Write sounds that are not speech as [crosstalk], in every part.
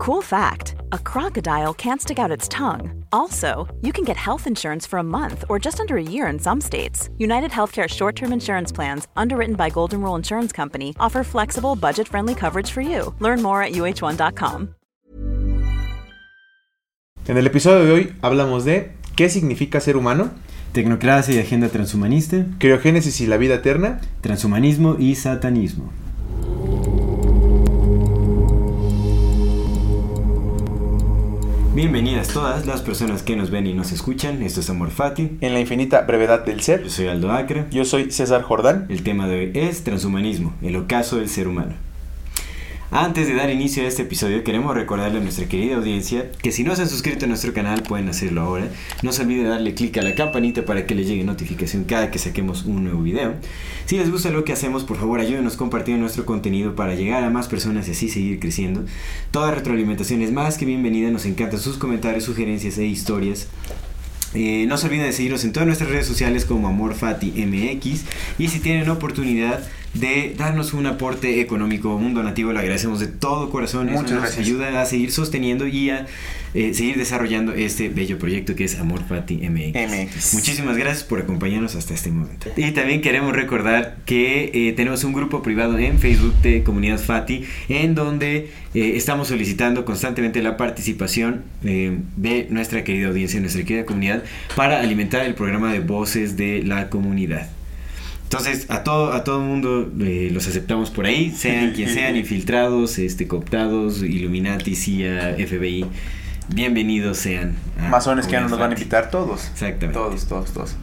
Cool fact a crocodile can't stick out its tongue. Also, you can get health insurance for a month or just under a year in some states. United Healthcare short term insurance plans, underwritten by Golden Rule Insurance Company, offer flexible, budget friendly coverage for you. Learn more at uh1.com. En el episodio de hoy hablamos de qué significa ser humano, Tecnocracia y agenda transhumanista, criogénesis y la vida eterna, transhumanismo y satanismo. Bienvenidas todas las personas que nos ven y nos escuchan. Esto es Amor Fati. en la infinita brevedad del ser. Yo soy Aldo Acre. Yo soy César Jordán. El tema de hoy es transhumanismo, el ocaso del ser humano. Antes de dar inicio a este episodio, queremos recordarle a nuestra querida audiencia que si no se han suscrito a nuestro canal pueden hacerlo ahora. No se olvide darle clic a la campanita para que les llegue notificación cada que saquemos un nuevo video. Si les gusta lo que hacemos, por favor ayúdenos compartiendo nuestro contenido para llegar a más personas y así seguir creciendo. Toda retroalimentación es más que bienvenida, nos encantan sus comentarios, sugerencias e historias. Eh, no se olviden de seguirnos en todas nuestras redes sociales como AmorFatiMX y si tienen oportunidad de darnos un aporte económico, un donativo, lo agradecemos de todo corazón. Eso Muchas nos gracias. ayuda a seguir sosteniendo y a eh, seguir desarrollando este bello proyecto que es Amor Fati MX. MX. Muchísimas gracias por acompañarnos hasta este momento. Y también queremos recordar que eh, tenemos un grupo privado en Facebook de Comunidad Fati en donde eh, estamos solicitando constantemente la participación eh, de nuestra querida audiencia, nuestra querida comunidad para alimentar el programa de voces de la comunidad. Entonces, a todo, a todo mundo eh, los aceptamos por ahí, sean quien sean, [laughs] infiltrados, este, cooptados, Illuminati, CIA, FBI. Bienvenidos sean. Masones que ya no nos van a invitar todos. Exactamente. Todos, todos, todos.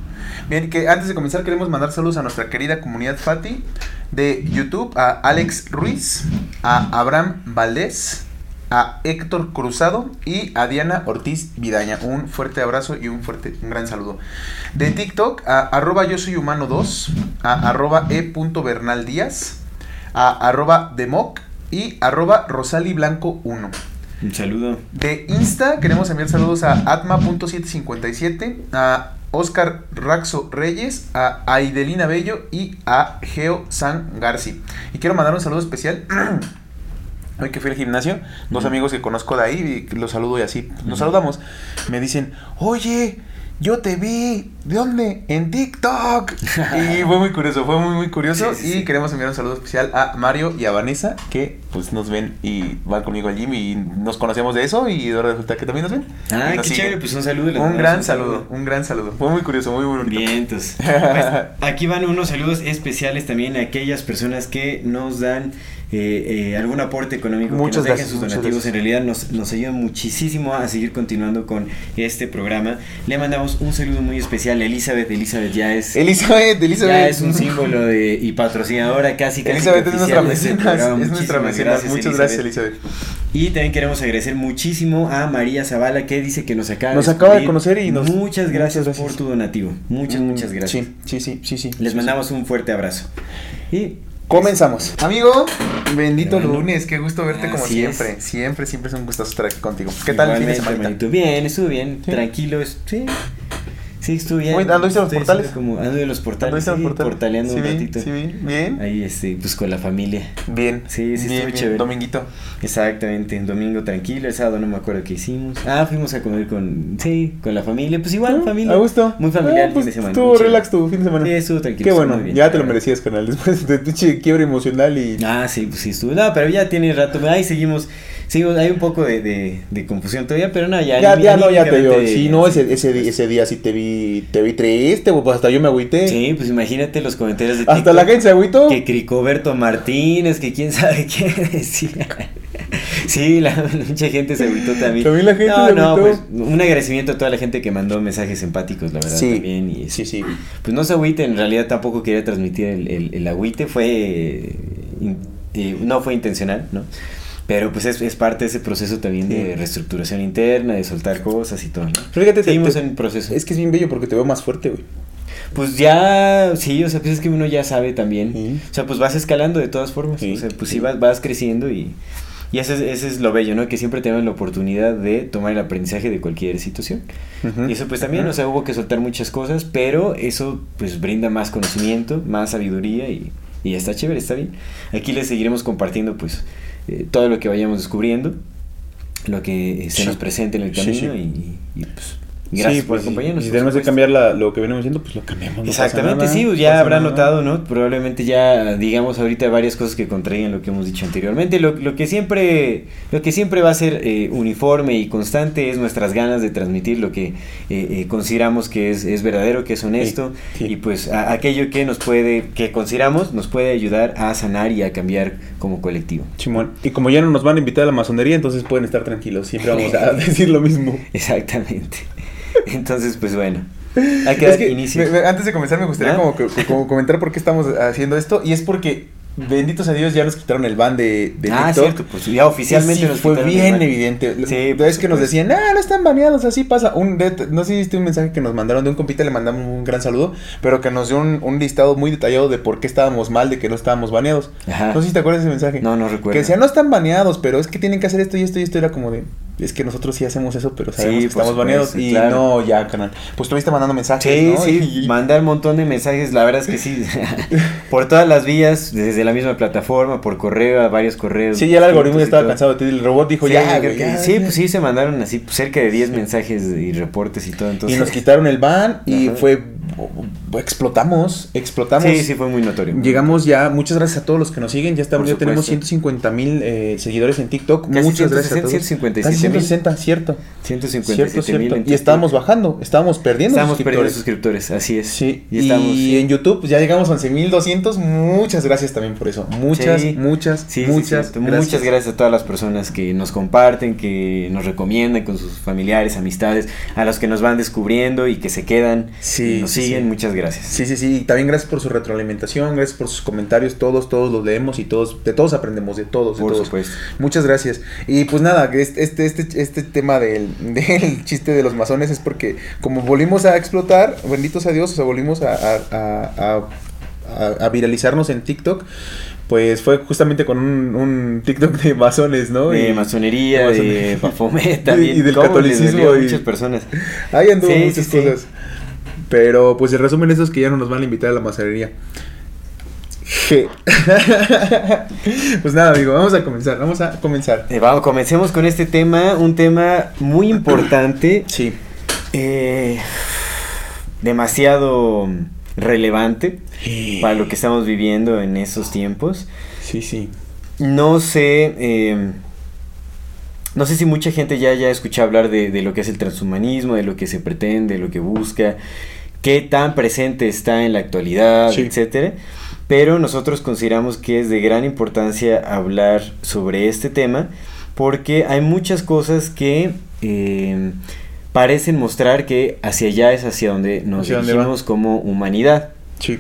Bien, que antes de comenzar queremos mandar saludos a nuestra querida comunidad Fati de YouTube, a Alex Ruiz, a Abraham Valdés, a Héctor Cruzado y a Diana Ortiz Vidaña. Un fuerte abrazo y un fuerte, un gran saludo. De TikTok, a arroba yo soy humano 2, a arroba e Bernal Díaz, a arroba democ y arroba Rosali Blanco 1. Un saludo. De Insta queremos enviar saludos a atma.757, a Oscar Raxo Reyes, a Aidelina Bello y a Geo San Garci. Y quiero mandar un saludo especial. [clears throat] Hoy que fui al gimnasio, dos amigos que conozco de ahí, y los saludo y así, nos saludamos. Me dicen, oye, yo te vi, ¿de dónde? En TikTok. [laughs] y fue muy curioso, fue muy, muy curioso. Sí, sí, y queremos enviar un saludo especial a Mario y a Vanessa, que pues nos ven y van conmigo al gym y nos conocemos de eso y ahora resulta que también nos ven. Ah, nos qué siguen. chévere, pues un saludo. Un gran saludo, un gran saludo. Fue muy curioso, muy bonito. Vientos. Pues, [laughs] aquí van unos saludos especiales también a aquellas personas que nos dan eh, eh, algún aporte económico, Muchas que nos dejen sus donativos. En realidad nos, nos ayudan muchísimo a seguir continuando con este programa. Le mandamos un saludo muy especial a Elizabeth. Elizabeth ya es, Elizabeth, Elizabeth. ya es un símbolo de, y patrocinadora casi. casi Elizabeth es nuestra este mecenas, es nuestra Muchísimas mecenas. Muchas gracias, Elizabeth. Y también queremos agradecer muchísimo a María Zavala que dice que nos acaba Nos acaba de conocer y nos- Muchas gracias, muchas gracias. por tu donativo. Muchas, muchas gracias. Mm, Sí, sí, sí, sí. sí. Les Sí, mandamos un fuerte abrazo. Y Comenzamos. Amigo, bendito Hermano. lunes, qué gusto verte como Así siempre. es. Siempre, siempre es un gustazo estar aquí contigo. ¿Qué tal el fin de semana? Bien, estuvo bien. Sí. Tranquilo. Sí. Sí, estuvo bien. Muy- ¿anduviste a los Estoy portales? Como, ando de los portales. Sí, portaleando sí, un ratito. Sí, bien. Ahí, este, pues con la familia. Bien. Sí, sí, bien, estuvo bien. chévere. Dominguito. Exactamente, un domingo tranquilo, el sábado no me acuerdo qué hicimos. Ah, fuimos a comer con, sí, con la familia, pues igual, familia. A gusto. Muy familiar Ah, el pues, fin de semana. Estuvo relax tu fin de semana. Sí, estuvo tranquilo. Qué bueno, bien, ya te lo merecías, canal. Después de tu quiebre emocional y. Ah, sí, pues sí estuvo. No, pero ya tiene rato. Ahí seguimos. Seguimos, hay un poco de, de, de confusión todavía, pero no, ya. Ya, ya, no, ya te veo. Sí, no, ese, ese, di- ese día sí te vi, te vi triste, pues hasta yo me agüité. Sí, pues imagínate los comentarios de Hasta TikTok la gente se agüitó. Que Cricoberto Martínez, que quién sabe qué [laughs] decía. Sí, la, [laughs] mucha gente se agüitó también. También la gente no, se no, pues un agradecimiento a toda la gente que mandó mensajes empáticos, la verdad, Sí, también. Y, sí, sí. Pues no se agüite, en realidad tampoco quería transmitir el, el, el agüite, fue. eh, eh, no fue intencional, ¿no? Pero pues es, es parte de ese proceso también de reestructuración interna, de soltar cosas y todo, ¿no? Pero fíjate, te- Seguimos te- en proceso. Es que es bien bello porque te veo más fuerte, güey. Pues ya, sí, o sea, pues es que uno ya sabe también. Sí. O sea, pues vas escalando de todas formas. Sí, o sea, pues sí vas, vas creciendo y, y ese, es, ese es lo bello, ¿no? Que siempre tenemos la oportunidad de tomar el aprendizaje de cualquier situación. Y eso pues también, Ujú. o sea, hubo que soltar muchas cosas, pero eso pues brinda más conocimiento, más sabiduría y, y está chévere, está bien. Aquí les seguiremos compartiendo pues eh, todo lo que vayamos descubriendo. lo que eh, se Sí. nos presente en el Sí, camino sí. Y, y, pues gracias por pues, acompañarnos. Si por tenemos que cambiar la- lo que venimos haciendo, pues lo cambiamos. no Exactamente, sí, pues ya habrán notado, ¿no? Probablemente ya digamos ahorita varias cosas que contraigan lo que hemos dicho anteriormente. Lo, lo que siempre lo que siempre va a ser eh, uniforme y constante es nuestras ganas de transmitir lo que eh, eh, consideramos que es, es verdadero, que es honesto Sí, sí. y pues a- aquello que nos puede que consideramos nos puede ayudar a sanar y a cambiar como colectivo. Simón. Y como ya no nos van a invitar a la masonería, entonces pueden estar tranquilos. Siempre vamos a [laughs] decir lo mismo. Exactamente. [laughs] Entonces, pues bueno, hay que Es que, inicio. me- me- antes de comenzar, me gustaría ¿Ah? como, como comentar por qué estamos haciendo esto. Y es porque, benditos a Dios, ya nos quitaron el ban de, de ah, TikTok. cierto, pues ya oficialmente sí, nos fue bien evidente. Sí, La vez que nos decían, ah, no están baneados, así pasa. Un, no sé si viste un mensaje que nos mandaron de un compita, le mandamos un gran saludo, pero que nos dio un, un listado muy detallado de por qué estábamos mal, de que no estábamos baneados. Ajá. No sé si te acuerdas de ese mensaje. No, no recuerdo. Que decía, no están baneados, pero es que tienen que hacer esto y esto y esto. Era como de, es que nosotros sí hacemos eso, pero sabemos Sí, que estamos baneados. Y claro. no, ya, canal. Pues estuviste mandando mensajes, Sí, ¿no? sí, [laughs] Y- mandar un montón de mensajes, la verdad es que sí, [laughs] por todas las vías, desde la misma plataforma, por correo, a varios correos. Sí, ya el algoritmo ya estaba todo. cansado de ti. El robot dijo, Sí, ya, güey, sí, ya". pues sí, se mandaron así pues, cerca de 10 mensajes y reportes y todo, entonces... Y nos quitaron el ban y Ajá. fue. Explotamos, explotamos. Sí, sí, fue muy notorio. Llegamos ya, muchas gracias a todos los que nos siguen. Ya estamos, ya tenemos supuesto. 150 mil eh, seguidores en TikTok. Casi muchas gracias a 160, todos. 157 Casi mil. 160, cierto. 157 Cierto, mil cierto. Y estábamos bajando, estábamos perdiendo Estábamos perdiendo suscriptores. suscriptores, así es. Sí, y y, estamos... sí. en YouTube pues, ya llegamos a 11.200. Muchas gracias también por eso. Muchas, Sí. muchas, Sí, muchas, cierto. Muchas gracias a todas las personas que nos comparten, que nos recomiendan con sus familiares, amistades, a los que nos van descubriendo y que se quedan Sí, y nos sí, siguen. sí. Muchas gracias. Sí, sí, sí. Y también gracias por su retroalimentación, gracias por sus comentarios. Todos, todos los leemos y todos, de todos aprendemos, de todos, de Por todos. supuesto. Muchas gracias. Y pues nada, este, este, este, este tema del, [laughs] del chiste de los masones es porque como volvimos a explotar, benditos a Dios, o sea, volvimos a, a, a, viralizarnos en TikTok, pues fue justamente con un, un TikTok de masones, ¿no? De Y masonería, de de masonería. Baphomet [laughs] Y- también. y del ¿Cómo les catolicismo y- muchas personas. ahí anduvo Sí, muchas sí, sí. Pero pues el resumen es que ya no nos van a invitar a la masonería. Je. [laughs] pues nada, amigo, vamos a comenzar, vamos a comenzar. Eh, vamos, comencemos con este tema, un tema muy importante, [clears throat] Sí. eh, demasiado relevante para lo que estamos viviendo en esos tiempos. Sí, sí. No sé, eh, no sé si mucha gente ya ya escuchó hablar de, de lo que es el transhumanismo, de lo que se pretende, de lo que busca, qué tan presente está en la actualidad, Sí. etcétera. Pero nosotros consideramos que es de gran importancia hablar sobre este tema porque hay muchas cosas que eh, parecen mostrar que hacia allá es hacia donde nos Hacia dirigimos como humanidad. Sí.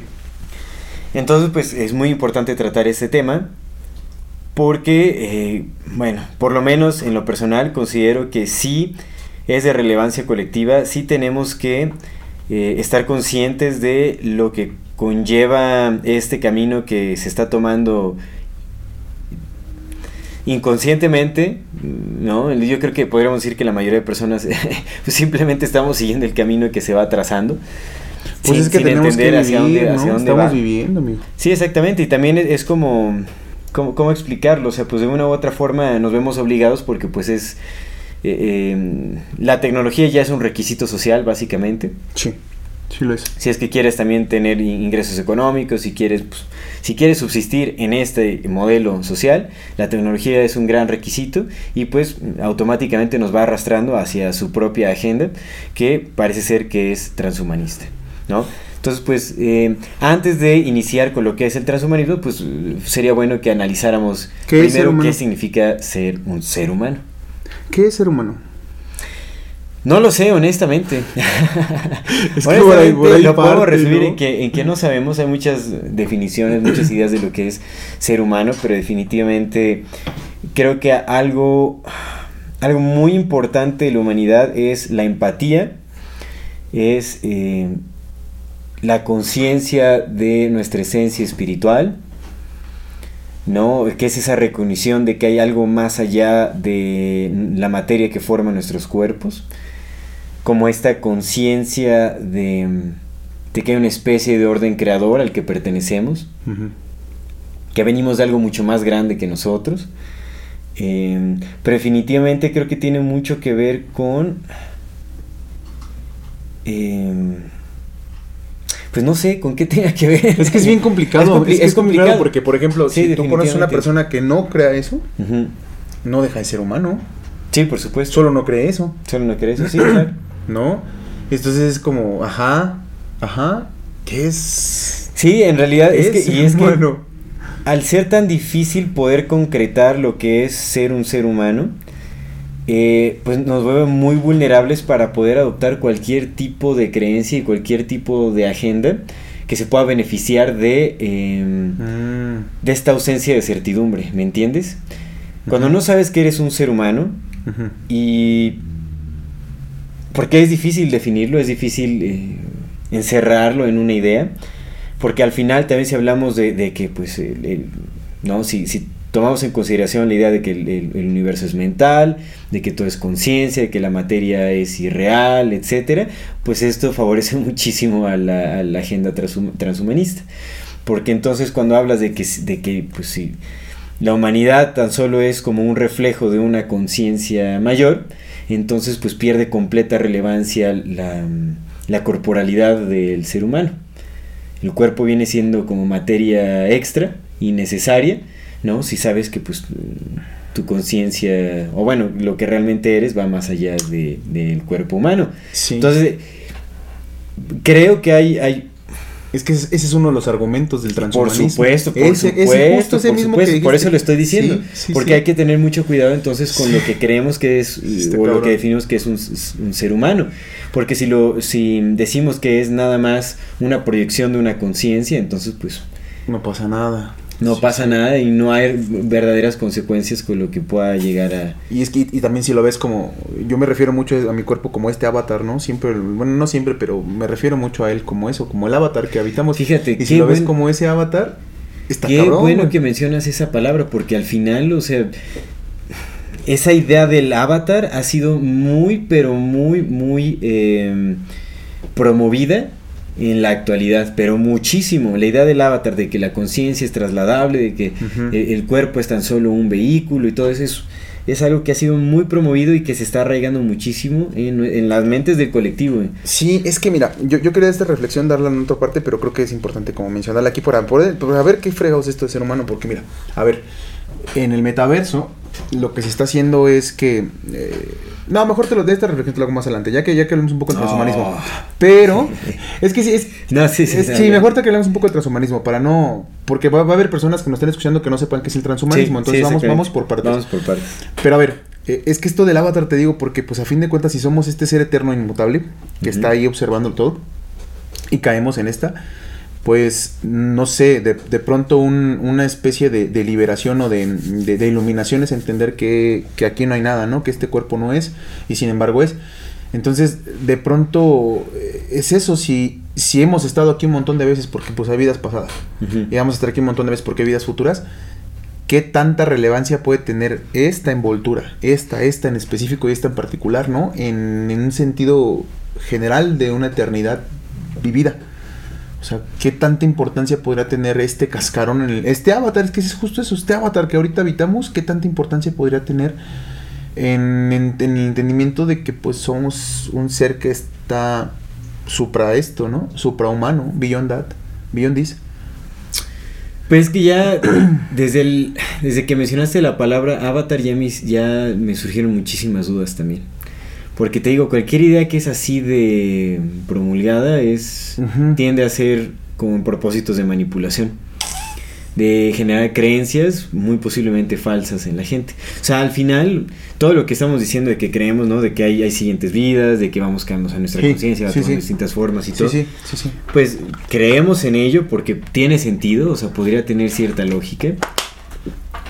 Entonces, pues es muy importante tratar este tema porque, eh, bueno, por lo menos en lo personal considero que sí es de relevancia colectiva, sí tenemos que eh, estar conscientes de lo que conlleva este camino que se está tomando inconscientemente, ¿no? Yo creo que podríamos decir que la mayoría de personas [laughs] pues, simplemente estamos siguiendo el camino que se va trazando. Pues sin- es que sin tenemos que vivir, hacia dónde, ¿no? hacia dónde Estamos va. viviendo, amigo. Sí, exactamente, y también es, es como, como, ¿cómo explicarlo? O sea, pues de una u otra forma nos vemos obligados porque pues es, eh, eh, la tecnología ya es un requisito social, básicamente. Sí. Sí lo es. Si es que quieres también tener in- ingresos económicos, si quieres, pues, si quieres subsistir en este modelo social, la tecnología es un gran requisito y pues automáticamente nos va arrastrando hacia su propia agenda que parece ser que es transhumanista, ¿no? Entonces, pues, eh, antes de iniciar con lo que es el transhumanismo, pues sería bueno que analizáramos ¿Qué es ser primero qué significa ser un ser humano. ¿Qué es ser humano? No lo sé, honestamente. [laughs] Es que [laughs] por ahí- por ahí lo parte, resumir ¿no? en, que, en que no sabemos, hay muchas definiciones, muchas ideas de lo que es ser humano, pero definitivamente creo que algo, algo muy importante de la humanidad es la empatía, es eh, la conciencia de nuestra esencia espiritual, ¿no? Que es esa recognición de que hay algo más allá de la materia que forma nuestros cuerpos, como esta conciencia de, de que hay una especie de orden creador al que pertenecemos, que venimos de algo mucho más grande que nosotros, Em, pero definitivamente creo que tiene mucho que ver con... em, pues no sé con qué tenga que ver. Es que es bien [laughs] complicado. Es compli- es, que es es complicado complicado. porque, por ejemplo, Sí, si tú conoces a una persona que no crea eso, no deja de ser humano. Sí, por supuesto. Solo no cree eso, Solo no crees eso, sí, claro. [clears throat] ¿no? Entonces es como, ajá, ajá, ¿qué es? Sí, en realidad es, Es que, y es que al ser tan difícil poder concretar lo que es ser un ser humano, eh, pues nos vuelve muy vulnerables para poder adoptar cualquier tipo de creencia y cualquier tipo de agenda que se pueda beneficiar de, em, Mm, de esta ausencia de certidumbre, ¿me entiendes? Cuando no sabes que eres un ser humano y... Porque es difícil definirlo, es difícil eh, encerrarlo en una idea, porque al final también si hablamos de, de que, pues, el- el- ¿no? Si, si tomamos en consideración la idea de que el, universo es mental, de que todo es conciencia, de que la materia es irreal, etcétera, pues esto favorece [laughs] muchísimo a la, agenda transhum- transhumanista. Porque entonces cuando hablas de que, de que pues, si la humanidad tan solo es como un reflejo de una conciencia mayor, entonces pues pierde completa relevancia la, la corporalidad del ser humano. El cuerpo viene siendo como materia extra y necesaria, ¿no? Si sabes que pues tu conciencia, o bueno, lo que realmente eres va más allá de- del cuerpo humano. Sí. Entonces, creo que hay, hay es que ese es uno de los argumentos del por transhumanismo. supuesto, por Ese- ese supuesto, justo ese por mismo supuesto, que por eso lo estoy diciendo, Sí, sí, porque sí. hay que tener mucho cuidado entonces con lo que creemos que es Está o lo que definimos que es un, un ser humano, porque si lo si decimos que es nada más una proyección de una conciencia, entonces pues No pasa nada. No Sí, pasa sí. nada y no hay verdaderas consecuencias con lo que pueda llegar a Y es que y también si lo ves como yo me refiero mucho a mi cuerpo como este avatar, ¿no? Siempre bueno, no siempre, pero me refiero mucho a él como eso, como el avatar que habitamos. Fíjate, y si lo ves como ese avatar, está Qué cabrón. bueno güey. que mencionas esa palabra, porque al final, o sea, esa idea del avatar ha sido muy, pero muy, muy eh, promovida en la actualidad, pero muchísimo. La idea del avatar, de que la conciencia es trasladable, de que eh, el cuerpo es tan solo un vehículo y todo eso es, es algo que ha sido muy promovido y que se está arraigando muchísimo en, en las mentes del colectivo. eh. Sí, es que mira, yo, yo quería esta reflexión darla en otra parte, pero creo que es importante como mencionarla aquí para poder, para ver qué fregados esto de ser humano, porque mira, a ver, en el metaverso lo que se está haciendo es que... eh, no, mejor te lo de esta reflexión te lo hago más adelante, ya que ya que hablamos un poco del transhumanismo. Oh. Pero, [laughs] es que sí, es, No, sí, sí, es- sí, mejor te que hablemos un poco del transhumanismo, para no... Porque va, va a haber personas que nos estén escuchando que no sepan qué es el transhumanismo, entonces vamos, vamos por partes. Vamos por partes. Pero a ver, eh, es que esto del avatar te digo porque pues a fin de cuentas si somos este ser eterno e inmutable que está ahí observando todo y caemos en esta, pues no sé, de, de pronto un- una especie de, de liberación o de, de- iluminación es entender que, que aquí no hay nada, ¿no? Que este cuerpo no es y sin embargo es. Entonces, de pronto eh, es eso, si, si hemos estado aquí un montón de veces porque pues hay vidas pasadas y vamos a estar aquí un montón de veces porque hay vidas futuras, ¿qué tanta relevancia puede tener esta envoltura? Esta, esta en específico y esta en particular, ¿no? En, en un sentido general de una eternidad vivida. O sea, ¿qué tanta importancia podría tener este cascarón en el, este avatar? Es que es justo eso, este avatar que ahorita habitamos, ¿qué tanta importancia podría tener en, el entendimiento de que pues somos un ser que está supra esto, ¿no? Suprahumano, beyond that, beyond this. Pues es que ya [coughs] desde el desde que mencionaste la palabra avatar ya me, ya me surgieron muchísimas dudas también. Porque te digo, cualquier idea que es así de promulgada es Ujú. tiende a ser con propósitos de manipulación, de generar creencias muy posiblemente falsas en la gente. O sea, al final todo lo que estamos diciendo de que creemos, ¿no? De que hay, hay siguientes vidas, de que vamos cambiando a nuestra Sí, conciencia, sí, sí. distintas formas y todo. sí, sí, sí. Pues creemos en ello porque tiene sentido, o sea, podría tener cierta lógica,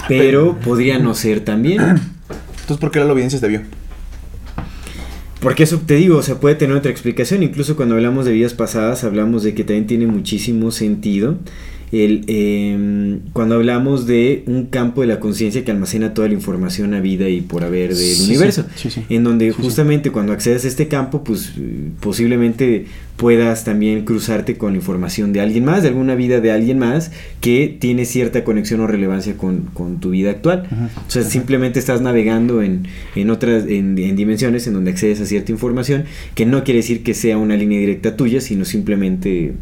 pero podría no ser también. [clears throat] Entonces, ¿por qué la audiencia te vio? Porque eso te digo, o sea, puede tener otra explicación. Incluso cuando hablamos de vidas pasadas, hablamos de que también tiene muchísimo sentido el, em, cuando hablamos de un campo de la conciencia que almacena toda la información a vida y por haber del Sí, universo. sí, sí, sí. En donde justamente cuando accedes a este campo, pues posiblemente puedas también cruzarte con información de alguien más, de alguna vida de alguien más que tiene cierta conexión o relevancia con, con tu vida actual. O sea, simplemente estás navegando en, en otras, en, en dimensiones en donde accedes a cierta información, que no quiere decir que sea una línea directa tuya, sino simplemente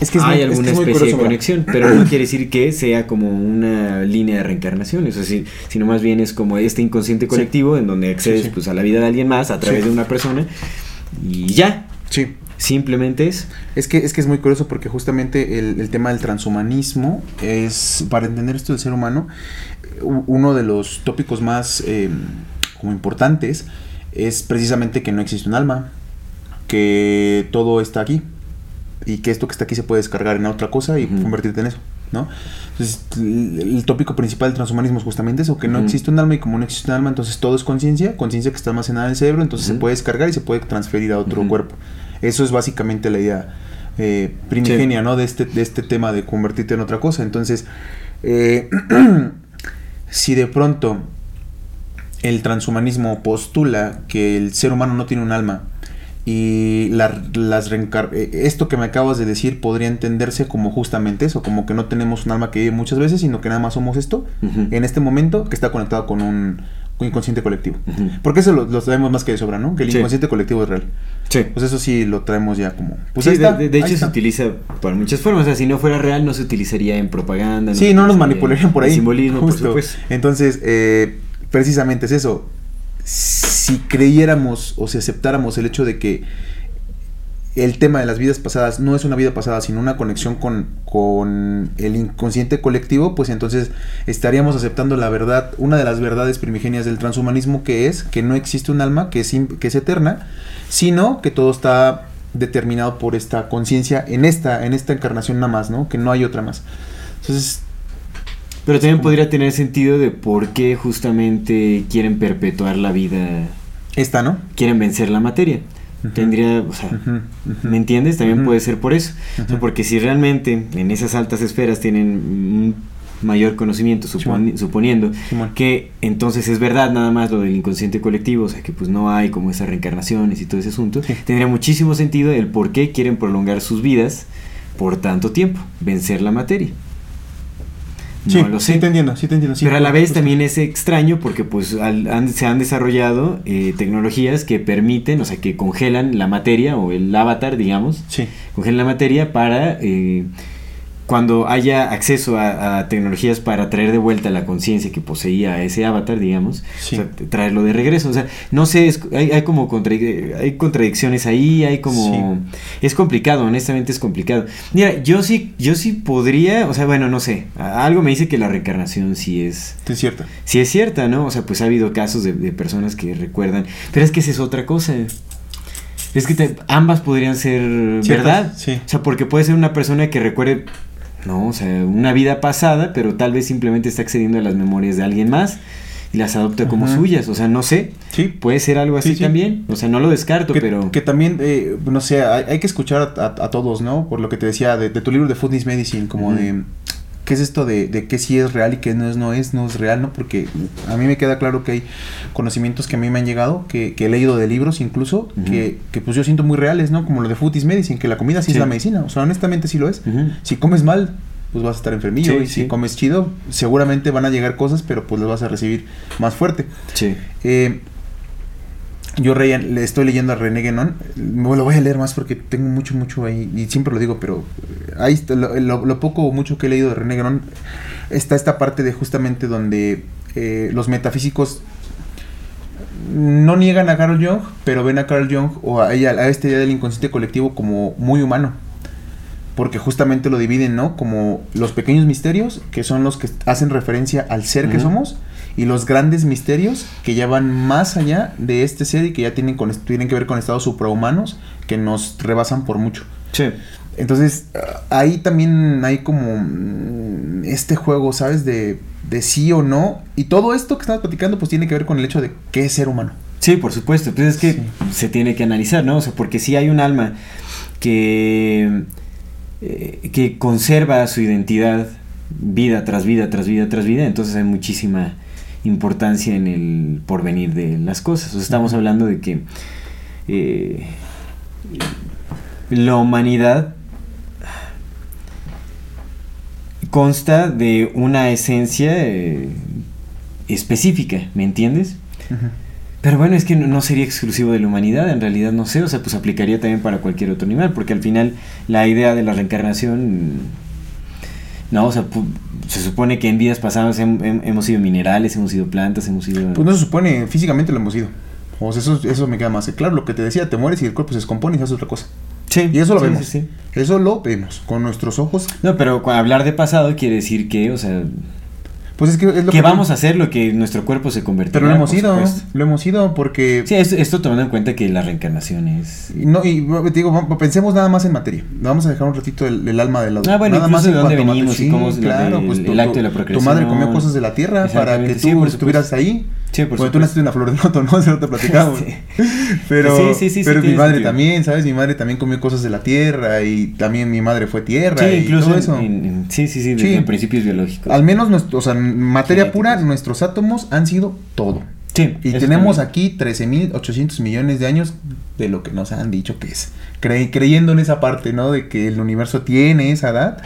Es que es hay muy- es que alguna es especie curioso, de conexión, pero no quiere decir que sea como una línea de reencarnación, es decir, sino más bien es como este inconsciente colectivo en donde accedes sí. pues a la vida de alguien más a través de una persona y ya, Sí. simplemente es. Es que, es que es muy curioso porque justamente el, el tema del transhumanismo es, para entender esto del ser humano, uno de los tópicos más eh, como importantes es precisamente que no existe un alma, que todo está aquí y que esto que está aquí se puede descargar en otra cosa y convertirte en eso, ¿no? Entonces, el, el tópico principal del transhumanismo es justamente eso, que no existe un alma y como no existe un alma, entonces todo es conciencia, conciencia que está almacenada en el cerebro, entonces se puede descargar y se puede transferir a otro cuerpo. Eso es básicamente la idea eh, primigenia, ¿no? De este, de este tema de convertirte en otra cosa. Entonces, eh, [clears throat] si de pronto el transhumanismo postula que el ser humano no tiene un alma y la- las reencar- eh, esto que me acabas de decir podría entenderse como justamente eso, como que no tenemos un alma que vive muchas veces, sino que nada más somos esto en este momento que está conectado con un, inconsciente colectivo. Porque eso lo, lo sabemos más que de sobra, ¿no? Que el Sí. inconsciente colectivo es real. Sí. Pues eso sí lo traemos ya como. Pues Sí, ahí de- está, de, de ahí hecho se utiliza para muchas formas. O sea, si no fuera real, no se utilizaría en propaganda. Sí, se no nos manipularían por ahí. Simbolismo, justo. por supuesto. Entonces, eh, precisamente es eso. Si creyéramos o si aceptáramos el hecho de que el tema de las vidas pasadas no es una vida pasada, sino una conexión con, con el inconsciente colectivo, pues entonces estaríamos aceptando la verdad, una de las verdades primigenias del transhumanismo, que es que no existe un alma que es, que es eterna, sino que todo está determinado por esta conciencia en esta, en esta encarnación nada más, ¿no? Que no hay otra más. Entonces, Pero también podría tener sentido de por qué justamente quieren perpetuar la vida, esta, ¿no? quieren vencer la materia. Tendría, o sea. ¿me entiendes? También puede ser por eso. O sea, Ujú. porque si realmente en esas altas esferas tienen un mayor conocimiento, suponiendo que entonces es verdad nada más lo del inconsciente colectivo, o sea, que pues no hay como esas reencarnaciones y todo ese asunto, Sí. tendría muchísimo sentido el por qué quieren prolongar sus vidas por tanto tiempo, vencer la materia. Sí, no lo sé. sí te entiendo, sí te entiendo. sí. Pero a la vez también es extraño porque pues al- han- se han desarrollado eh, tecnologías que permiten, o sea, que congelan la materia o el avatar, digamos, Sí. congelan la materia para eh, cuando haya acceso a, a tecnologías para traer de vuelta la conciencia que poseía ese avatar, digamos, Sí. o sea, t- traerlo de regreso. O sea, no sé, es- hay, hay como hay contradicciones ahí, hay como... Es complicado, honestamente es complicado. Mira, yo sí, yo sí podría, o sea, bueno, no sé, algo me dice que la reencarnación sí es... Es cierto. Sí es cierta, ¿no? O sea, pues ha habido casos de, de personas que recuerdan, pero es que esa es otra cosa. Es que te- ambas podrían ser Ciertas, verdad. sí. O sea, porque puede ser una persona que recuerde, no, o sea, una vida pasada, pero tal vez simplemente está accediendo a las memorias de alguien más y las adopta como suyas. O sea, no sé. Sí. Puede ser algo así Sí, sí. también. O sea, no lo descarto, Que, pero. que también, eh, no sé, hay, hay que escuchar a, a- a todos, ¿no? Por lo que te decía de, de tu libro de Food is Medicine, como de qué es esto de, de qué sí es real y qué no es, no es, no es real, ¿no? Porque a mí me queda claro que hay conocimientos que a mí me han llegado, que, que he leído de libros incluso, que, que pues yo siento muy reales, ¿no? Como lo de Food is Medicine, que la comida sí, Sí. es la medicina, o sea, honestamente sí lo es. Si comes mal, pues vas a estar enfermillo, Sí, y si comes chido, seguramente van a llegar cosas, pero pues las vas a recibir más fuerte. Sí. Eh, yo re- le estoy leyendo a René Guénon. Lo voy a leer más porque tengo mucho, mucho ahí. Y siempre lo digo, pero eh, ahí lo, lo- lo poco o mucho que he leído de René Guénon está esta parte de justamente donde eh, los metafísicos no niegan a Carl Jung, pero ven a Carl Jung o a, ella, a este idea del inconsciente colectivo como muy humano. Porque justamente lo dividen, ¿no? Como los pequeños misterios, que son los que hacen referencia al ser que somos, y los grandes misterios que ya van más allá de este ser y que ya tienen, con, tienen que ver con estados suprahumanos que nos rebasan por mucho. Sí. Entonces, ah, ahí también hay como mm, este juego, ¿sabes? De, de sí o no. Y todo esto que estamos platicando, pues tiene que ver con el hecho de qué es ser humano. Sí, por supuesto. Pues es que Sí. se tiene que analizar, ¿no? O sea, porque si hay un alma que eh, que conserva su identidad vida tras vida, tras vida, tras vida, entonces hay muchísima importancia en el porvenir de las cosas. O sea, estamos hablando de que eh, la humanidad consta de una esencia eh, específica, ¿me entiendes? Pero bueno, es que no, sería exclusivo de la humanidad, en realidad no sé, o sea, pues aplicaría también para cualquier otro animal, porque al final la idea de la reencarnación, no, o sea, se supone que en vidas pasadas hemos sido minerales, hemos sido plantas, hemos sido... Pues no se supone, físicamente lo hemos sido. O sea, eso, eso me queda más claro. Lo que te decía, te mueres y el cuerpo se descompone y se hace otra cosa. Sí. Y eso lo vemos. Sí, Eso lo vemos con nuestros ojos. No, pero hablar de pasado quiere decir que, o sea, pues es que es lo que, vamos a hacer lo que nuestro cuerpo se convertirá. Pero lo hemos ido, lo hemos ido porque... Sí, esto, tomando en cuenta que la reencarnación es... No, y te digo, pensemos nada más en materia. Vamos a dejar un ratito el, alma de lado. Ah, bueno, nada más de dónde venimos y cómo claro, pues, el acto de la procreación. Tu madre comió cosas de la tierra para que tú estuvieras ahí. Sí, por Porque tú naciste en una flor de loto, ¿no? Se lo te platicamos. Pero, sí, sí, pero mi madre también, ¿sabes? Mi madre también comió cosas de la tierra y también mi madre fue tierra. Sí, y incluso todo eso. sí, sí, sí, desde principios biológicos. Al menos, o sea, materia pura, nuestros átomos han sido todo. Sí. Y tenemos aquí 13.800 millones de años de lo que nos han dicho que es. creyendo en esa parte, ¿no? De que el universo tiene esa edad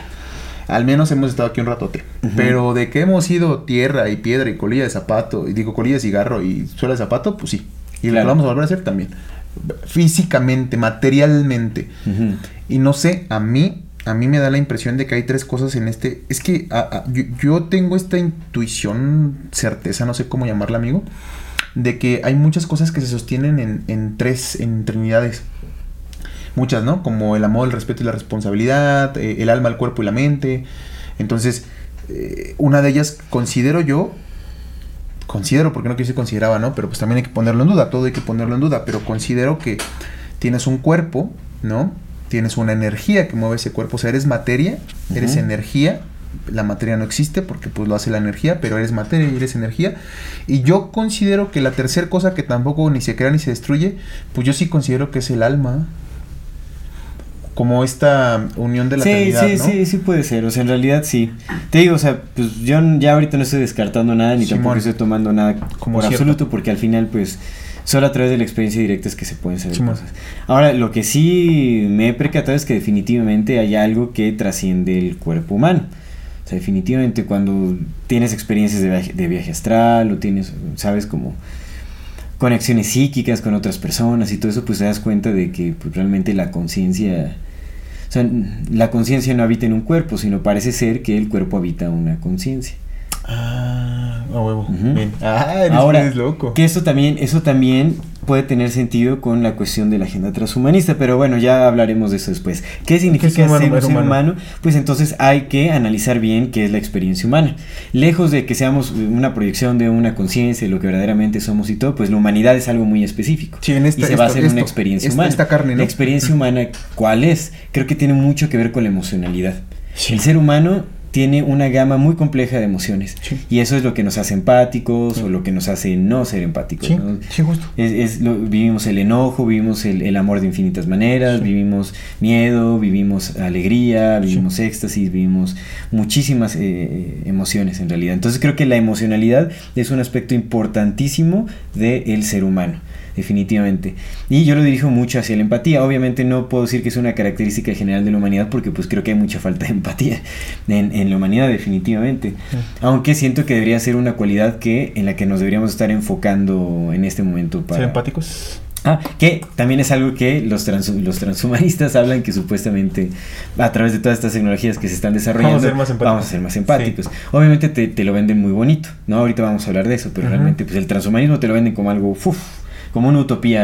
al menos hemos estado aquí un ratote. Pero de que hemos sido tierra y piedra y colilla de zapato, y digo colilla de cigarro y suela de zapato, pues sí. Y lo vamos a volver a hacer también. Físicamente, materialmente. Y no sé, a mí, a mí me da la impresión de que hay tres cosas en este. Es que yo, tengo esta intuición, certeza, no sé cómo llamarla, amigo, de que hay muchas cosas que se sostienen en, en tres, en trinidades muchas, ¿no? Como el amor, el respeto y la responsabilidad, eh, el alma, el cuerpo y la mente. Entonces, eh, una de ellas considero yo, considero, porque no quiero decir consideraba, ¿no? Pero pues también hay que ponerlo en duda, todo hay que ponerlo en duda, pero considero que tienes un cuerpo, ¿no? Tienes una energía que mueve ese cuerpo, o sea, eres materia, eres energía, la materia no existe porque pues lo hace la energía, pero eres materia y eres energía. Y yo considero que la tercera cosa que tampoco ni se crea ni se destruye, pues yo sí considero que es el alma como esta unión de la sí, sí, Sí, sí, puede ser. O sea, en realidad sí. Te digo, o sea, pues yo ya ahorita no estoy descartando nada ni tampoco estoy tomando nada como por absoluto porque al final, pues, solo a través de la experiencia directa es que se pueden saber cosas. Ahora, lo que sí me he percatado es que definitivamente hay algo que trasciende el cuerpo humano. O sea, definitivamente cuando tienes experiencias de viaje, de viaje astral o tienes, sabes, como conexiones psíquicas con otras personas y todo eso, pues te das cuenta de que pues, realmente la conciencia, sea, la conciencia no habita en un cuerpo, sino parece ser que el cuerpo habita una conciencia. Ah, a huevo. Bien. Ah, eres, Ahora, loco. Que eso también, eso también puede tener sentido con la cuestión de la agenda transhumanista, pero bueno, ya hablaremos de eso después. ¿Qué significa ser un ser humano? Pues entonces hay que analizar bien qué es la experiencia humana. Lejos de que seamos una proyección de una conciencia, de lo que verdaderamente somos y todo, pues la humanidad es algo muy específico. Sí, en esta, y se basa en una experiencia humana. Esta carne, La experiencia humana, ¿cuál es? Creo que tiene mucho que ver con la emocionalidad. El ser humano tiene una gama muy compleja de emociones. Y eso es lo que nos hace empáticos o lo que nos hace no ser empáticos. Sí, justo. Es, vivimos el enojo, vivimos el, amor de infinitas maneras, vivimos miedo, vivimos alegría, vivimos éxtasis, vivimos muchísimas eh, emociones en realidad. Entonces creo que la emocionalidad es un aspecto importantísimo del ser humano definitivamente. Y yo lo dirijo mucho hacia la empatía. Obviamente no puedo decir que es una característica general de la humanidad porque pues creo que hay mucha falta de empatía [laughs] en, en la humanidad definitivamente. Aunque siento que debería ser una cualidad que en la que nos deberíamos estar enfocando en este momento para... ¿Ser empáticos? Ah, que también es algo que los, los transhumanistas hablan que supuestamente a través de todas estas tecnologías que se están desarrollando vamos a ser más empáticos. Obviamente te, te, lo venden muy bonito, ¿no? Ahorita vamos a hablar de eso, pero realmente pues el transhumanismo te lo venden como algo uf, como una utopía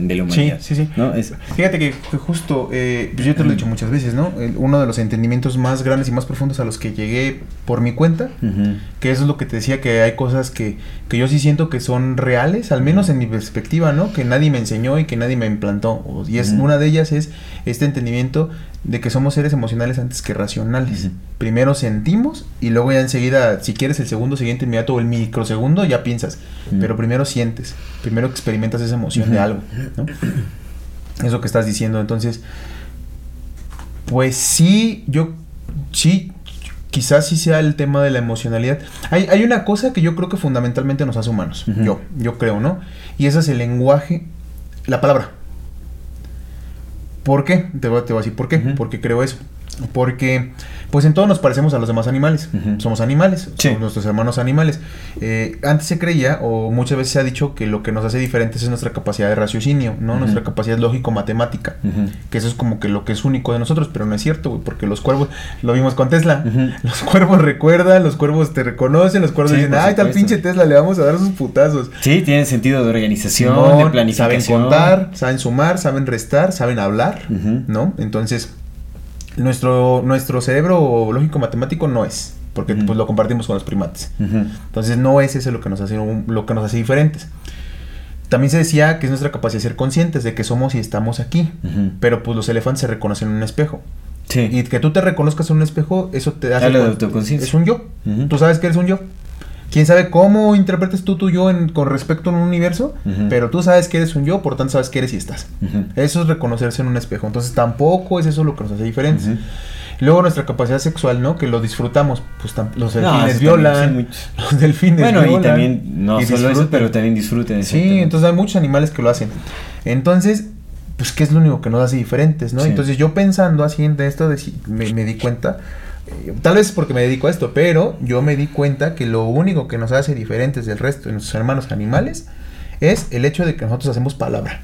de la humanidad. Sí, sí, sí. ¿no? Fíjate que, justo, eh, pues yo te lo he dicho muchas veces, ¿no? uno de los entendimientos más grandes y más profundos a los que llegué por mi cuenta, que eso es lo que te decía, que hay cosas que, que yo sí siento que son reales, al menos en mi perspectiva, ¿no? Que nadie me enseñó y que nadie me implantó. Y es una de ellas es este entendimiento de que somos seres emocionales antes que racionales. Primero sentimos y luego ya enseguida, si quieres el segundo siguiente inmediato o el microsegundo, ya piensas. Pero primero sientes, primero experimentas esa emoción de algo, ¿no? Eso que estás diciendo. Entonces, Pues sí, yo sí, quizás sí sea el tema de la emocionalidad. Hay, hay una cosa que yo creo que fundamentalmente nos hace humanos, yo, yo creo, ¿no? Y ese es el lenguaje, la palabra. ¿Por qué? Te voy, te voy a decir por qué, porque creo eso. Porque, pues en todo nos parecemos a los demás animales. Somos animales, Sí. somos nuestros hermanos animales. Eh, antes se creía, o muchas veces se ha dicho, que lo que nos hace diferentes es nuestra capacidad de raciocinio, ¿no? Nuestra capacidad lógico-matemática. Que eso es como que lo que es único de nosotros, pero no es cierto, güey, porque los cuervos, lo vimos con Tesla, los cuervos recuerdan, los cuervos te reconocen, los cuervos Sí, dicen, ay, tal pinche Tesla, le vamos a dar sus putazos. Sí, tienen sentido de organización, de planificación. Saben contar, saben sumar, saben restar, saben hablar. ¿no? Entonces, nuestro, nuestro cerebro lógico-matemático no es, porque pues lo compartimos con los primates. Entonces no es ese lo que nos hace un- lo que nos hace diferentes. También se decía que es nuestra capacidad de ser conscientes de que somos y estamos aquí. Pero pues los elefantes se reconocen en un espejo. Sí. Y que tú te reconozcas en un espejo, eso te hace... Es un yo. Tú sabes que eres un yo. Quién sabe cómo interpretes tú tu yo en- con respecto a un universo, pero tú sabes que eres un yo, por tanto sabes que eres y estás. Eso es reconocerse en un espejo. Entonces tampoco es eso lo que nos hace diferentes. Luego nuestra capacidad sexual, ¿no? Que lo disfrutamos. Pues los delfines violan. [laughs] los delfines Bueno, y violan. también, no y solo eso, pero también disfruten. Sí, entonces hay muchos animales que lo hacen. Entonces, pues, ¿qué es lo único que nos hace diferentes, no? Sí. Entonces, yo pensando así en esto, me di cuenta, eh, tal vez porque me dedico a esto, pero yo me di cuenta que lo único que nos hace diferentes del resto de nuestros hermanos animales es el hecho de que nosotros hacemos palabra.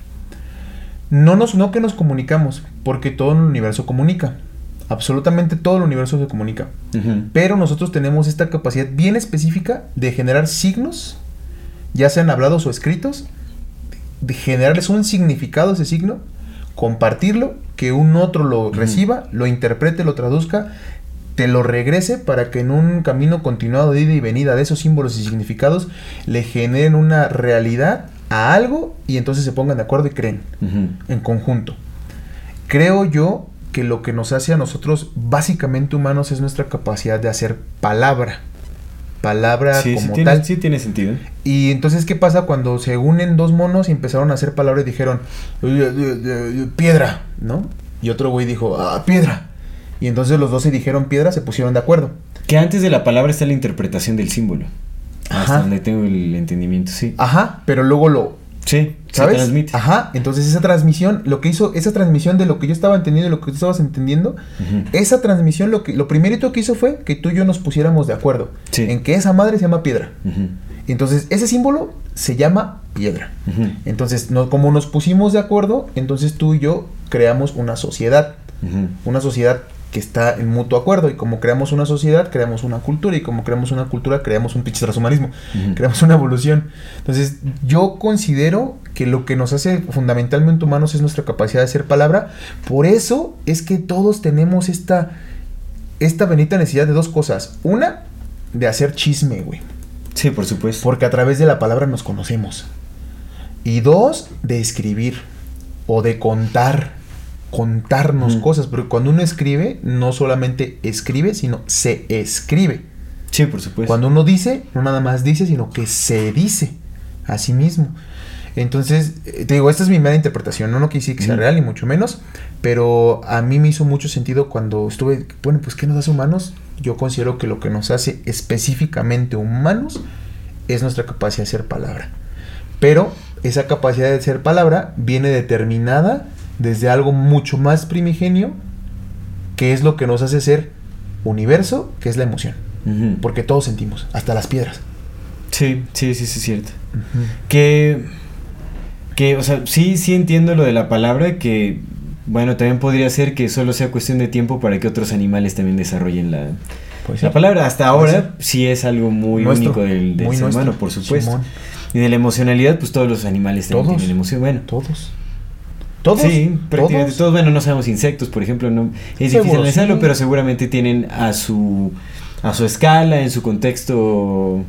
No, nos, no que nos comunicamos, porque todo el universo comunica. Absolutamente todo el universo se comunica. Pero nosotros tenemos esta capacidad bien específica de generar signos, ya sean hablados o escritos, de generarles un significado a ese signo, compartirlo, que un otro lo reciba, lo interprete, lo traduzca, te lo regrese para que en un camino continuado de ida y venida de esos símbolos y significados le generen una realidad a algo y entonces se pongan de acuerdo y creen en conjunto. Creo yo que lo que nos hace a nosotros básicamente humanos es nuestra capacidad de hacer palabra. Palabra Sí, sí como tiene, tal. sí tiene sentido. Y entonces, ¿qué pasa cuando se unen dos monos y empezaron a hacer palabra y dijeron, "Eh, eh, eh, piedra, ¿no? Y otro güey dijo, ah, piedra. Y entonces los dos se dijeron piedra, se pusieron de acuerdo. Que antes de la palabra está la interpretación del símbolo. Hasta Ajá. donde tengo el entendimiento, sí. Ajá, pero luego lo, Sí, ¿sabes? se transmite. Ajá, entonces esa transmisión, lo que hizo, esa transmisión de lo que yo estaba entendiendo y lo que tú estabas entendiendo, esa transmisión lo que lo primerito que hizo fue que tú y yo nos pusiéramos de acuerdo Sí. en que esa madre se llama piedra. Ujú. Entonces, ese símbolo se llama piedra. Ujú. Entonces, no, como nos pusimos de acuerdo, entonces tú y yo creamos una sociedad. Una sociedad que está en mutuo acuerdo. Y como creamos una sociedad, creamos una cultura. Y como creamos una cultura, creamos un pinche transhumanismo. Creamos una evolución. Entonces, yo considero que lo que nos hace fundamentalmente humanos es nuestra capacidad de hacer palabra. Por eso es que todos tenemos esta, esta bendita necesidad de dos cosas. Una, de hacer chisme, güey. Sí, por supuesto. Porque a través de la palabra nos conocemos. Y dos, de escribir o de contar, contarnos cosas. Porque cuando uno escribe, no solamente escribe, sino se escribe. Sí, por supuesto. Cuando uno dice, no nada más dice, sino que se dice a sí mismo. Entonces, eh, te digo, esta es mi mera interpretación. No, no decir que sea real, ni mucho menos. Pero a mí me hizo mucho sentido cuando estuve, bueno, pues ¿qué nos hace humanos? Yo considero que lo que nos hace específicamente humanos es nuestra capacidad de ser palabra. Pero esa capacidad de ser palabra viene determinada desde algo mucho más primigenio, que es lo que nos hace ser universo, que es la emoción. Porque todos sentimos, hasta las piedras. Sí, sí, sí, sí, es cierto. Que, que, o sea, sí, sí entiendo lo de la palabra, que, bueno, también podría ser que solo sea cuestión de tiempo para que otros animales también desarrollen la, Pues sí. la palabra. Hasta ahora sí es algo muy Nuestro, único del, del muy ser nuestro. humano, por supuesto. Simón. Y de la emocionalidad, pues todos los animales también Todos. tienen emoción. Bueno, Todos. Todos. Sí, prácticamente todos. todos. Bueno, no sabemos insectos, por ejemplo, no es Seguro, difícil analizarlo, sí. pero seguramente tienen a su a su escala, en su contexto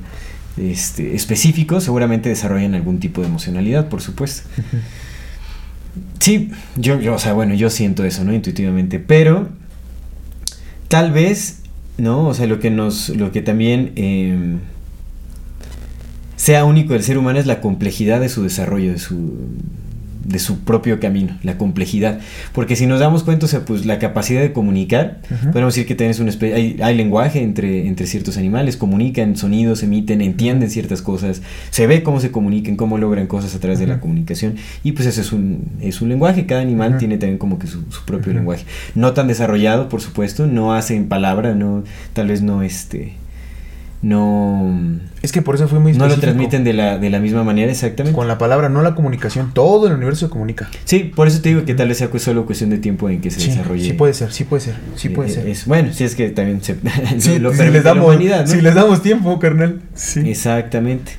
este, específico, seguramente desarrollan algún tipo de emocionalidad, por supuesto. Sí, yo, yo, o sea, bueno, yo siento eso, ¿no? Intuitivamente, pero tal vez, ¿no? O sea, lo que nos, lo que también eh, sea único del ser humano es la complejidad de su desarrollo, de su, de su propio camino, la complejidad. Porque si nos damos cuenta, o sea, pues la capacidad de comunicar, podemos decir que tenés una especie, hay, hay, lenguaje entre, entre ciertos animales, comunican sonidos, emiten, entienden ciertas cosas, se ve cómo se comunican, cómo logran cosas a través de la comunicación, y pues eso es un, es un lenguaje, cada animal tiene también como que su, su propio lenguaje. No tan desarrollado, por supuesto, no hacen palabra, no, tal vez no este no es que por eso fue muy no lo transmiten de la, de la misma manera exactamente. Con la palabra no la comunicación. Todo el universo se comunica. Sí por eso te digo que tal vez sea solo cuestión de tiempo en que se desarrolle. sí puede ser sí puede ser sí puede ser. es, bueno si es que también se [laughs] sí, lo, si les damos humanidad, si les damos tiempo carnal sí. Exactamente.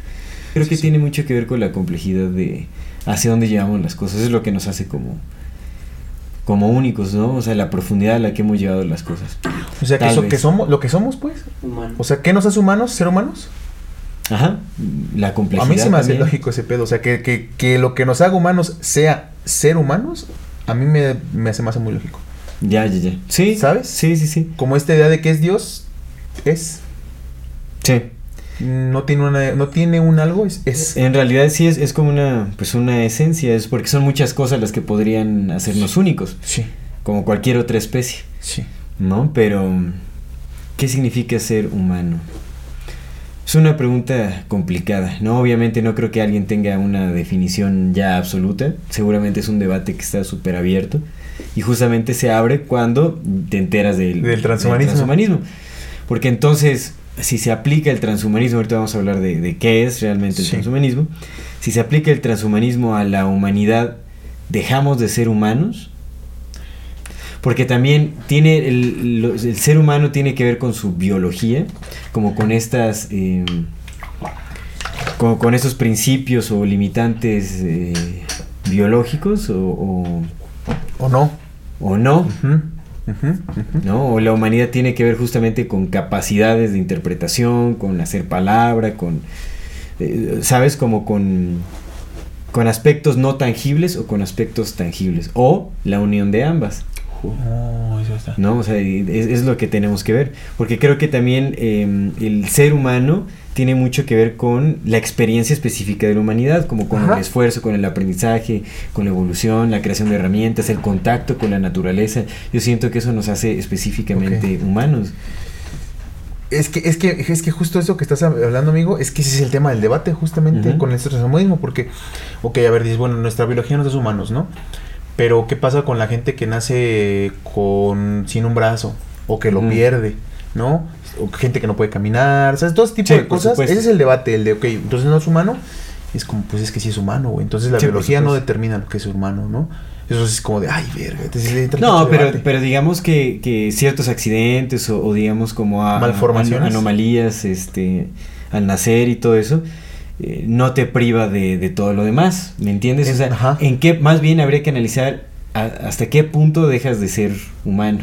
Creo que tiene mucho que ver con la complejidad de hacia dónde llevamos las cosas. Es lo que nos hace como como únicos, ¿no? O sea, la profundidad a la que hemos llevado las cosas. O sea, que, eso, que somos, lo que somos, pues. O sea, ¿qué nos hace humanos, ser humanos? Ajá, la complejidad. A mí se me hace lógico ese pedo. O sea, que, que, que, lo que nos haga humanos sea ser humanos, a mí me, me hace más muy lógico. Ya, ya, ya. Sí. ¿Sabes? Sí, sí, sí. Como esta idea de que es Dios, es. Sí no tiene una no tiene un algo es, en realidad sí es, es como una pues una esencia es porque son muchas cosas las que podrían hacernos únicos. Sí. Como cualquier otra especie. Sí. No pero qué significa ser humano es una pregunta complicada no obviamente no creo que alguien tenga una definición ya absoluta. Seguramente es un debate que está súper abierto y justamente se abre cuando te enteras del, del transhumanismo. del transhumanismo. Porque entonces si se aplica el transhumanismo, ahorita vamos a hablar de, qué es realmente el transhumanismo, si se aplica el transhumanismo a la humanidad, ¿dejamos de ser humanos? Porque también tiene el, ser humano tiene que ver con su biología, como con estas... Eh, como con esos principios o limitantes eh, biológicos o, o, no. O no. ¿No? O la humanidad tiene que ver justamente con capacidades de interpretación, con hacer palabra, con, eh, ¿sabes? Como con, con aspectos no tangibles o con aspectos tangibles, o la unión de ambas. Oh, ¿No? O sea, es, lo que tenemos que ver. Porque creo que también em, el ser humano tiene mucho que ver con la experiencia específica de la humanidad, como con el esfuerzo, con el aprendizaje, con la evolución, la creación de herramientas, el contacto con la naturaleza. Yo siento que eso nos hace específicamente humanos. Es que, es que, es que justo eso que estás hablando, amigo, es que ese es el tema del debate justamente con el transhumanismo, porque, ok, a ver, dices, bueno, nuestra biología no es humanos, ¿no? Pero, ¿qué pasa con la gente que nace con sin un brazo o que lo pierde, ¿no? O gente que no puede caminar, ¿sabes? Todo ese tipo de cosas. Ese es el debate, el de, ok, entonces no es humano. es como, pues es que sí es humano, güey. Entonces la biología no determina lo que es humano, ¿no? Eso es como de, ay, verga. no, pero, pero digamos que, que ciertos accidentes o, digamos como a, Malformaciones. anomalías este, al nacer y todo eso, eh, no te priva de, de, todo lo demás, ¿me entiendes? o sea, en qué, más bien habría que analizar hasta qué punto dejas de ser humano.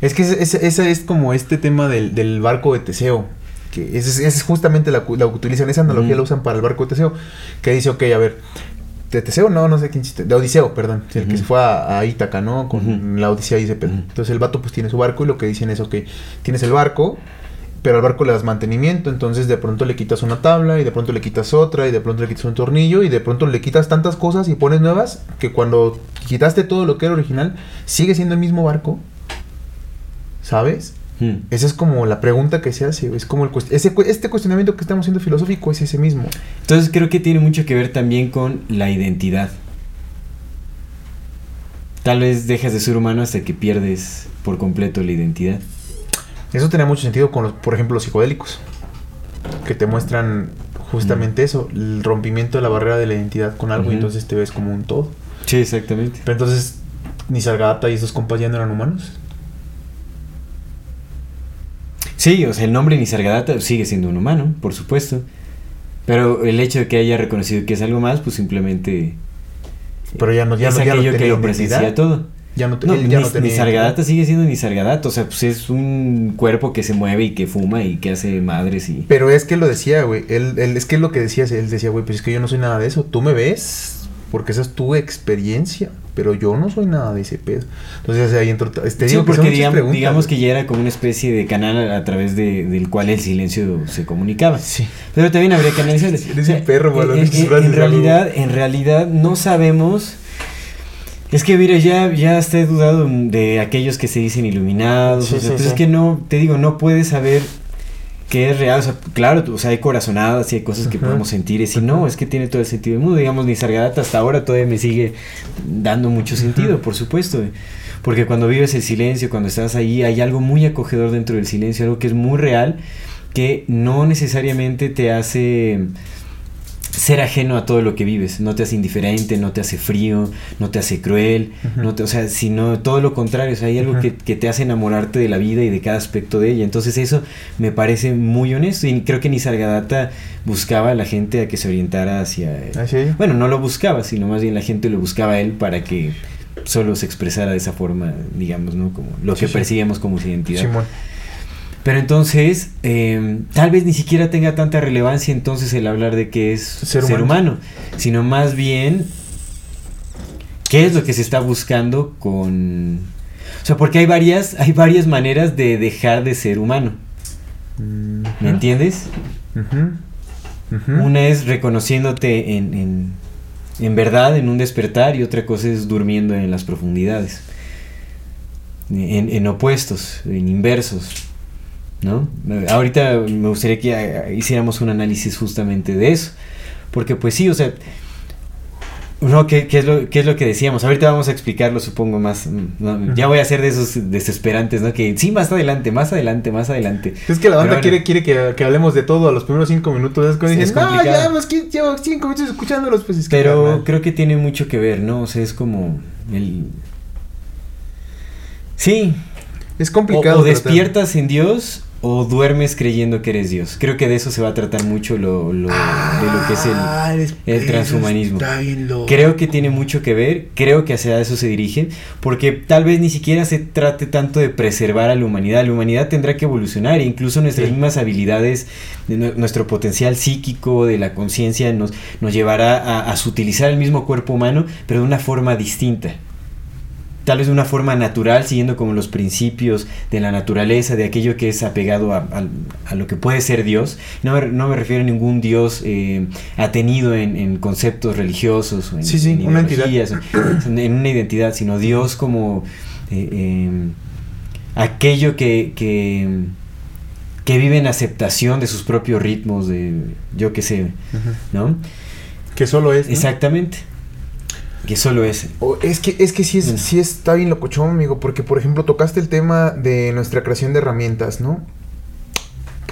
Es que ese, es como este tema del, del barco de Teseo. Que esa es, justamente la, la, que utilizan, esa analogía la usan para el barco de Teseo. Que dice, ok, a ver, de Teseo, no, no sé quién chiste, de Odiseo, perdón, el que se fue a, Ítaca, ¿no? Con la Odisea y ese pedo. Entonces el vato pues tiene su barco y lo que dicen es, ok, tienes el barco, pero al barco le das mantenimiento, entonces de pronto le quitas una tabla y de pronto le quitas otra y de pronto le quitas un tornillo y de pronto le quitas tantas cosas y pones nuevas que cuando quitaste todo lo que era original sigue siendo el mismo barco, ¿Sabes? Hmm. Esa es como la pregunta que se hace, es como el ese, este cuestionamiento que estamos haciendo filosófico es ese mismo. Entonces creo que tiene mucho que ver también con la identidad. Tal vez dejas de ser humano hasta que pierdes por completo la identidad. Eso tiene mucho sentido con, los, por ejemplo, los psicodélicos, que te muestran justamente hmm. eso, el rompimiento de la barrera de la identidad con algo y entonces te ves como un todo. Sí, exactamente. Pero entonces, Nisargata y esos compas ya no eran humanos. Sí, o sea, el nombre Nisargadatta sigue siendo un humano, por supuesto. Pero el hecho de que haya reconocido que es algo más, pues simplemente. Pero ya no, ya es no, aquello que lo presencia todo. Ya no, no, ya no Nisargadatta sigue siendo Nisargadatta, o sea, pues es un cuerpo que se mueve y que fuma y que hace madres y... Pero es que lo decía, güey, él, él, es que lo que decía, él decía, güey, pues es que yo no soy nada de eso, tú me ves porque esa es tu experiencia, pero yo no soy nada de ese pedo. Entonces ahí entro, este, Sí, digo son porque digamos, que ya era como una especie de canal a, través de, del cual el silencio se comunicaba. Sí. Pero también habría que analizar. [laughs] Eres un perro, en, mano, en- realidad, en realidad no sabemos. Es que mira, ya, ya hasta he dudado de aquellos que se dicen iluminados. Sí, o sea, sí, pues sí. es que no, te digo, no puedes saber qué es real. O sea, claro, o sea, hay corazonadas y hay cosas que Ajá. podemos sentir. Y si no, es que tiene todo el sentido del mundo. Digamos, Nisargadatta hasta ahora todavía me sigue dando mucho sentido, Ajá. por supuesto. Porque cuando vives el silencio, cuando estás ahí, hay algo muy acogedor dentro del silencio, algo que es muy real, que no necesariamente te hace ser ajeno a todo lo que vives, no te hace indiferente, no te hace frío, no te hace cruel, no te, o sea, sino todo lo contrario, o sea, hay algo que, que te hace enamorarte de la vida y de cada aspecto de ella, entonces eso me parece muy honesto y creo que Nisargadatta buscaba a la gente a que se orientara hacia... ¿Ah, sí? Bueno, no lo buscaba, sino más bien la gente lo buscaba a él para que solo se expresara de esa forma, digamos, ¿no? Como lo Sí, que sí. percibimos como su identidad. Simón. Pero entonces, eh, tal vez ni siquiera tenga tanta relevancia entonces el hablar de que es Ser ser, humano. humano. sino más bien qué es lo que se está buscando con... O sea, porque hay varias, hay varias maneras de dejar de ser humano, ¿me entiendes? Una es reconociéndote en, en, en verdad, en un despertar, y otra cosa es durmiendo en las profundidades. En, en opuestos, en inversos. ¿No? Ahorita me gustaría que eh, hiciéramos un análisis justamente de eso. Porque pues sí, o sea, no, ¿qué, qué es lo, qué es lo que decíamos? Ahorita vamos a explicarlo, supongo, más. mm, ¿no? Ya voy a ser de esos desesperantes, ¿no? Que sí, más adelante, más adelante, más adelante. Es que la banda bueno. quiere, quiere que, que hablemos de todo a los primeros cinco minutos. Es cuando dicen, no, ya, pues que llevo cinco minutos escuchándolos, pues es. Pero carnal". creo que tiene mucho que ver, ¿no? O sea, es como el... Sí, es o, complicado. o tratar. despiertas en Dios o duermes creyendo que eres Dios. Creo que de eso se va a tratar mucho lo, lo- de lo que es el... Ah, el transhumanismo. Creo que tiene mucho que ver, creo que hacia eso se dirige, porque tal vez ni siquiera se trate tanto de preservar a la humanidad, la humanidad tendrá que evolucionar, e incluso nuestras Sí. mismas habilidades, de nu- nuestro potencial psíquico, de la conciencia, nos, nos llevará a, a utilizar el mismo cuerpo humano, pero de una forma distinta. Tal vez de una forma natural, siguiendo como los principios de la naturaleza, de aquello que es apegado a, a- a lo que puede ser Dios. No me, no me refiero a ningún Dios eh, atenido en, en conceptos religiosos, o en, Sí, sí, en una ideologías, en, en una identidad, sino Dios como eh, eh, aquello que, que, que vive en aceptación de sus propios ritmos, de yo qué sé. ¿no? Que solo es. ¿no? Exactamente. Que solo es. O es que, es que sí, es, Mm. sí está bien locochón, amigo, porque por ejemplo tocaste el tema de nuestra creación de herramientas, ¿no?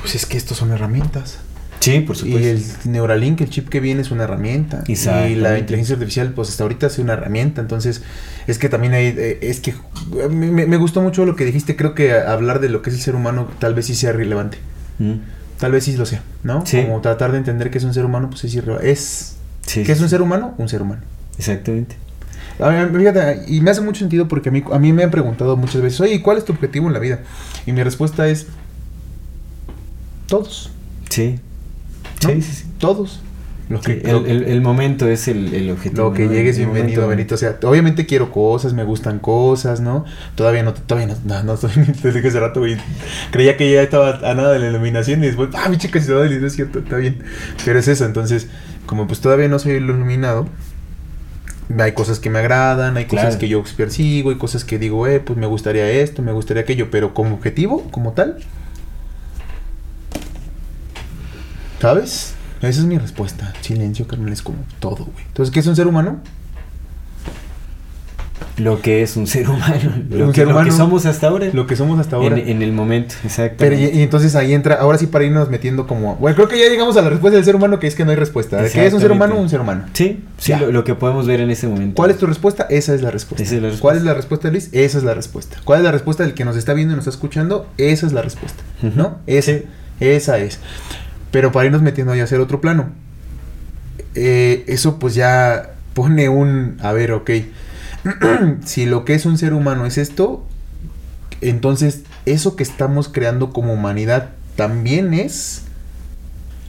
Pues es que estos son herramientas. Sí, por Y supuesto. el Neuralink, el chip que viene es una herramienta. Y la inteligencia artificial, pues hasta ahorita es una herramienta. Entonces, es que también hay, eh, es que me, me gustó mucho lo que dijiste. Creo que hablar de lo que es el ser humano tal vez sí sea relevante. Mm. Tal vez sí lo sea, ¿no? Sí. Como tratar de entender que es un ser humano, pues es irrelevante. Es, Sí, ¿Qué es un ser humano? Un ser humano. Exactamente. A mí, fíjate, y me hace mucho sentido porque a mí, a mí me han preguntado muchas veces, oye, ¿cuál es tu objetivo en la vida? Y mi respuesta es, todos, Sí. ¿no? Sí, sí, sí. Todos. Lo que, Sí, el, el- el momento es el, el objetivo. lo que ¿no? llegues, bienvenido, momento- Benito. O sea, obviamente quiero cosas, me gustan cosas, ¿no? Todavía no, todavía no, no, no estoy, [laughs] desde que hace rato, güey, creía que ya estaba a nada de la iluminación y después, ah, mi chica se va a no es cierto, está bien. Pero es eso, entonces, como pues todavía no soy el iluminado, hay cosas que me agradan, hay cosas que yo persigo, hay cosas que digo, eh, pues me gustaría esto, me gustaría aquello, pero como objetivo, como tal, ¿sabes? Esa es mi respuesta. Silencio, carnal, es como todo, güey. Entonces, ¿qué es un ser humano? Lo que es un ser humano. [laughs] Lo, Un que, ser lo que humano, somos hasta ahora. Lo que somos hasta ahora. En, en el momento, exacto. Pero y, y entonces ahí entra, ahora sí para irnos metiendo como... Bueno, creo que ya llegamos a la respuesta del ser humano, que es que no hay respuesta. ¿De ¿Qué es un ser humano? Un ser humano. Sí, sí, lo, lo que podemos ver en ese momento. ¿Cuál es tu respuesta? Esa es la respuesta. Esa es la respuesta. ¿Cuál es la respuesta, Luis? Esa es la respuesta. ¿Cuál es la respuesta del que nos está viendo y nos está escuchando? Esa es la respuesta. ¿No? Esa, Sí. esa es. Pero para irnos metiendo ya a hacer otro plano. eh, eso pues ya pone un... A ver, ok. [clears throat] si lo que es un ser humano es esto, entonces eso que estamos creando como humanidad también es...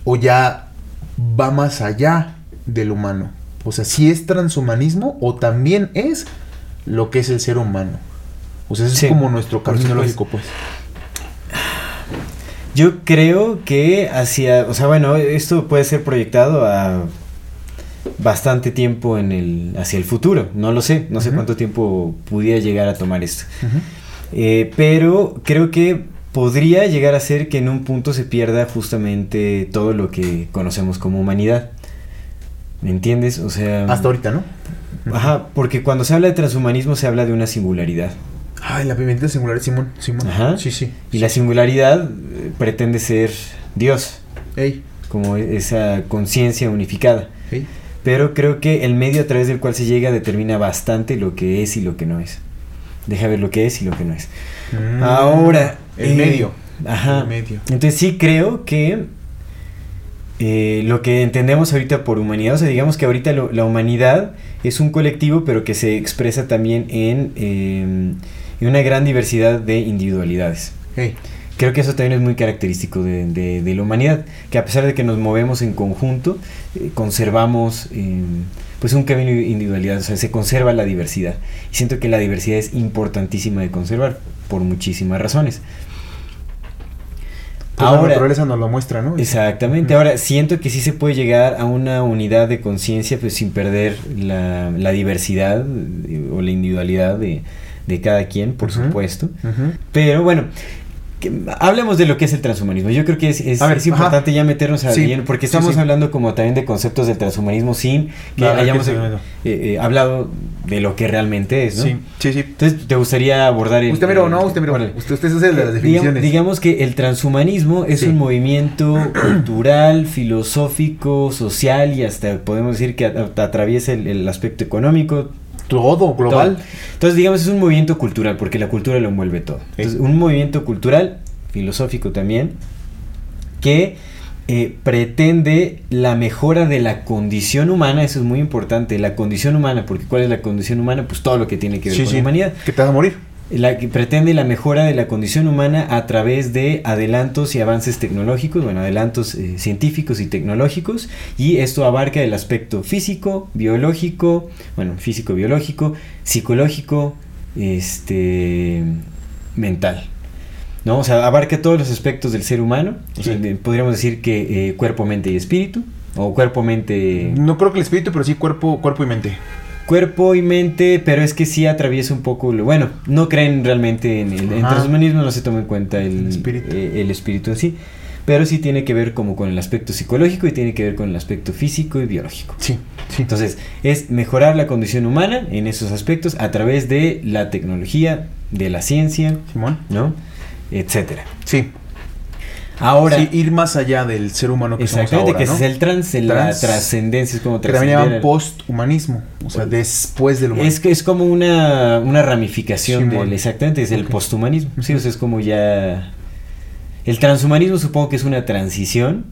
O ya va más allá del humano. O sea, si es transhumanismo o también es lo que es el ser humano. O sea, ese Sí, es como nuestro camino lógico, pues. Yo creo que hacia, o sea, bueno, esto puede ser proyectado a bastante tiempo en el, hacia el futuro, no lo sé, no sé cuánto tiempo pudiera llegar a tomar esto. Eh, pero creo que podría llegar a ser que en un punto se pierda justamente todo lo que conocemos como humanidad. ¿Me entiendes? O sea... Hasta ahorita, ¿no? Ajá, porque cuando se habla de transhumanismo se habla de una singularidad. Ay, la pimienta singular, Simón. Simón. Ajá. Sí, sí. Y la singularidad eh, pretende ser Dios, Ey, como esa conciencia unificada. ey. Pero creo que el medio a través del cual se llega determina bastante lo que es y lo que no es. Deja ver lo que es y lo que no es. Mm, Ahora. El eh, medio. Ajá. El medio. Entonces sí creo que eh, lo que entendemos ahorita por humanidad, o sea, digamos que ahorita lo- la humanidad es un colectivo, pero que se expresa también en, eh, en una gran diversidad de individualidades. Ey. Creo que eso también es muy característico de, de- de la humanidad, que a pesar de que nos movemos en conjunto, eh, conservamos eh, pues un camino de individualidad, o sea, se conserva la diversidad. Y siento que la diversidad es importantísima de conservar, por muchísimas razones. Pues la naturaleza nos lo muestra, ¿no? Exactamente. Ahora, siento que sí se puede llegar a una unidad de conciencia, pues sin perder la, la diversidad eh, o la individualidad de, de cada quien, por supuesto. Pero bueno, que- hablemos de lo que es el transhumanismo. Yo creo que es, es- A ver, es importante ya meternos a Sí, bien, porque estamos sí. hablando como también de conceptos del transhumanismo sin que ver, hayamos ¿qué eh, eh, hablado de lo que realmente es, ¿no? Sí, sí, sí. Entonces, ¿te gustaría abordar el... Usted miró, el- no, usted miró. órale. Usted, usted es el de las definiciones. digamos, digamos que el transhumanismo es Sí. un movimiento [coughs] cultural, filosófico, social y hasta podemos decir que atraviesa el, el aspecto económico. Todo, global. todo. Entonces, digamos, es un movimiento cultural porque la cultura lo envuelve todo. Entonces, un movimiento cultural, filosófico también, que eh, pretende la mejora de la condición humana, eso es muy importante, la condición humana, porque ¿cuál es la condición humana? Pues todo lo que tiene que ver Sí, con sí. la humanidad. Que te vas a morir. La que pretende la mejora de la condición humana a través de adelantos y avances tecnológicos, bueno, adelantos eh, científicos y tecnológicos, y esto abarca el aspecto físico, biológico, bueno, físico, biológico, psicológico, este, mental. ¿No? O sea, abarca todos los aspectos del ser humano. O sea, Sí. podríamos decir que eh, cuerpo, mente y espíritu. O cuerpo, mente. No creo que el espíritu, pero sí cuerpo, cuerpo y mente. Cuerpo y mente, pero es que sí atraviesa un poco. lo- Bueno, no creen realmente en el en transhumanismo, no se toma en cuenta el, El espíritu. eh, el espíritu en sí. Pero sí tiene que ver como con el aspecto psicológico y tiene que ver con el aspecto físico y biológico. Sí, sí. Entonces, es mejorar la condición humana en esos aspectos a través de la tecnología, de la ciencia, Simón. ¿no? Etcétera. Sí. Ahora, Sí, ir más allá del ser humano que somos exactamente, ahora, que es el trans, el- la trascendencia, es como Que también llaman el- posthumanismo. O sea, después del humano. Es que es como una, una ramificación del exactamente, es el Ok. posthumanismo. Sí, o sea, es como ya. El transhumanismo supongo que es una transición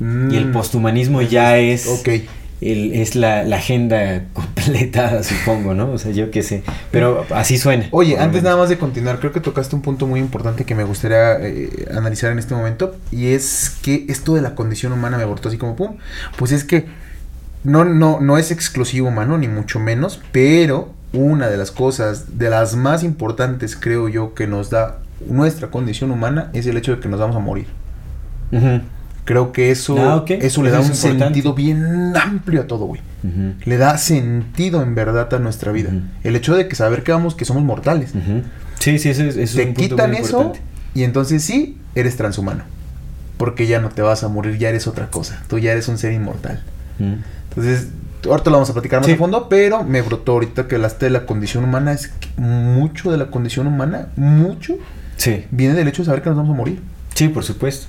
y el Mm. posthumanismo ya es, Ok. El, es la, la agenda [laughs] completa, supongo, ¿no? O sea, yo qué sé. Pero así suena. Oye, antes nada más de continuar, creo que tocaste un punto muy importante que me gustaría eh, analizar en este momento. Y es que esto de la condición humana me abortó así como pum. Pues es que no, no, no es exclusivo humano, ni mucho menos. Pero una de las cosas, de las más importantes, creo yo, que nos da nuestra condición humana es el hecho de que nos vamos a morir. Creo que eso, Ah, eso le da es un importante. sentido bien amplio a todo, güey. Le da sentido en verdad a nuestra vida. El hecho de que saber que vamos, que somos mortales. Sí, sí, eso es, eso es te un punto quitan muy eso importante. y entonces sí, eres transhumano. Porque ya no te vas a morir, ya eres otra cosa. Tú ya eres un ser inmortal. Entonces, ahorita lo vamos a platicar más Sí. a fondo, pero me brotó ahorita que hablaste de la condición humana. Es que mucho de la condición humana, mucho, Sí, viene del hecho de saber que nos vamos a morir. sí, por supuesto.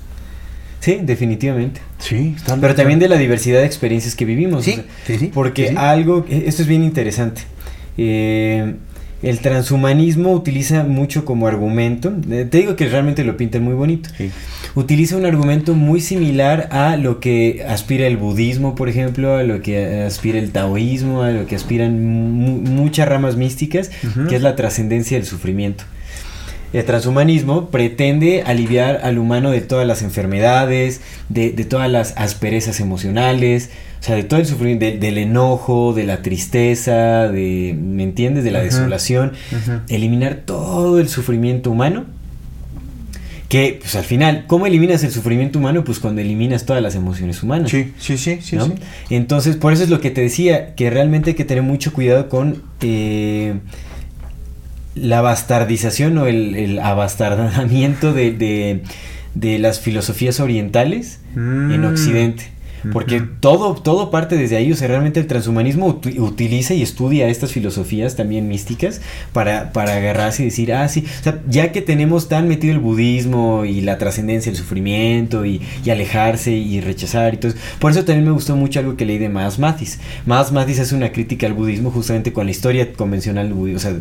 Sí, definitivamente. Sí, Pero también de la diversidad de experiencias que vivimos. o Sí, sea, sí, sí. Porque sí, algo, e- esto es bien interesante. Eh, el transhumanismo utiliza mucho como argumento, eh, te digo que realmente lo pintan muy bonito, Sí. utiliza un argumento muy similar a lo que aspira el budismo, por ejemplo, a lo que aspira el taoísmo, a lo que aspiran mu- muchas ramas místicas, que es la trascendencia del sufrimiento. El transhumanismo pretende aliviar al humano de todas las enfermedades, de, de todas las asperezas emocionales, O sea, de todo el sufrimiento, de- del enojo, de la tristeza, de, ¿me entiendes? De la desolación. Eliminar todo el sufrimiento humano. Que, pues al final, ¿cómo eliminas el sufrimiento humano? Pues cuando eliminas todas las emociones humanas. Sí, sí, sí, sí, ¿no? sí. Entonces, por eso es lo que te decía, que realmente hay que tener mucho cuidado con eh, la bastardización o el, el abastardamiento de, de- de las filosofías orientales en Mm. Occidente. Porque todo, todo parte desde ahí, o sea, realmente el transhumanismo uti- utiliza y estudia estas filosofías también místicas para, para agarrarse y decir, ah, sí, o sea, ya que tenemos tan metido el budismo y la trascendencia, el sufrimiento y, y alejarse y rechazar y todo eso. Por eso también me gustó mucho algo que leí de Miles Mathis. Miles Mathis hace una crítica al budismo justamente con la historia convencional del budismo. O sea,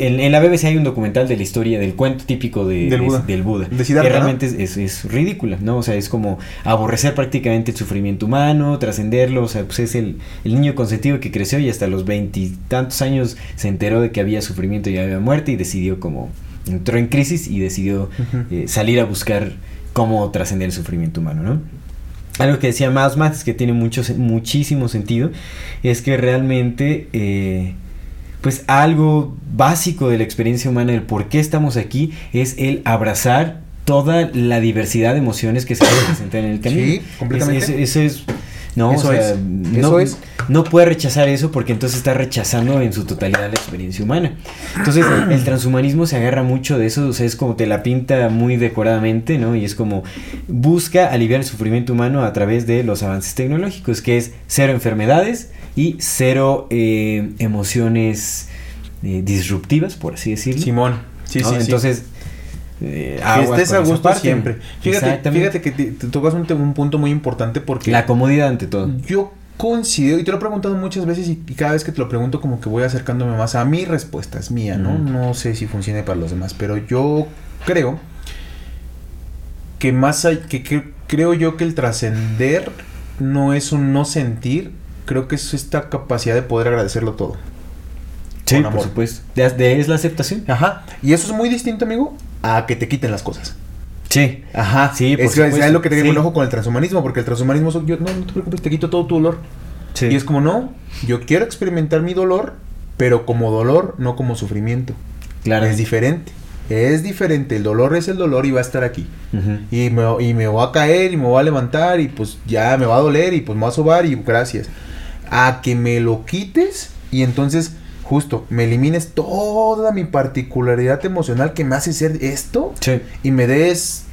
en, en la BBC hay un documental de la historia del cuento típico de, Del de- Buda. del Buda. De Siddhartha, que ¿no? realmente es, es, es ridícula, ¿no? O sea, es como aborrecer prácticamente el sufrimiento humano, trascenderlo, o sea, pues es el, el niño consentido que creció y hasta los veintitantos años se enteró de que había sufrimiento y había muerte y decidió como, entró en crisis y decidió eh, salir a buscar cómo trascender el sufrimiento humano, ¿no? Algo que decía más más que tiene mucho, muchísimo sentido, es que realmente, eh, pues algo básico de la experiencia humana, el por qué estamos aquí, es el abrazar toda la diversidad de emociones que se [coughs] presentan en el camino. Sí, completamente. Es- es- eso es... No, Eso o sea, es, no, eso es. no puede rechazar eso porque entonces está rechazando en su totalidad la experiencia humana. Entonces el transhumanismo se agarra mucho de eso, o sea, es como te la pinta muy decoradamente, ¿no? Y es como busca aliviar el sufrimiento humano a través de los avances tecnológicos, que es cero enfermedades y cero eh, emociones eh, disruptivas, por así decirlo. Simón. Sí, ¿no? sí, sí. Eh, que aguas estés a gusto parte. siempre. Fíjate, que te, te tocas un, punto muy importante porque La comodidad ante todo. yo considero, y te lo he preguntado muchas veces y, y cada vez que te lo pregunto como que voy acercándome más a mi respuesta, es mía, ¿no? No sé si funcione para los demás, pero yo creo que más hay, que, que- creo yo que el trascender no es un no sentir, creo que es esta capacidad de poder agradecerlo todo. Sí, por supuesto. De, de- es la aceptación. Ajá, y eso es muy distinto, amigo, a que te quiten las cosas. Sí. Ajá, Sí, por es, lo que te digo Sí. con el transhumanismo, porque el transhumanismo, son- yo, no, no te preocupes, te quito todo tu dolor. Sí. Y es como, no, yo quiero experimentar mi dolor, pero como dolor, no como sufrimiento. claro. Es diferente. Es diferente. El dolor es el dolor y va a estar aquí. Y me, y me voy a caer y me voy a levantar y pues ya me va a doler y pues me va a sobar y gracias. A que me lo quites y entonces justo me elimines toda mi particularidad emocional que me hace ser esto Sí. y me des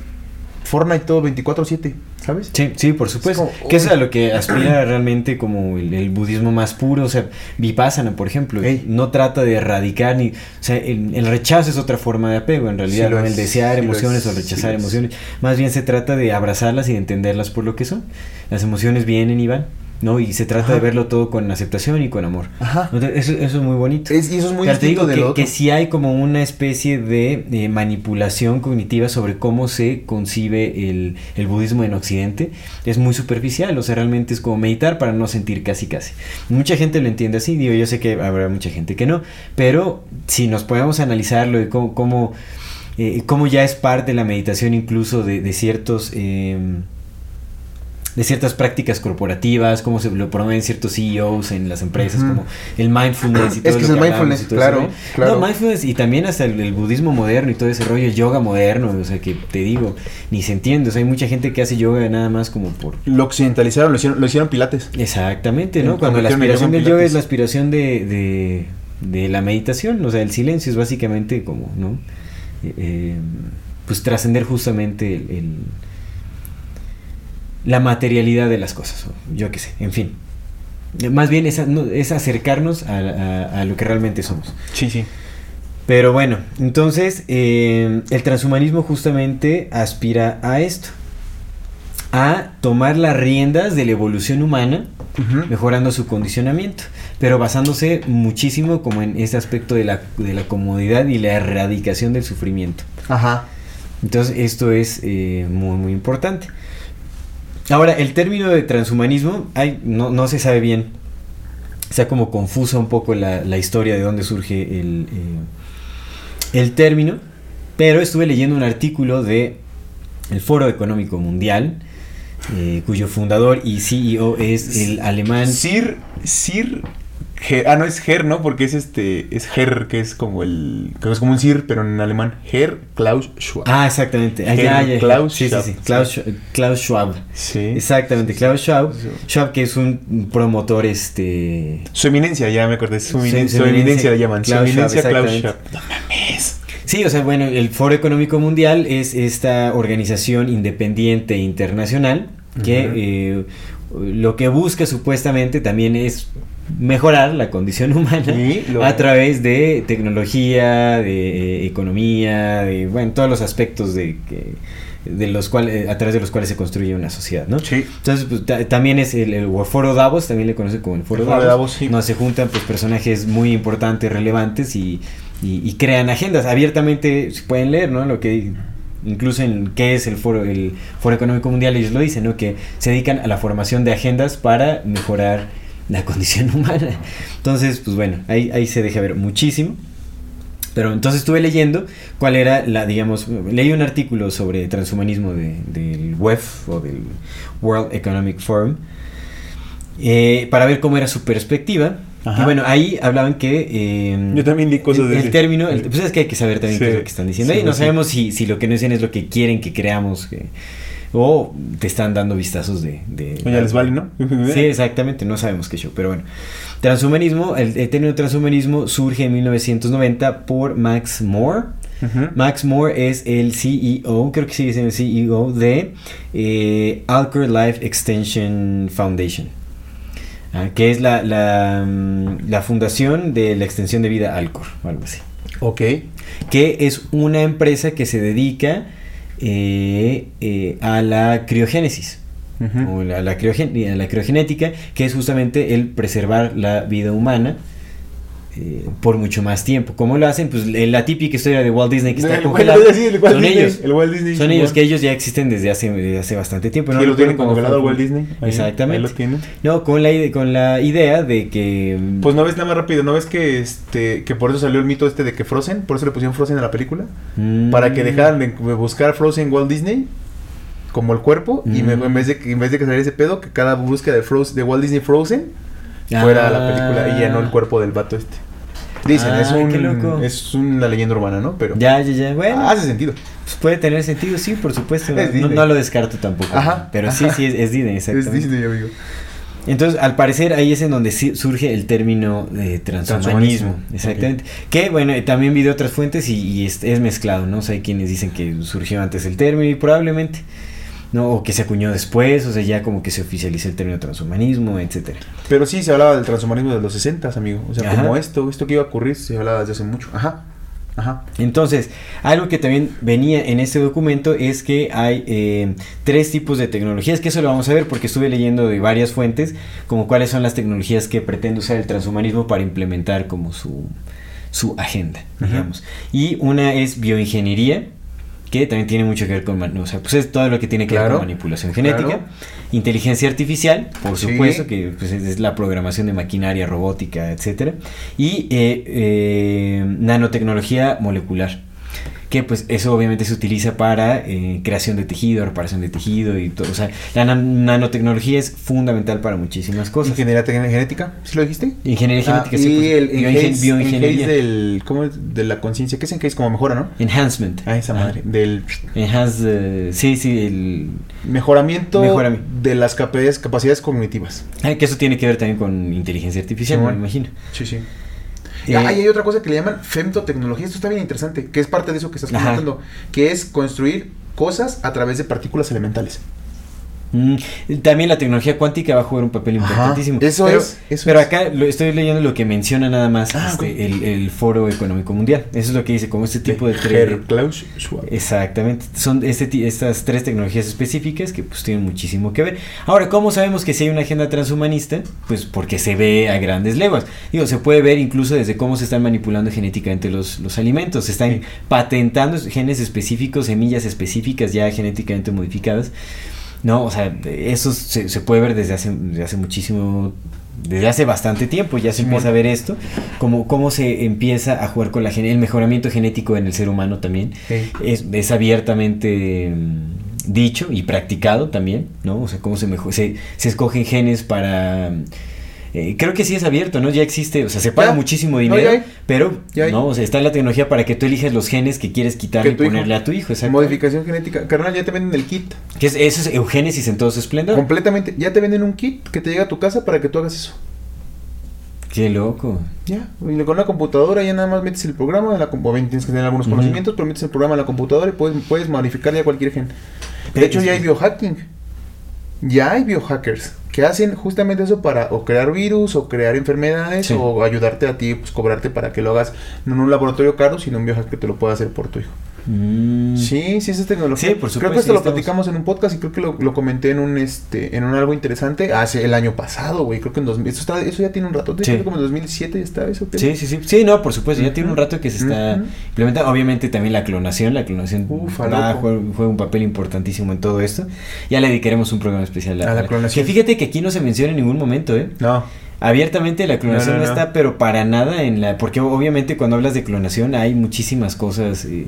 Fortnite todo 24/7, ¿sabes? Sí, sí, por supuesto. como, que eso es a lo que [clears throat] aspira realmente como el, el budismo más puro. O sea, Vipassana, por ejemplo, Ey. no trata de erradicar ni. O sea, el, el rechazo es otra forma de apego, en realidad. Sí ¿no? es, el desear sí emociones es, o rechazar es. emociones. Más bien se trata de abrazarlas y de entenderlas por lo que son. Las emociones vienen y van, ¿no? Y se trata Ajá. de verlo todo con aceptación y con amor. Ajá. Entonces, Eso, eso es muy bonito. Es- y eso es muy Pero te digo de que, lo que sí hay como una especie de, eh, manipulación cognitiva sobre cómo se concibe el, el budismo en Occidente. Es muy superficial, o sea, realmente es como meditar para no sentir casi casi. Mucha gente lo entiende así, digo, yo sé que habrá mucha gente que no, pero si nos podemos analizarlo y cómo, cómo, eh, cómo ya es parte de la meditación incluso de, de ciertos... em, de ciertas prácticas corporativas, cómo se lo promueven ciertos CEOs en las empresas, como el mindfulness y Es todo que lo es el mindfulness, y todo claro, claro. No, mindfulness y también hasta el, el budismo moderno y todo ese rollo, el yoga moderno, o sea, que te digo, ni se entiende, o sea, hay mucha gente que hace yoga nada más como por... Lo occidentalizaron, lo hicieron, lo hicieron pilates. Exactamente, En ¿no? Cuando la aspiración del yoga es la aspiración de, de, de la meditación, o sea, el silencio es básicamente como, ¿no? Eh, eh, pues trascender justamente el, el- la materialidad de las cosas, yo qué sé, en fin. Más bien es, acercarnos a, a- a lo que realmente somos. Sí, sí. Pero bueno, entonces eh, el transhumanismo justamente aspira a esto, a tomar las riendas de la evolución humana, mejorando su condicionamiento, pero basándose muchísimo como en ese aspecto de la, de la comodidad y la erradicación del sufrimiento. Ajá. Entonces esto es eh, muy muy importante. Ahora, el término de transhumanismo no, se sabe bien. Está como confusa un poco la, la historia de dónde surge el, eh, el término. Pero estuve leyendo un artículo de el Foro Económico Mundial eh, cuyo fundador y CEO es el alemán Sir, Sir, Ah, no es Ger, ¿no? Porque es este, es Ger, que es como el, que es como un Sir, pero en alemán, Ger Klaus Schwab. Ah, exactamente. Ah, ya, ya, ya. Klaus sí, sí, Schwab. sí. Klaus, Klaus Schwab. Sí. Exactamente, Klaus Schwab. Schwab que es un promotor este Su eminencia, ya me acordé, su, Su- eminen- su su eminencia eminencia, la llaman, su Klaus Schwab, eminencia Klaus Schwab. No mames. Sí, o sea, bueno, el Foro Económico Mundial es esta organización independiente internacional que eh, lo que busca supuestamente también es mejorar la condición [laughs] humana Sí, lo- a través de tecnología, de eh, economía, de bueno, todos los aspectos de que de los cuales a través de los cuales se construye una sociedad, ¿no? Sí. Entonces, pues, ta- también es el, el Foro Davos, también le conoce como el Foro, El Foro de Davos, Davos, sí. donde se juntan pues personajes muy importantes, relevantes y, y- y crean agendas. Abiertamente se pueden leer, ¿no? Lo que incluso en qué es el Foro, el Foro Económico Mundial, ellos lo dicen, ¿no? Que se dedican a la formación de agendas para mejorar la condición [laughs] humana. Entonces, pues bueno, ahí, ahí se deja ver muchísimo. Pero entonces estuve leyendo cuál era la, digamos, leí un artículo sobre transhumanismo de- del WEF o del World Economic Forum eh, para ver cómo era su perspectiva. Ajá. Y bueno, ahí hablaban que... eh, Yo también di cosas el, de el término, el- pues es que hay que saber también Sí. qué es lo que están diciendo. Sí, y no sí. sabemos si, si lo que nos dicen es lo que quieren que creamos que- o te están dando vistazos de... de les vale, ¿no? [laughs] Sí, exactamente, no sabemos qué show, pero bueno. Transhumanismo, el, el término transhumanismo surge en 1990 por Max Moore. Max Moore es el CEO, creo que sigue siendo el CEO de eh, Alcor Life Extension Foundation, ah, que es la, la, mm, la fundación de la extensión de vida Alcor, o algo así Ok. que es una empresa que se dedica eh, eh, a la criogénesis. Ujú. o la, la criogen- a la criogenética, que es justamente el preservar la vida humana eh, por mucho más tiempo. ¿Cómo lo hacen? Pues eh, la típica historia de Walt Disney que está El- congelado. el- el son Disney, ellos. el Walt Disney, son ellos, que ellos ya existen desde hace, desde hace bastante tiempo. No lo tienen congelado. Walt Disney. Ahí- Exactamente. Ahí lo tienen. No, con la, con la idea de que... mm, Pues no ves nada más rápido, ¿no ves que este que por eso salió el mito este de que Frozen, por eso le pusieron Frozen a la película? mm, Para que dejaran de buscar Frozen Walt Disney como el cuerpo y me- Mm. en vez de que en vez de que saliera ese pedo que cada búsqueda de Frozen, de Walt Disney Frozen fuera la película y ya no el cuerpo del vato este. Dicen, Ah, es un es una leyenda urbana, ¿no? Pero Ya, ya, ya. Bueno, hace sentido. pues puede tener sentido, sí, por supuesto. Es No, lo descarto tampoco. Ajá, Pero sí, ajá. sí, es, es Disney, [laughs] exactamente. Es Disney, amigo. Entonces, al parecer, ahí es en donde surge el término de transhumanismo. Transhumanismo, Exactamente. Que, bueno, eh, también vi de otras fuentes y, y es, es mezclado, ¿no? O sea, hay quienes dicen que surgió antes el término y probablemente, ¿no? O que se acuñó después, o sea, ya como que se oficializó el término transhumanismo, etcétera. Pero sí se hablaba del transhumanismo de los 60, amigo. O sea, Ajá. como esto, esto que iba a ocurrir se hablaba desde hace mucho. Ajá. Ajá. Entonces, algo que también venía en este documento es que hay eh, tres tipos de tecnologías, que eso lo vamos a ver porque estuve leyendo de varias fuentes, como cuáles son las tecnologías que pretende usar el transhumanismo para implementar como su, su agenda, digamos. Y una es bioingeniería, que también tiene mucho que ver con, o sea, pues es todo lo que tiene que ver con manipulación genética, claro. inteligencia artificial, por Sí. supuesto, que pues, es es la programación de maquinaria robótica, etcétera, y eh, eh, nanotecnología molecular. Que pues eso obviamente se utiliza para eh, creación de tejido, reparación de tejido y todo. O sea, la nan- nanotecnología es fundamental para muchísimas cosas. Ingeniería genética, ¿sí lo dijiste? Ingeniería Ah, genética, y sí, pues, el bioingen- bioingeniería. del, ¿cómo es? de la conciencia, ¿qué es enhace? Como mejora, ¿no? Enhancement. Ah, esa madre. Del Enhance, eh, sí, sí, el... mejoramiento Mejorami- de las capacidades, capacidades cognitivas. ah, que eso tiene que ver también con inteligencia artificial, Sí, me bueno. imagino. Sí, sí. Eh, ah, y hay otra cosa que le llaman femtotecnología. Esto está bien interesante, que es parte de eso que estás Ajá. comentando, que es construir cosas a través de partículas elementales. Mm, también la tecnología cuántica va a jugar un papel Ajá, importantísimo. eso pero, es, eso pero es. acá lo, estoy leyendo lo que menciona nada más Ah, este, el, el Foro Económico Mundial. Eso es lo que dice, como este tipo de, tre- Herr Klaus Schwab. Exactamente, son este, estas tres tecnologías específicas que pues tienen muchísimo que ver. Ahora, ¿cómo sabemos que si hay una agenda transhumanista? Pues porque se ve a grandes leguas. Digo, se puede ver incluso desde cómo se están manipulando genéticamente los, los alimentos. Se están Sí. patentando genes específicos, semillas específicas ya genéticamente modificadas. No, o sea, eso se, se puede ver desde hace, desde hace muchísimo, desde hace bastante tiempo, ya se empieza a ver esto, como cómo se empieza a jugar con la gen- el mejoramiento genético en el ser humano también. Sí. Es, es abiertamente mm, dicho y practicado también, ¿no? O sea, cómo se, mejor, se, se escogen genes para... eh, creo que sí es abierto, ¿no? Ya existe, o sea, se paga Ya. muchísimo No, dinero, ya hay. pero Ya hay. no, o sea, está la tecnología para que tú elijas los genes que quieres quitarle Que y hijo. ponerle a tu hijo, exacto. Modificación genética. Carnal, ya te venden el kit. Que es, eso es eugénesis en todo su esplendor. Completamente. Ya te venden un kit que te llega a tu casa para que tú hagas eso. Qué loco. Ya. Y con una computadora ya nada más metes el programa la obviamente tienes que tener algunos conocimientos, pero metes el programa en la computadora y puedes, puedes modificar ya cualquier gen. De hecho, ya hay biohacking. Ya hay biohackers que hacen justamente eso para o crear virus o crear enfermedades Sí. o ayudarte a ti, pues cobrarte para que lo hagas no en un laboratorio caro, sino un biohacker que te lo pueda hacer por tu hijo. Mm. Sí, sí, esa es tecnología. Sí, por Creo supuesto, que esto lo estamos- platicamos en un podcast y creo que lo, lo comenté en un este en un algo interesante hace el año pasado, güey. Creo que en 2000. Eso, está, eso ya tiene un rato. Sí. Creo que como en 2007 ya está eso. Sí, sí, sí. Sí, no, por supuesto, ya tiene un rato que se está implementando. Obviamente también la clonación, la clonación Ufa, va juega un papel importantísimo en todo esto. Ya le dedicaremos un programa especial A la clonación. Que fíjate que aquí no se menciona en ningún momento, ¿eh? No. Abiertamente la clonación No, no, no, no. está, pero para nada en la... Porque obviamente cuando hablas de clonación hay muchísimas cosas... eh,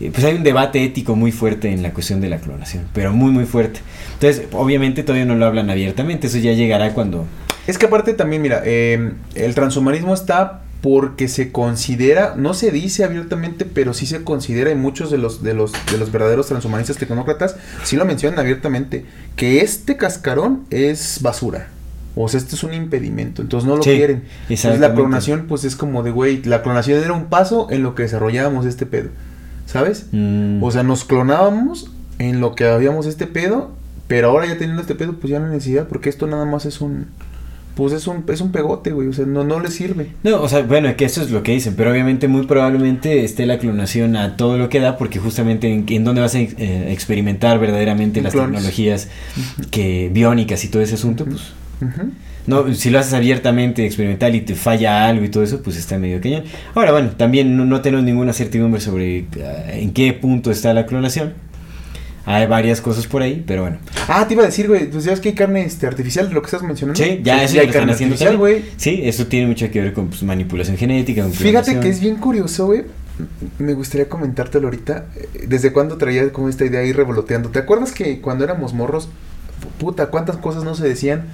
pues hay un debate ético muy fuerte en la cuestión de la clonación, pero muy muy fuerte. Entonces, obviamente todavía no lo hablan abiertamente, eso ya llegará cuando... Es que aparte también, mira, eh, el transhumanismo está porque se considera, no se dice abiertamente, pero sí se considera y muchos de los de los de los verdaderos transhumanistas tecnócratas sí lo mencionan abiertamente que este cascarón es basura. O sea, este es un impedimento, entonces no lo Sí, quieren. Entonces la clonación pues es como de, güey, la clonación era un paso en lo que desarrollábamos este pedo. ¿Sabes? Mm, O sea, nos clonábamos en lo que habíamos este pedo, pero ahora ya teniendo este pedo, pues ya no hay necesidad, porque esto nada más es un. Pues es un, es un pegote, güey. O sea, no, no le sirve. No, o sea, bueno, que eso es lo que dicen, pero obviamente muy probablemente esté la clonación a todo lo que da, porque justamente en, en donde vas a eh, experimentar verdaderamente En las clones. tecnologías que biónicas y todo ese asunto, pues Ujú. No, si lo haces abiertamente, experimental y te falla algo y todo eso, pues está medio cañón. Ahora, bueno, también no, no tenemos ninguna certidumbre sobre ah, en qué punto está la clonación. Hay varias cosas por ahí, pero bueno. Ah, te iba a decir, güey. Pues ya ves que hay carne este, artificial lo que estás mencionando. Sí, ya eso ya hay lo están carne haciendo artificial, también. güey. Sí, eso tiene mucho que ver con pues, manipulación genética. con Fíjate que es bien curioso, güey. Me gustaría comentártelo ahorita. eh, ¿Desde cuándo traía como esta idea ahí revoloteando? ¿Te acuerdas que cuando éramos morros, puta, cuántas cosas no se decían?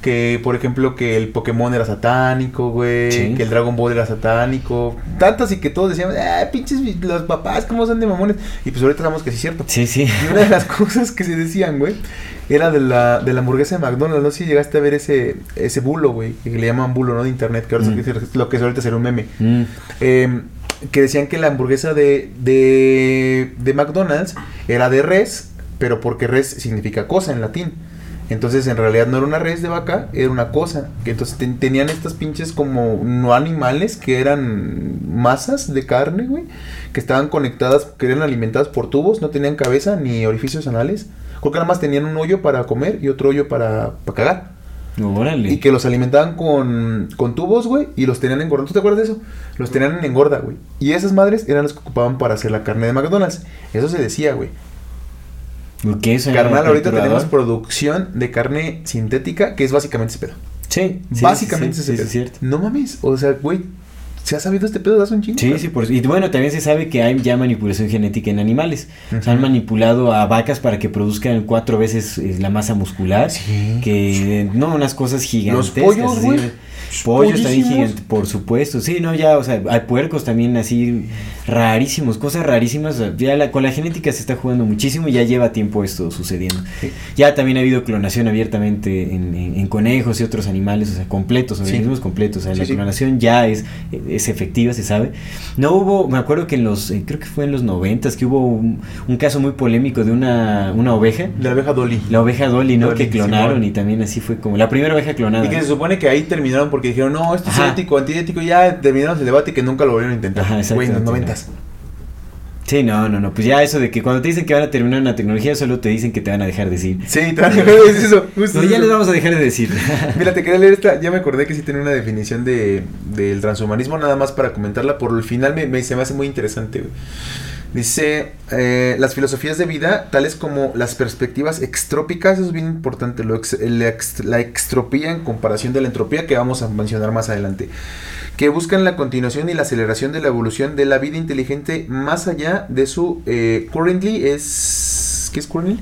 Que, por ejemplo, que el Pokémon era satánico, güey. Sí. Que el Dragon Ball era satánico. Tantas y que todos decíamos, ah, pinches los papás, ¿cómo son de mamones? Y pues ahorita sabemos que sí es cierto. Sí, sí. Y una de las [laughs] cosas que se decían, güey, era de la, de la hamburguesa de McDonald's. No sé si llegaste a ver ese, ese bulo, güey, que le llaman bulo, ¿no? De internet, que ahora Mm. es lo que es ahorita ser un meme. Mm. Eh, que decían que la hamburguesa de, de, de McDonald's era de res, pero porque res significa cosa en latín. Entonces en realidad no era una res de vaca, era una cosa. Que entonces ten- tenían estas pinches como no animales que eran masas de carne, güey, que estaban conectadas, que eran alimentadas por tubos, no tenían cabeza ni orificios anales. Creo que nada más tenían un hoyo para comer y otro hoyo para, para cagar. Órale. Y que los alimentaban con, con tubos, güey, y los tenían engordados. ¿Tú te acuerdas de eso? Los tenían en engorda, güey. Y esas madres eran las que ocupaban para hacer la carne de McDonald's. Eso se decía, güey. ¿Qué es Carnal, ahorita tenemos producción de carne sintética, que es básicamente ese pedo. Sí, sí, básicamente sí, ese sí, pedo. es cierto. No mames, o sea, güey, ¿se ha sabido este pedo hace un chingo? Sí, sí, por, y bueno, también se sabe que hay ya manipulación genética en animales. O sea, han manipulado a vacas para que produzcan cuatro veces eh, la masa muscular. Sí. Que, no, unas cosas gigantescas. pollos, así, güey. Pollos también gigantes, por supuesto. Sí, no, ya, o sea, hay puercos también así rarísimos, cosas rarísimas. Ya la, con la genética se está jugando muchísimo y ya lleva tiempo esto sucediendo. Sí. Ya también ha habido clonación abiertamente en, en- en conejos y otros animales, o sea, completos, Sí. organismos completos. O sea, Sí, la clonación ya es, es efectiva, se sabe. No hubo, me acuerdo que en los, eh, creo que fue en los noventas, que hubo un, un caso muy polémico de una, una oveja. La abeja Dolly. La oveja Dolly, ¿no? Dolly, que clonaron y también así fue como la primera oveja clonada. Y que se supone que ahí terminaron porque dijeron, no, esto es ético, antiético, ya terminaron el debate y que nunca lo volvieron a intentar. Ajá, Güey, en los noventas. Sí, no, no, no. Pues ya eso de que cuando te dicen que van a terminar una tecnología, solo te dicen que te van a dejar decir. Sí, te van a dejar de decir eso. justo No, ya eso. les vamos a dejar de decir. [laughs] Mira, te quería leer esta, ya me acordé que sí tiene una definición de, del transhumanismo, nada más para comentarla, por el final me, me- se me hace muy interesante. güey. Dice, eh, las filosofías de vida, tales como las perspectivas extrópicas, eso es bien importante, lo ex- el ex- la extropía en comparación de la entropía que vamos a mencionar más adelante, que buscan la continuación y la aceleración de la evolución de la vida inteligente más allá de su, eh, currently es es, ¿qué es currently?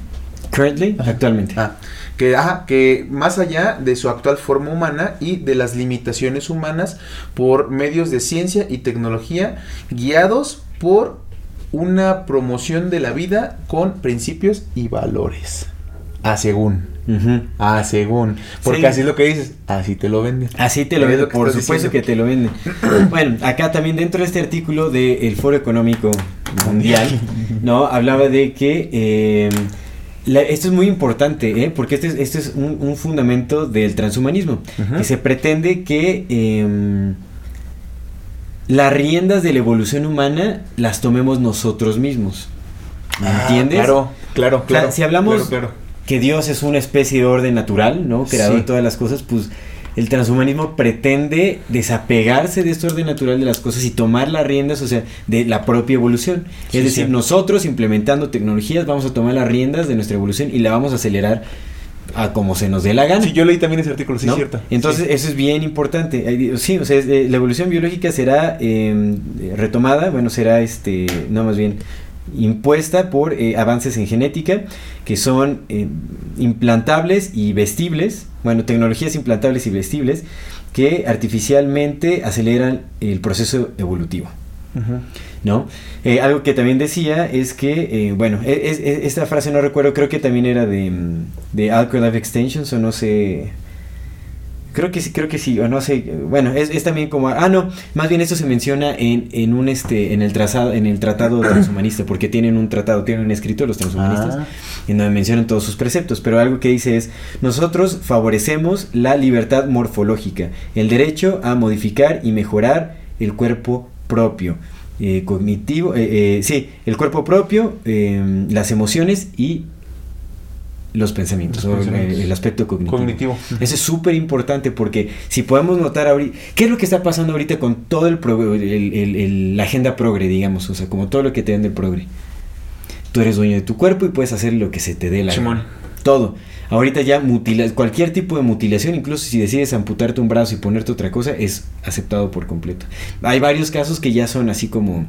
Currently, actualmente. Ah, que, ajá, que más allá de su actual forma humana y de las limitaciones humanas por medios de ciencia y tecnología guiados por una promoción de la vida con principios y valores. Ah, según. Ah, según. Porque Sí. así es lo que dices. Así te lo venden. Así te lo venden, por supuesto que te lo venden. [clears throat] bueno, acá también dentro de este artículo del Foro Económico Mundial, ¿no? Hablaba de que eh, la- esto es muy importante, ¿eh? Porque este es, este es un, un fundamento del transhumanismo. Que se pretende que em, las riendas de la evolución humana las tomemos nosotros mismos. ¿Me Ah, entiendes? Claro, claro, O sea, claro. si hablamos claro, claro. que Dios es una especie de orden natural, ¿no? Creador Sí. de todas las cosas, pues el transhumanismo pretende desapegarse de este orden natural de las cosas y tomar las riendas, o sea, de la propia evolución. Sí, es decir, sí. nosotros implementando tecnologías vamos a tomar las riendas de nuestra evolución y la vamos a acelerar a como se nos dé la gana. Sí, yo leí también ese artículo, sí, ¿no? es cierto. Entonces, Sí. eso es bien importante. Sí, o sea, eh, la evolución biológica será eh, retomada, bueno, será, este, no más bien, impuesta por eh, avances en genética que son eh, implantables y vestibles, bueno, tecnologías implantables y vestibles que artificialmente aceleran el proceso evolutivo. ¿No? Eh, algo que también decía es que, eh, bueno, e- es- es- esta frase no recuerdo, creo que también era de, mm, de Alcohol Life Extensions o no sé. Creo que sí, creo que sí, o no sé. Bueno, es, es también como. Ah, no, más bien esto se menciona en, en un este, en el trazado, en el tratado transhumanista, porque tienen un tratado, tienen un escrito los transhumanistas, Ah. en donde mencionan todos sus preceptos. Pero algo que dice es: nosotros favorecemos la libertad morfológica, el derecho a modificar y mejorar el cuerpo propio. Eh, cognitivo, eh, eh, sí, el cuerpo propio, eh, las emociones y los pensamientos, Los o, eh, pensamientos. el aspecto cognitivo. Cognitivo. Eso es súper importante porque si podemos notar ahorita, ¿qué es lo que está pasando ahorita con todo el, pro- el- la agenda progre, digamos? O sea, como todo lo que te vende el progre. Tú eres dueño de tu cuerpo y puedes hacer lo que se te dé la Simón. Todo. Ahorita ya mutila, cualquier tipo de mutilación, incluso si decides amputarte un brazo y ponerte otra cosa, es aceptado por completo. Hay varios casos que ya son así como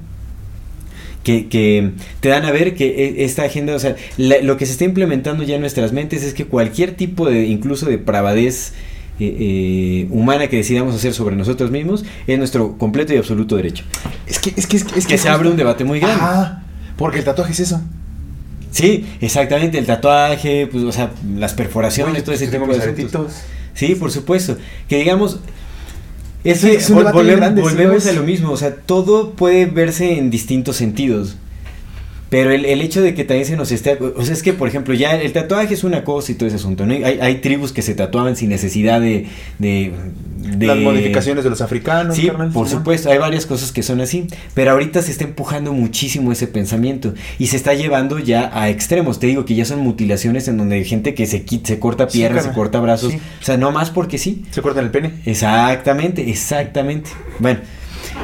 que, que te dan a ver que e- esta agenda, o sea, la- lo que se está implementando ya en nuestras mentes es que cualquier tipo de, incluso de pravadez eh, eh, humana que decidamos hacer sobre nosotros mismos, es nuestro completo y absoluto derecho. Es que, es que, es que, es que se abre un debate muy grande. Ah, porque el tatuaje es eso. Sí, exactamente, el tatuaje, pues, o sea, las perforaciones, Bueno, todo ese tipo de asuntos. Sí, por supuesto. Que digamos, es Sí, que es vol- volvemos, sí a lo mismo, o sea, todo puede verse en distintos sentidos. Pero el, el hecho de que también se nos esté... O sea, es que, por ejemplo, ya el tatuaje es una cosa y todo ese asunto, ¿no? Hay, hay tribus que se tatuaban sin necesidad de... de, de- Las modificaciones de los africanos, Sí, por ¿no? supuesto, hay varias cosas que son así, pero ahorita se está empujando muchísimo ese pensamiento y se está llevando ya a extremos. Te digo que ya son mutilaciones en donde hay gente que se, se corta Sí, piernas, se corta brazos, Sí. o sea, no más porque sí. Se cortan el pene. Exactamente, exactamente. Bueno,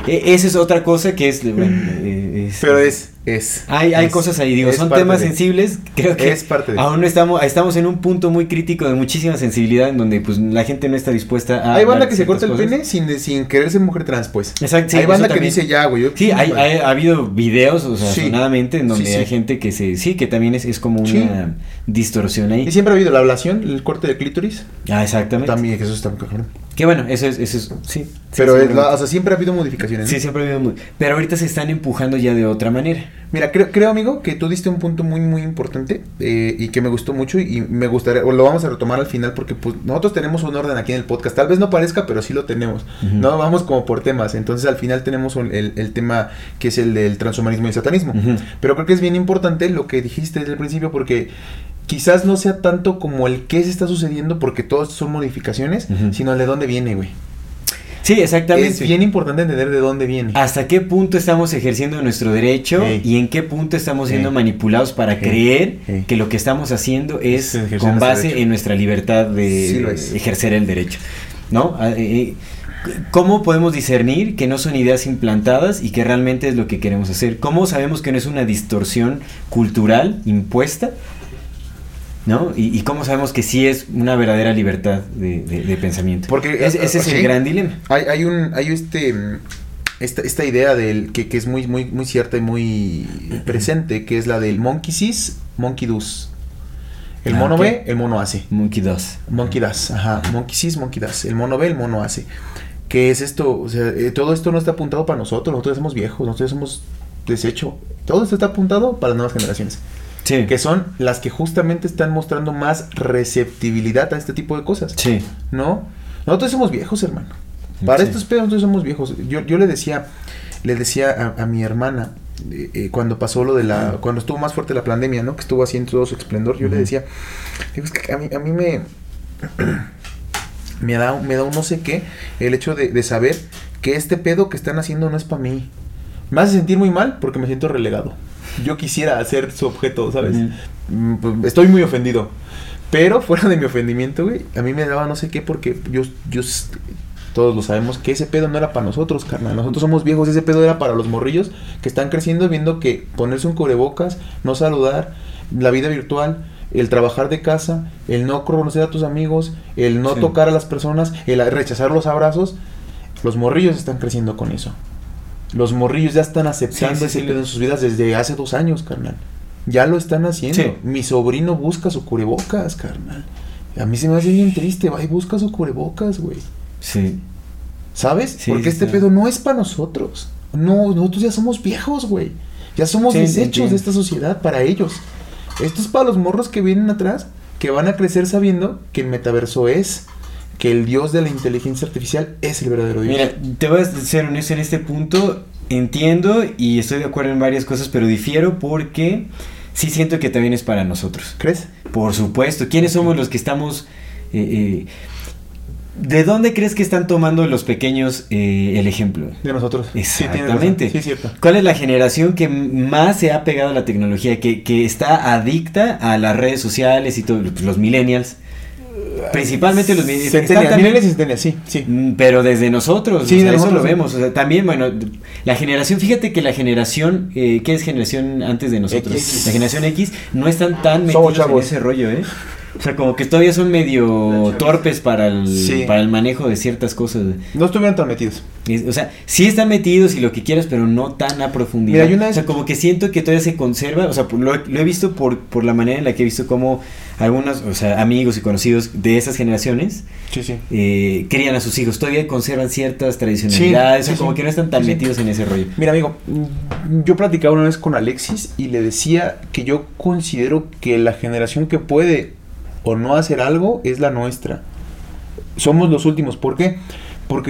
e- esa es otra cosa que es... bueno, [laughs] eh, es- Pero es, es. hay, hay es- cosas ahí, digo, son temas de- sensibles, creo que Es parte de- aún no estamos, estamos en un punto muy crítico de muchísima sensibilidad en donde pues la gente no está dispuesta a... Hay banda que se corta el pene sin, sin querer ser mujer trans, pues. Exacto, sí, hay banda que dice ya, güey. Sí, hay, hay- ha habido videos, o sea, Sí. sonadamente, en donde Sí, hay gente que se... Sí, que también es, es como una distorsión ahí. Y siempre ha habido la ablación, el corte de clítoris. Ah, exactamente. También, que eso está muy cabrón. Que bueno, eso es... Eso es sí. Pero es la- o sea, siempre ha habido modificaciones. ¿no? Sí, siempre ha habido... Pero ahorita se están empujando ya de otra manera. Mira, creo, creo, amigo, que tú diste un punto muy, muy importante eh, y que me gustó mucho y me gustaría, o lo vamos a retomar al final porque pues, nosotros tenemos un orden aquí en el podcast. Tal vez no parezca, pero sí lo tenemos. No vamos como por temas. Entonces al final tenemos un- el, el tema que es el del transhumanismo y el satanismo. Pero creo que es bien importante lo que dijiste desde el principio porque quizás no sea tanto como el qué se está sucediendo porque todos son modificaciones, sino el de dónde viene, güey. Sí, exactamente. Es bien importante entender de dónde viene. ¿Hasta qué punto estamos ejerciendo nuestro derecho y en qué punto estamos siendo manipulados para creer que lo que estamos haciendo es con base en nuestra libertad de Sí ejercer el derecho? ¿No? Ah, eh, eh, ¿Cómo podemos discernir que no son ideas implantadas y que realmente es lo que queremos hacer? ¿Cómo sabemos que no es una distorsión cultural impuesta? ¿No? ¿Y, y cómo sabemos que sí es una verdadera libertad de, de- de pensamiento? Porque, Es- ese es sí. el gran dilema. Hay, hay un, hay este, esta, esta idea del que, que es muy, muy, muy cierta y muy presente, que es la del monkey sees, monkey does. El Ah, mono ok. ve, el mono hace. Monkey 2. Monkey does, ajá. Monkey sees, monkey does. El mono ve, el mono hace. ¿Qué es esto? O sea, eh, todo esto no está apuntado para nosotros. Nosotros somos viejos, nosotros somos desecho. Todo esto está apuntado para las nuevas generaciones. Sí. Que son las que justamente están mostrando más receptibilidad a este tipo de cosas. Sí. ¿No? Nosotros somos viejos, hermano. Para Sí. estos pedos nosotros somos viejos. Yo, yo le decía, le decía a, a mi hermana, eh, eh, cuando pasó lo de la, cuando estuvo más fuerte la pandemia, ¿no? Que estuvo así en todo su esplendor, yo le decía, digo, es que a mí, a mí me, [clears throat] me da, me da un no sé qué el hecho de, de saber que este pedo que están haciendo no es para mí. Me hace sentir muy mal porque me siento relegado. Yo quisiera ser su objeto, ¿sabes? Mm, pues, estoy muy ofendido. Pero fuera de mi ofendimiento, güey, a mí me daba no sé qué porque yo, todos lo sabemos que ese pedo no era para nosotros, carnal. Nosotros somos viejos, ese pedo era para los morrillos que están creciendo viendo que ponerse un cubrebocas, no saludar, la vida virtual, el trabajar de casa, el no conocer a tus amigos, el no Sí. tocar a las personas, el rechazar los abrazos, los morrillos están creciendo con eso. Los morrillos ya están aceptando Sí, ese pedo en sus vidas desde hace dos años, carnal. Ya lo están haciendo. Mi sobrino busca su cubrebocas, carnal. A mí se me hace bien triste, va y busca su cubrebocas, güey. Sí. ¿Sabes? Sí, Porque este sí. pedo no es para nosotros. No, nosotros ya somos viejos, güey. Ya somos Sí, desechos de esta sociedad para ellos. Esto es para los morros que vienen atrás, que van a crecer sabiendo que el metaverso es, que el dios de la inteligencia artificial es el verdadero dios. Mira, te voy a ser honesto en este punto. Entiendo y estoy de acuerdo en varias cosas, pero difiero porque sí siento que también es para nosotros. ¿Crees? Por supuesto. ¿Quiénes somos los que estamos... eh, eh, ¿De dónde crees que están tomando los pequeños eh, el ejemplo? De nosotros. Sí. Exactamente. Sí, es cierto. ¿Cuál es la generación que más se ha pegado a la tecnología, que, que está adicta a las redes sociales y todo? Los millennials. Principalmente los millennials. Están Centennials, y centennials, sí, sí. Mm, Pero desde nosotros, Sí, o sea, de eso nosotros, lo vemos. O sea, también, bueno, la generación, fíjate que la generación, eh, ¿qué es generación antes de nosotros? X. La generación X no están tan Somos metidos en ese rollo, ¿eh? O sea, como que todavía son medio torpes para el, Sí. para el manejo de ciertas cosas. No estuvieron tan metidos. O sea, sí están metidos y lo que quieras, pero no tan a profundidad. Mira, una O sea, vez- como que siento que todavía se conserva. O sea, lo, lo he visto por, por la manera en la que he visto cómo algunos, o sea, amigos y conocidos de esas generaciones Sí, sí. eh, crían a sus hijos. Todavía conservan ciertas tradicionalidades. Sí, o como que no están tan metidos en ese rollo. Mira, amigo, yo platicaba una vez con Alexis y le decía que yo considero que la generación que puede o no hacer algo es la nuestra. Somos los últimos. ¿Por qué? Porque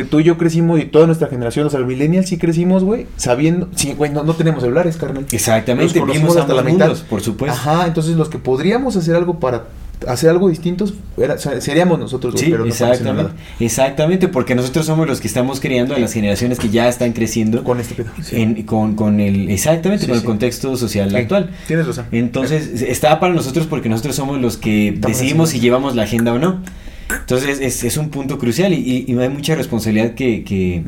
tú y yo crecimos y toda nuestra generación, o sea, los millennials sí crecimos, güey, sabiendo, sí, güey, no, no tenemos celulares, carnal. Exactamente, Los conocimos hasta la ambos mitad. mundos, por supuesto. Ajá, entonces los que podríamos hacer algo para hacer algo distintos era- seríamos nosotros, güey, Sí, pero no exactamente. nada. Exactamente, porque nosotros somos los que estamos criando a las generaciones que ya están creciendo Con este pedo. Sí. en- con, con el exactamente Sí, con el contexto social actual. Tienes razón. Entonces, está para nosotros porque nosotros somos los que Estamos decidimos haciendo. si llevamos la agenda o no. Entonces, es, es un punto crucial y, y- y hay mucha responsabilidad que, que,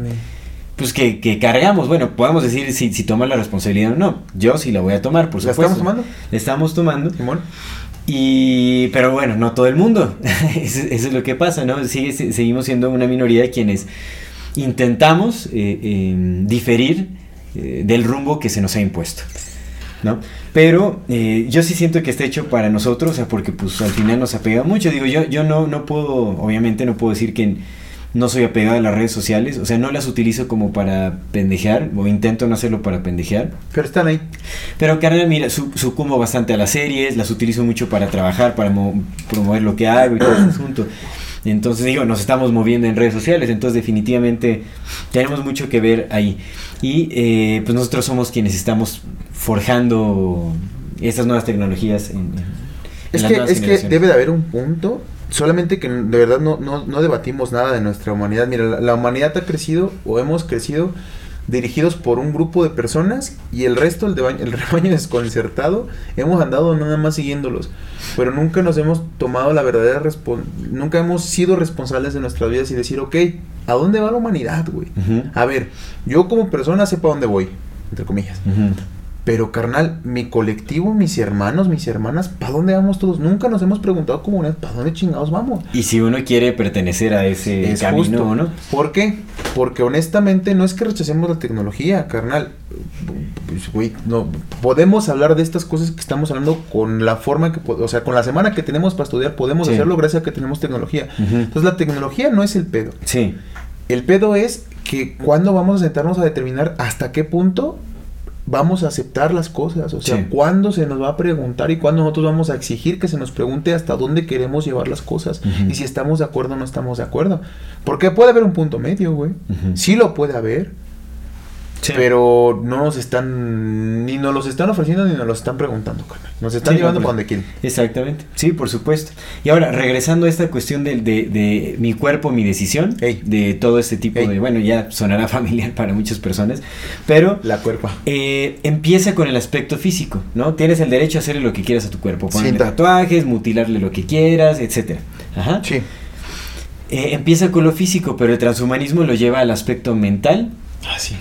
pues que, que cargamos. Bueno, podemos decir si, si toma la responsabilidad o no. Yo sí la voy a tomar, por ¿La supuesto. estamos tomando? La estamos tomando. Simón. Y, pero bueno, no todo el mundo. [laughs] eso, eso es lo que pasa, ¿no? Sigue, se- seguimos siendo una minoría de quienes intentamos eh, eh, diferir eh, del rumbo que se nos ha impuesto, ¿no? Pero eh, yo sí siento que está hecho para nosotros, o sea, porque pues al final nos apega mucho. Digo, yo, yo no, no puedo, obviamente no puedo decir que no soy apegado a las redes sociales, o sea, no las utilizo como para pendejear, o intento no hacerlo para pendejear. Pero están ahí. Pero carnal, mira, su- sucumbo bastante a las series, las utilizo mucho para trabajar, para mo- promover lo que hago y todo ese asunto. Entonces digo, nos estamos moviendo en redes sociales, entonces definitivamente tenemos mucho que ver ahí. Y eh, pues nosotros somos quienes estamos forjando estas nuevas tecnologías en, en- Es que, es que debe de haber un punto, solamente que de verdad no, no, no debatimos nada de nuestra humanidad. Mira, la, la humanidad ha crecido o hemos crecido dirigidos por un grupo de personas y el resto, el, el [laughs] rebaño desconcertado, hemos andado nada más siguiéndolos. Pero nunca nos hemos tomado la verdadera nunca hemos sido responsables de nuestras vidas y decir, ok, ¿a dónde va la humanidad, güey? Ujú, A ver, yo como persona sé para dónde voy, entre comillas. ujú. Pero carnal, mi colectivo, mis hermanos, mis hermanas, ¿para dónde vamos todos? Nunca nos hemos preguntado como una, ¿para dónde chingados vamos? Y si uno quiere pertenecer a ese Es camino, justo. ¿no? ¿Por qué? Porque honestamente no es que rechacemos la tecnología, carnal. Pues, güey, no, podemos hablar de estas cosas que estamos hablando con la forma que, o sea, con la semana que tenemos para estudiar, podemos Sí. hacerlo gracias a que tenemos tecnología. Entonces la tecnología no es el pedo. Sí. El pedo es que cuando vamos a sentarnos a determinar hasta qué punto vamos a aceptar las cosas, o sea, Sí. cuándo se nos va a preguntar y cuándo nosotros vamos a exigir que se nos pregunte hasta dónde queremos llevar las cosas y si estamos de acuerdo o no estamos de acuerdo. Porque puede haber un punto medio, güey. Sí lo puede haber, Sí. pero no nos están, ni nos los están ofreciendo ni nos los están preguntando, carnal. Nos están Sí, llevando para donde quieren. Exactamente, sí, por supuesto. Y ahora, regresando a esta cuestión de, de, de mi cuerpo, mi decisión, Ey. de todo este tipo Ey. de, bueno, ya sonará [laughs] familiar para muchas personas, pero La cuerpa. eh, empieza con el aspecto físico, ¿no? Tienes el derecho a hacerle lo que quieras a tu cuerpo, ponerle tatuajes, mutilarle lo que quieras, etcétera. Ajá. Sí. Eh, empieza con lo físico, pero el transhumanismo lo lleva al aspecto mental, Ah, sí.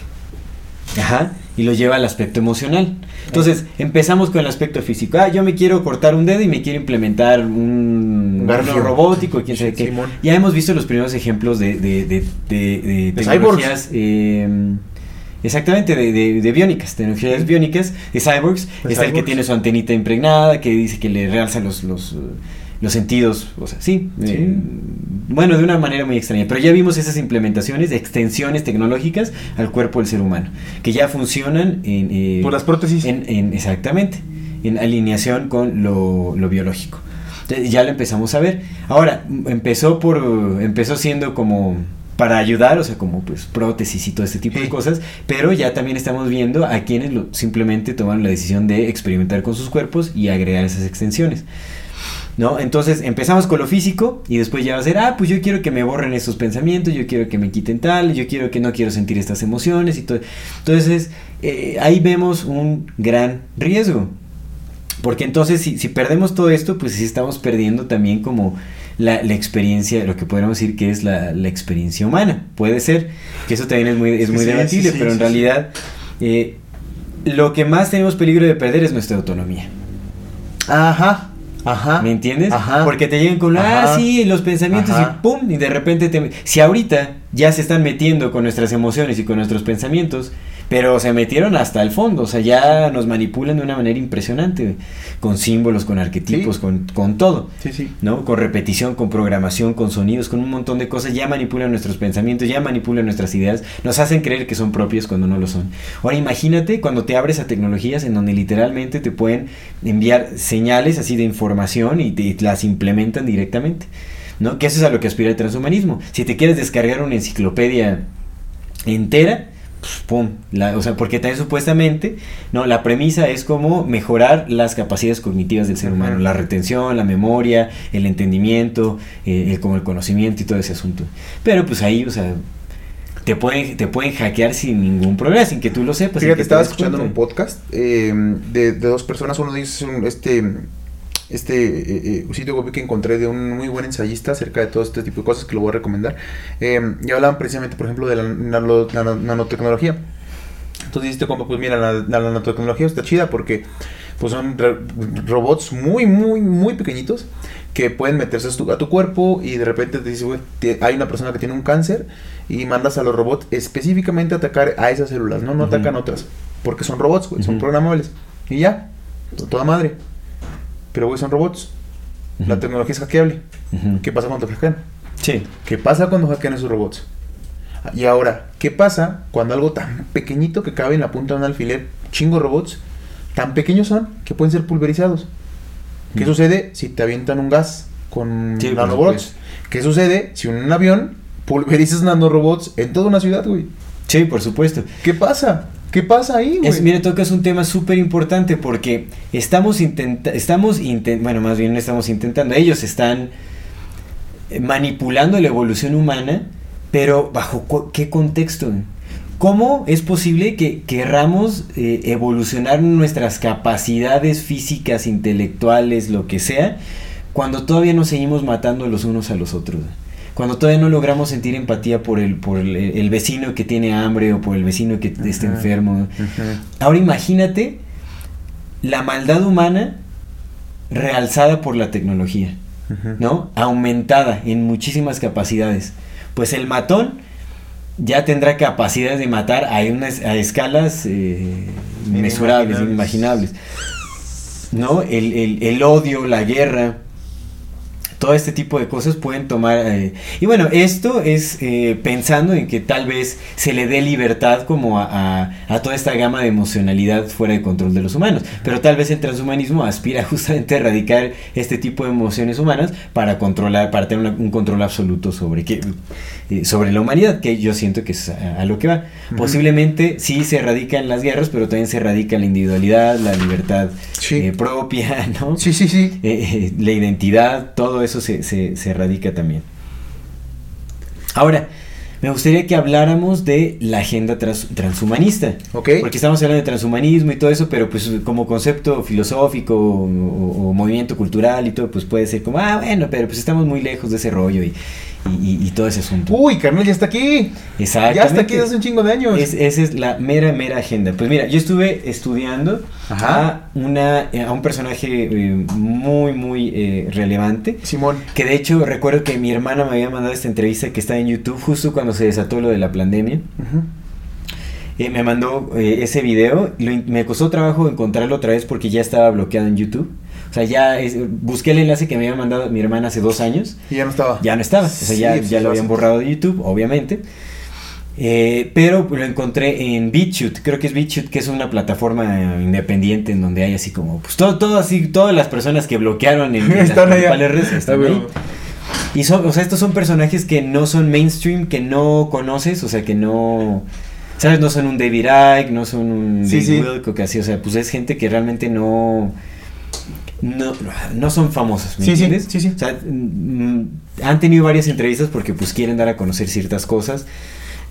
Ajá, y lo lleva al aspecto emocional. Entonces, empezamos con el aspecto físico. Ah, yo me quiero cortar un dedo y me quiero implementar un garfio. robótico, quién sabe qué. Simón. Ya hemos visto los primeros ejemplos de, de, de, de- de De tecnologías. eh, exactamente, de, de, de biónicas, tecnologías biónicas, de cyborgs. De Está el que tiene su antenita impregnada, que dice que le realza los, los, los sentidos. O sea, sí. Sí. eh, bueno, de una manera muy extraña. Pero ya vimos esas implementaciones, extensiones tecnológicas al cuerpo del ser humano, que ya funcionan en... eh, Por las prótesis. en, en- exactamente, en alineación con lo, lo biológico. Entonces, ya lo empezamos a ver. Ahora, empezó por empezó siendo como para ayudar, o sea, como pues prótesis y todo este tipo de cosas, pero ya también estamos viendo a quienes lo, simplemente tomaron la decisión de experimentar con sus cuerpos y agregar esas extensiones. ¿No? Entonces empezamos con lo físico y después ya va a ser, ah, pues yo quiero que me borren esos pensamientos, yo quiero que me quiten tal, yo quiero que no quiero sentir estas emociones y todo. Entonces eh, ahí vemos un gran riesgo. Porque entonces si, si perdemos todo esto, pues sí estamos perdiendo también como la, la experiencia, lo que podríamos decir que es la, la experiencia humana. Puede ser, que eso también es muy, es muy sí, debatible, sí, sí, pero en realidad eh, lo que más tenemos peligro de perder es nuestra autonomía. Ajá. Ajá. ¿Me entiendes? Ajá. Porque te llegan con, ah, Ajá. sí, los pensamientos Ajá. y pum, y de repente te... Si ahorita ya se están metiendo con nuestras emociones y con nuestros pensamientos, pero se metieron hasta el fondo, o sea, ya nos manipulan de una manera impresionante, con símbolos, con arquetipos, Sí. con, con todo. Sí, sí. ¿no? Con repetición, con programación, con sonidos, con un montón de cosas, ya manipulan nuestros pensamientos, ya manipulan nuestras ideas, nos hacen creer que son propios cuando no lo son. Ahora imagínate cuando te abres a tecnologías en donde literalmente te pueden enviar señales así de información y te las implementan directamente, ¿no? Que eso es a lo que aspira el transhumanismo. Si te quieres descargar una enciclopedia entera, pum, la- o sea, porque también supuestamente, no, la premisa es como mejorar las capacidades cognitivas del ser Ajá. humano, la retención, la memoria, el entendimiento, eh, el- como el conocimiento y todo ese asunto. Pero pues ahí, o sea, te pueden, te pueden hackear sin ningún problema, sin que tú lo sepas. Fíjate, que estaba escuchando cuenta. un podcast eh, de, de dos personas. Uno dice este este eh, eh, sitio web que encontré de un muy buen ensayista acerca de todo este tipo de cosas que lo voy a recomendar. Eh, y hablaban precisamente, por ejemplo, de la nano- nano- nanotecnología. Entonces dijiste como, pues mira, la, la nanotecnología está chida porque pues son re- robots muy, muy, muy pequeñitos que pueden meterse a tu, a tu cuerpo y de repente te dice, güey, hay una persona que tiene un cáncer y mandas a los robots específicamente a atacar a esas células, no, no Ujú. atacan otras, porque son robots, güey, son programables. Y ya, to- toda madre. Pero, güey, son robots. La tecnología es hackeable. ¿Qué pasa cuando hackean? Sí. ¿Qué pasa cuando hackean esos robots? Y ahora, ¿qué pasa cuando algo tan pequeñito que cabe en la punta de un alfiler, chingo robots, tan pequeños son que pueden ser pulverizados? ¿Qué Mm. sucede si te avientan un gas con Sí, nanorobots? ¿Qué sucede si un avión pulverizas nanorobots en toda una ciudad, güey? Sí, por supuesto. ¿Qué pasa? ¿Qué pasa ahí, güey? Es, tocas un tema súper importante porque estamos intentando, estamos inten- bueno, más bien no estamos intentando, ellos están eh, manipulando la evolución humana, pero ¿bajo qué contexto? ¿Cómo es posible que querramos eh, evolucionar nuestras capacidades físicas, intelectuales, lo que sea, cuando todavía nos seguimos matando los unos a los otros? Cuando todavía no logramos sentir empatía por el, por el, el vecino que tiene hambre o por el vecino que está enfermo. Ahora imagínate la maldad humana realzada por la tecnología, ¿no? Aumentada en muchísimas capacidades. Pues el matón ya tendrá capacidades de matar a, unas, a escalas eh, inmensurables, inimaginables. ¿No? El, el, el odio, la guerra, todo este tipo de cosas pueden tomar... Eh, y bueno, esto es eh, pensando en que tal vez se le dé libertad como a, a, toda esta gama de emocionalidad fuera de control de los humanos. Pero tal vez el transhumanismo aspira [laughs] justamente a erradicar este tipo de emociones humanas para controlar, para tener un control absoluto sobre, qué, eh, sobre la humanidad, que yo siento que es a, lo que va. Posiblemente sí se erradica en las guerras, pero también se erradica la individualidad, la libertad propia, [laughs] ¿no? Sí, sí, sí. la identidad, todo eso se, se, se erradica también. Ahora, me gustaría que habláramos de la agenda transhumanista. Okay. Porque estamos hablando de transhumanismo y todo eso, pero pues como concepto filosófico o, o, movimiento cultural y todo, pues puede ser como, ah, bueno, pero pues estamos muy lejos de ese rollo y, y, y, todo ese asunto. Uy, carnal, ya está aquí. Exactamente. Ya está aquí hace un chingo de años. Es, esa es la mera, mera agenda. Pues mira, yo estuve estudiando a una a un personaje eh, muy, muy eh, relevante. Simón. Que de hecho recuerdo que mi hermana me había mandado esta entrevista que está en YouTube justo cuando se desató lo de la pandemia. Uh -huh. eh, me mandó eh, ese video. Lo, me costó trabajo encontrarlo otra vez porque ya estaba bloqueado en YouTube. O sea, ya es, busqué el enlace que me había mandado mi hermana hace dos años. Y ya no estaba. Ya no estaba. O sea, Sí, ya, ya lo habían borrado de YouTube, obviamente. Eh, pero lo encontré en BitChute, creo que es BitChute, que es una plataforma independiente en donde hay así como, pues todo, todo así, todas las personas que bloquearon en, en [laughs] las Están allá. principales redes están Ah, ahí. Y son, o sea, estos son personajes que no son mainstream, que no conoces, o sea, que no, ¿sabes? No son un David Icke, no son un Sí, Dave sí. Wilcock, así, o sea, pues es gente que realmente no, no, no son famosos, ¿me Sí, entiendes? sí, sí. O sea, mm, han tenido varias entrevistas porque pues quieren dar a conocer ciertas cosas.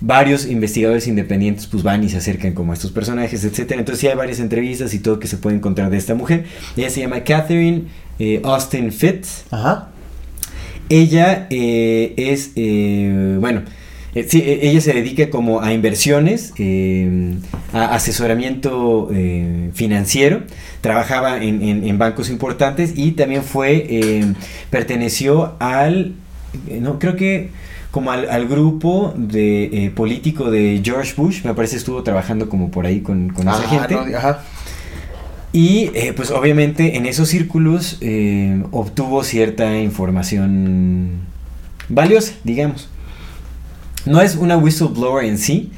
Varios investigadores independientes pues van y se acercan como a estos personajes, etcétera. Entonces sí hay varias entrevistas y todo que se puede encontrar de esta mujer. Ella se llama Catherine eh, Austin Fitz. Ajá. Ella eh, es, eh, bueno, sí, ella se dedica como a inversiones, a asesoramiento financiero, trabajaba en, en- en bancos importantes y también fue, perteneció al, no, creo que como al, al grupo de eh, político de George Bush, me parece estuvo trabajando como por ahí con, con esa gente. no, ajá. Y eh, pues obviamente en esos círculos eh, obtuvo cierta información valiosa, digamos. No es una whistleblower en sí,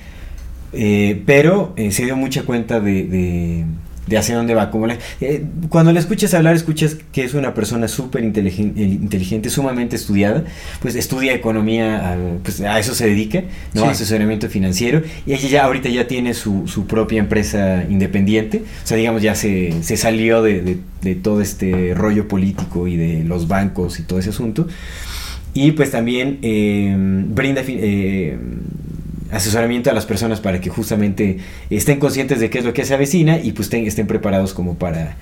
pero se dio mucha cuenta de, de, de hacia dónde va. Como la- eh, cuando la escuchas hablar, escuchas que es una persona súper eh, inteligente, sumamente estudiada, pues estudia economía, pues a eso se dedica, ¿no? Sí. asesoramiento financiero, y ella ya ahorita ya tiene su, su propia empresa independiente, o sea, digamos, ya se, se salió de, de- de todo este rollo político y de los bancos y todo ese asunto. Y pues también eh, brinda eh, asesoramiento a las personas para que justamente estén conscientes de qué es lo que se avecina y pues ten- estén preparados como para,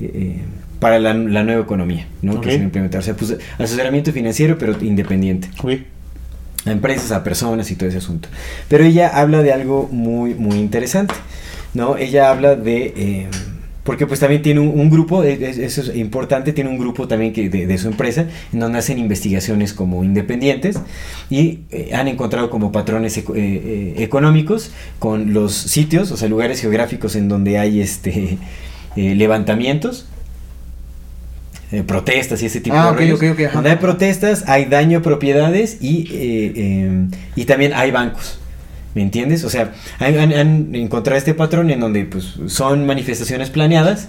eh, para la, la nueva economía, ¿no? Que se va a implementar. O sea, pues asesoramiento financiero pero independiente a empresas, a personas y todo ese asunto. Pero ella habla de algo muy, muy interesante, ¿no? Ella habla de... eh, porque pues también tiene un, un grupo, eh, es- eso es importante, tiene un grupo también que de, de su empresa, en donde hacen investigaciones como independientes y eh, han encontrado como patrones eco- eh, eh, económicos con los sitios, o sea, lugares geográficos en donde hay este levantamientos, protestas y ese tipo Ah, de ok, rollos. ok, ok, ajá. Donde hay protestas, hay daño a propiedades y, eh, y también hay bancos. ¿Me entiendes? O sea, han, encontrado este patrón en donde pues, son manifestaciones planeadas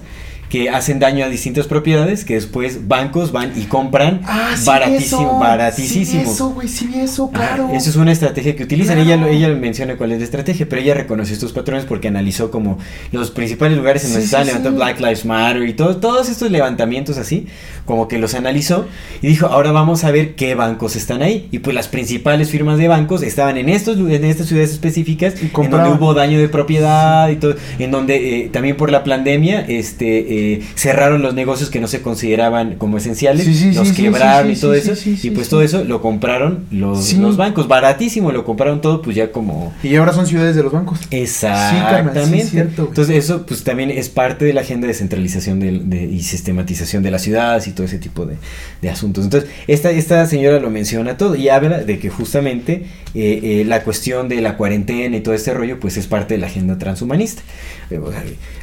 que hacen daño a distintas propiedades que después bancos van y compran Ah, sí, baratísimo, eso. baratísimo. Sí, eso, güey, sí, eso, claro. Eso es una estrategia que utilizan. Claro. Ella, ella menciona cuál es la estrategia, pero ella reconoce estos patrones porque analizó como los principales lugares en Sí, donde estaban levantando Black Lives Matter y todo, todos estos levantamientos así, como que los analizó y dijo, ahora vamos a ver qué bancos están ahí. Y pues las principales firmas de bancos estaban en, estos, en estas ciudades específicas, Y en donde hubo daño de propiedad y todo, en donde eh, también por la pandemia este, eh, cerraron los negocios que no se consideraban como esenciales, Sí, sí, los sí, quebraron y todo eso, y pues todo eso lo compraron los, bancos, baratísimo, lo compraron todo, pues ya como... Y ahora son ciudades de los bancos. Exactamente. cierto. Entonces eso pues también es parte de la agenda de centralización de- y sistematización de las ciudades y todo ese tipo de, de asuntos. Entonces esta, esta señora lo menciona todo y habla de que justamente eh, eh, la cuestión de la cuarentena y todo este rollo pues es parte de la agenda transhumanista. Eh,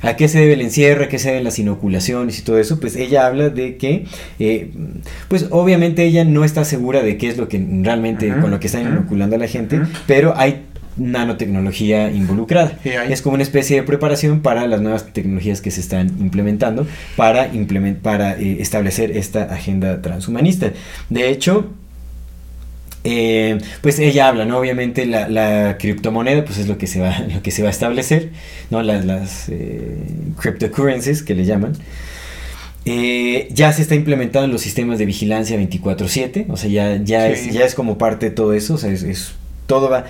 ¿A qué se debe el encierro? ¿A qué se deben las inoculaciones y todo eso? Pues ella habla de que eh, pues obviamente ella no está segura de qué es lo que realmente con lo que están inoculando a la gente, pero hay nanotecnología involucrada. Sí. Es como una especie de preparación para las nuevas tecnologías que se están implementando para, implement- para eh, establecer esta agenda transhumanista. De hecho, eh, pues ella habla, ¿no? Obviamente la, la criptomoneda, pues es lo que se va, [laughs] lo que se va a establecer, ¿no? Las, las eh, cryptocurrencies que le llaman. Eh, ya se está implementando en los sistemas de vigilancia 24/7, o sea, ya, ya, Sí. es, ya es como parte de todo eso, o sea, es, es- todo va,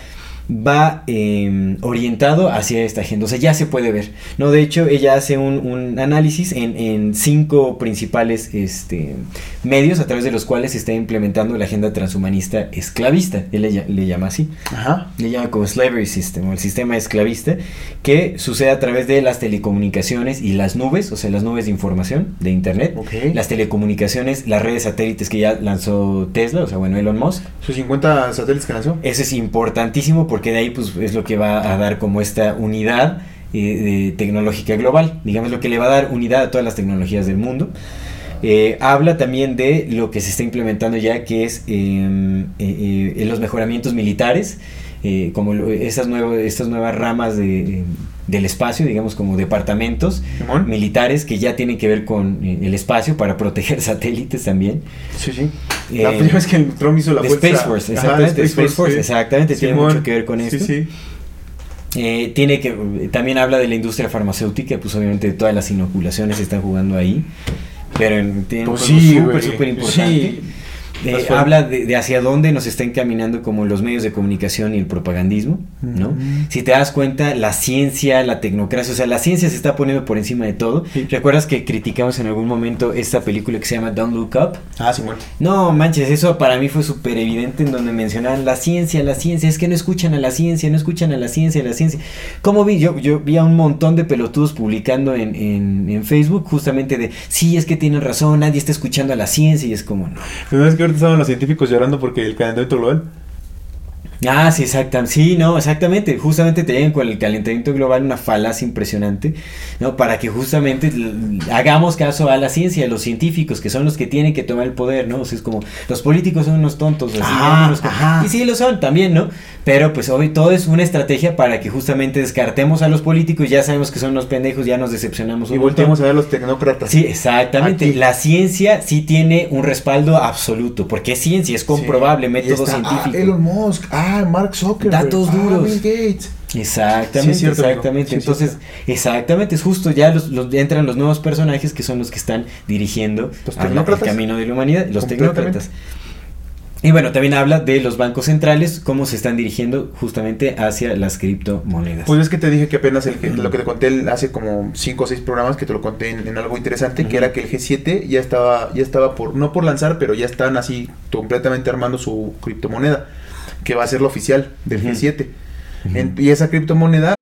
va eh, orientado hacia esta agenda, o sea, ya se puede ver, ¿no? De hecho, ella hace un, un análisis en, en cinco principales este, medios a través de los cuales se está implementando la agenda transhumanista esclavista, él le, lla- le llama así Ajá. le llama como slavery system o el sistema esclavista que sucede a través de las telecomunicaciones y las nubes, o sea, las nubes de información de internet, las telecomunicaciones, las redes satélites que ya lanzó Tesla, o sea, bueno, Elon Musk. Sus 50 satélites que lanzó. Eso es importantísimo porque de ahí pues es lo que va a dar como esta unidad eh, tecnológica global, digamos lo que le va a dar unidad a todas las tecnologías del mundo. Eh, habla también de lo que se está implementando ya, que es eh, los mejoramientos militares, como esas, nuevas estas nuevas ramas de, del espacio, digamos como departamentos militares que ya tienen que ver con eh, el espacio para proteger [laughs] satélites también. Sí, sí. Eh, la primera vez que el Trump hizo la de. Space Force, exactamente, de Space Force, sí. exactamente, tiene mucho que ver con esto. Sí, sí. Eh, tiene que también habla de la industria farmacéutica, pues obviamente todas las inoculaciones se están jugando ahí, pero en, tiene un Pues juego sí, súper importante. Sí. Habla de, de hacia dónde nos está encaminando como los medios de comunicación y el propagandismo, ¿no? Si te das cuenta, la ciencia, la tecnocracia, o sea, la ciencia se está poniendo por encima de todo. Sí. ¿Recuerdas que criticamos en algún momento esta película que se llama Don't Look Up? Ah, Simón. No, manches, eso para mí fue súper evidente en donde mencionaban la ciencia, la ciencia, es que no escuchan a la ciencia, no escuchan a la ciencia, la ciencia. ¿Cómo vi? Yo, yo vi a un montón de pelotudos publicando en, en, en Facebook justamente de, sí, es que tienen razón, nadie está escuchando a la ciencia y es como, no. ¿No es que ahorita estaban los científicos llorando porque el calentamiento global? Ah, sí, exactamente. Sí, no, exactamente. Justamente te llegan con el calentamiento global una falacia impresionante, ¿no? Para que justamente hagamos caso a la ciencia, a los científicos, que son los que tienen que tomar el poder, ¿no? O sea, es como, los políticos son unos tontos, así, ajá. Y sí lo son también, ¿no? Pero pues hoy todo es una estrategia para que justamente descartemos a los políticos, ya sabemos que son unos pendejos, ya nos decepcionamos Y montón. volteamos a ver los tecnócratas. Sí, exactamente. Aquí. La ciencia sí tiene un respaldo absoluto, porque es ciencia, es comprobable, Sí. método está, científico. Ah, Elon Musk. Ah, Mark Zuckerberg. Datos ah, duros. Bill Gates. Exactamente, Sí, cierto, exactamente. Sí, Entonces, exactamente, es justo ya los, los- entran los nuevos personajes que son los que están dirigiendo Los a el camino de la humanidad, los tecnócratas. Y bueno, también habla de los bancos centrales, cómo se están dirigiendo justamente hacia las criptomonedas. Pues es que te dije que apenas el, lo que te conté hace como 5 o 6 programas que te lo conté en, en algo interesante, que era que el G7 ya estaba, ya estaba por, no por lanzar, pero ya están así completamente armando su criptomoneda, que va a ser la oficial del Ujú. G7. Ujú. En- y esa criptomoneda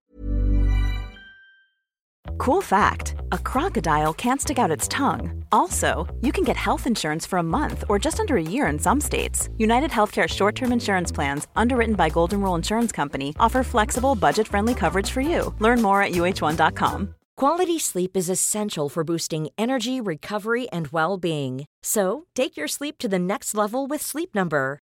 Cool fact a crocodile can't stick out its tongue. Also, you can get health insurance for a month or just under a year in some states. United Healthcare short term insurance plans, underwritten by Golden Rule Insurance Company, offer flexible, budget friendly coverage for you. Learn more at uh1.com. Quality sleep is essential for boosting energy, recovery, and well being. So, take your sleep to the next level with Sleep Number.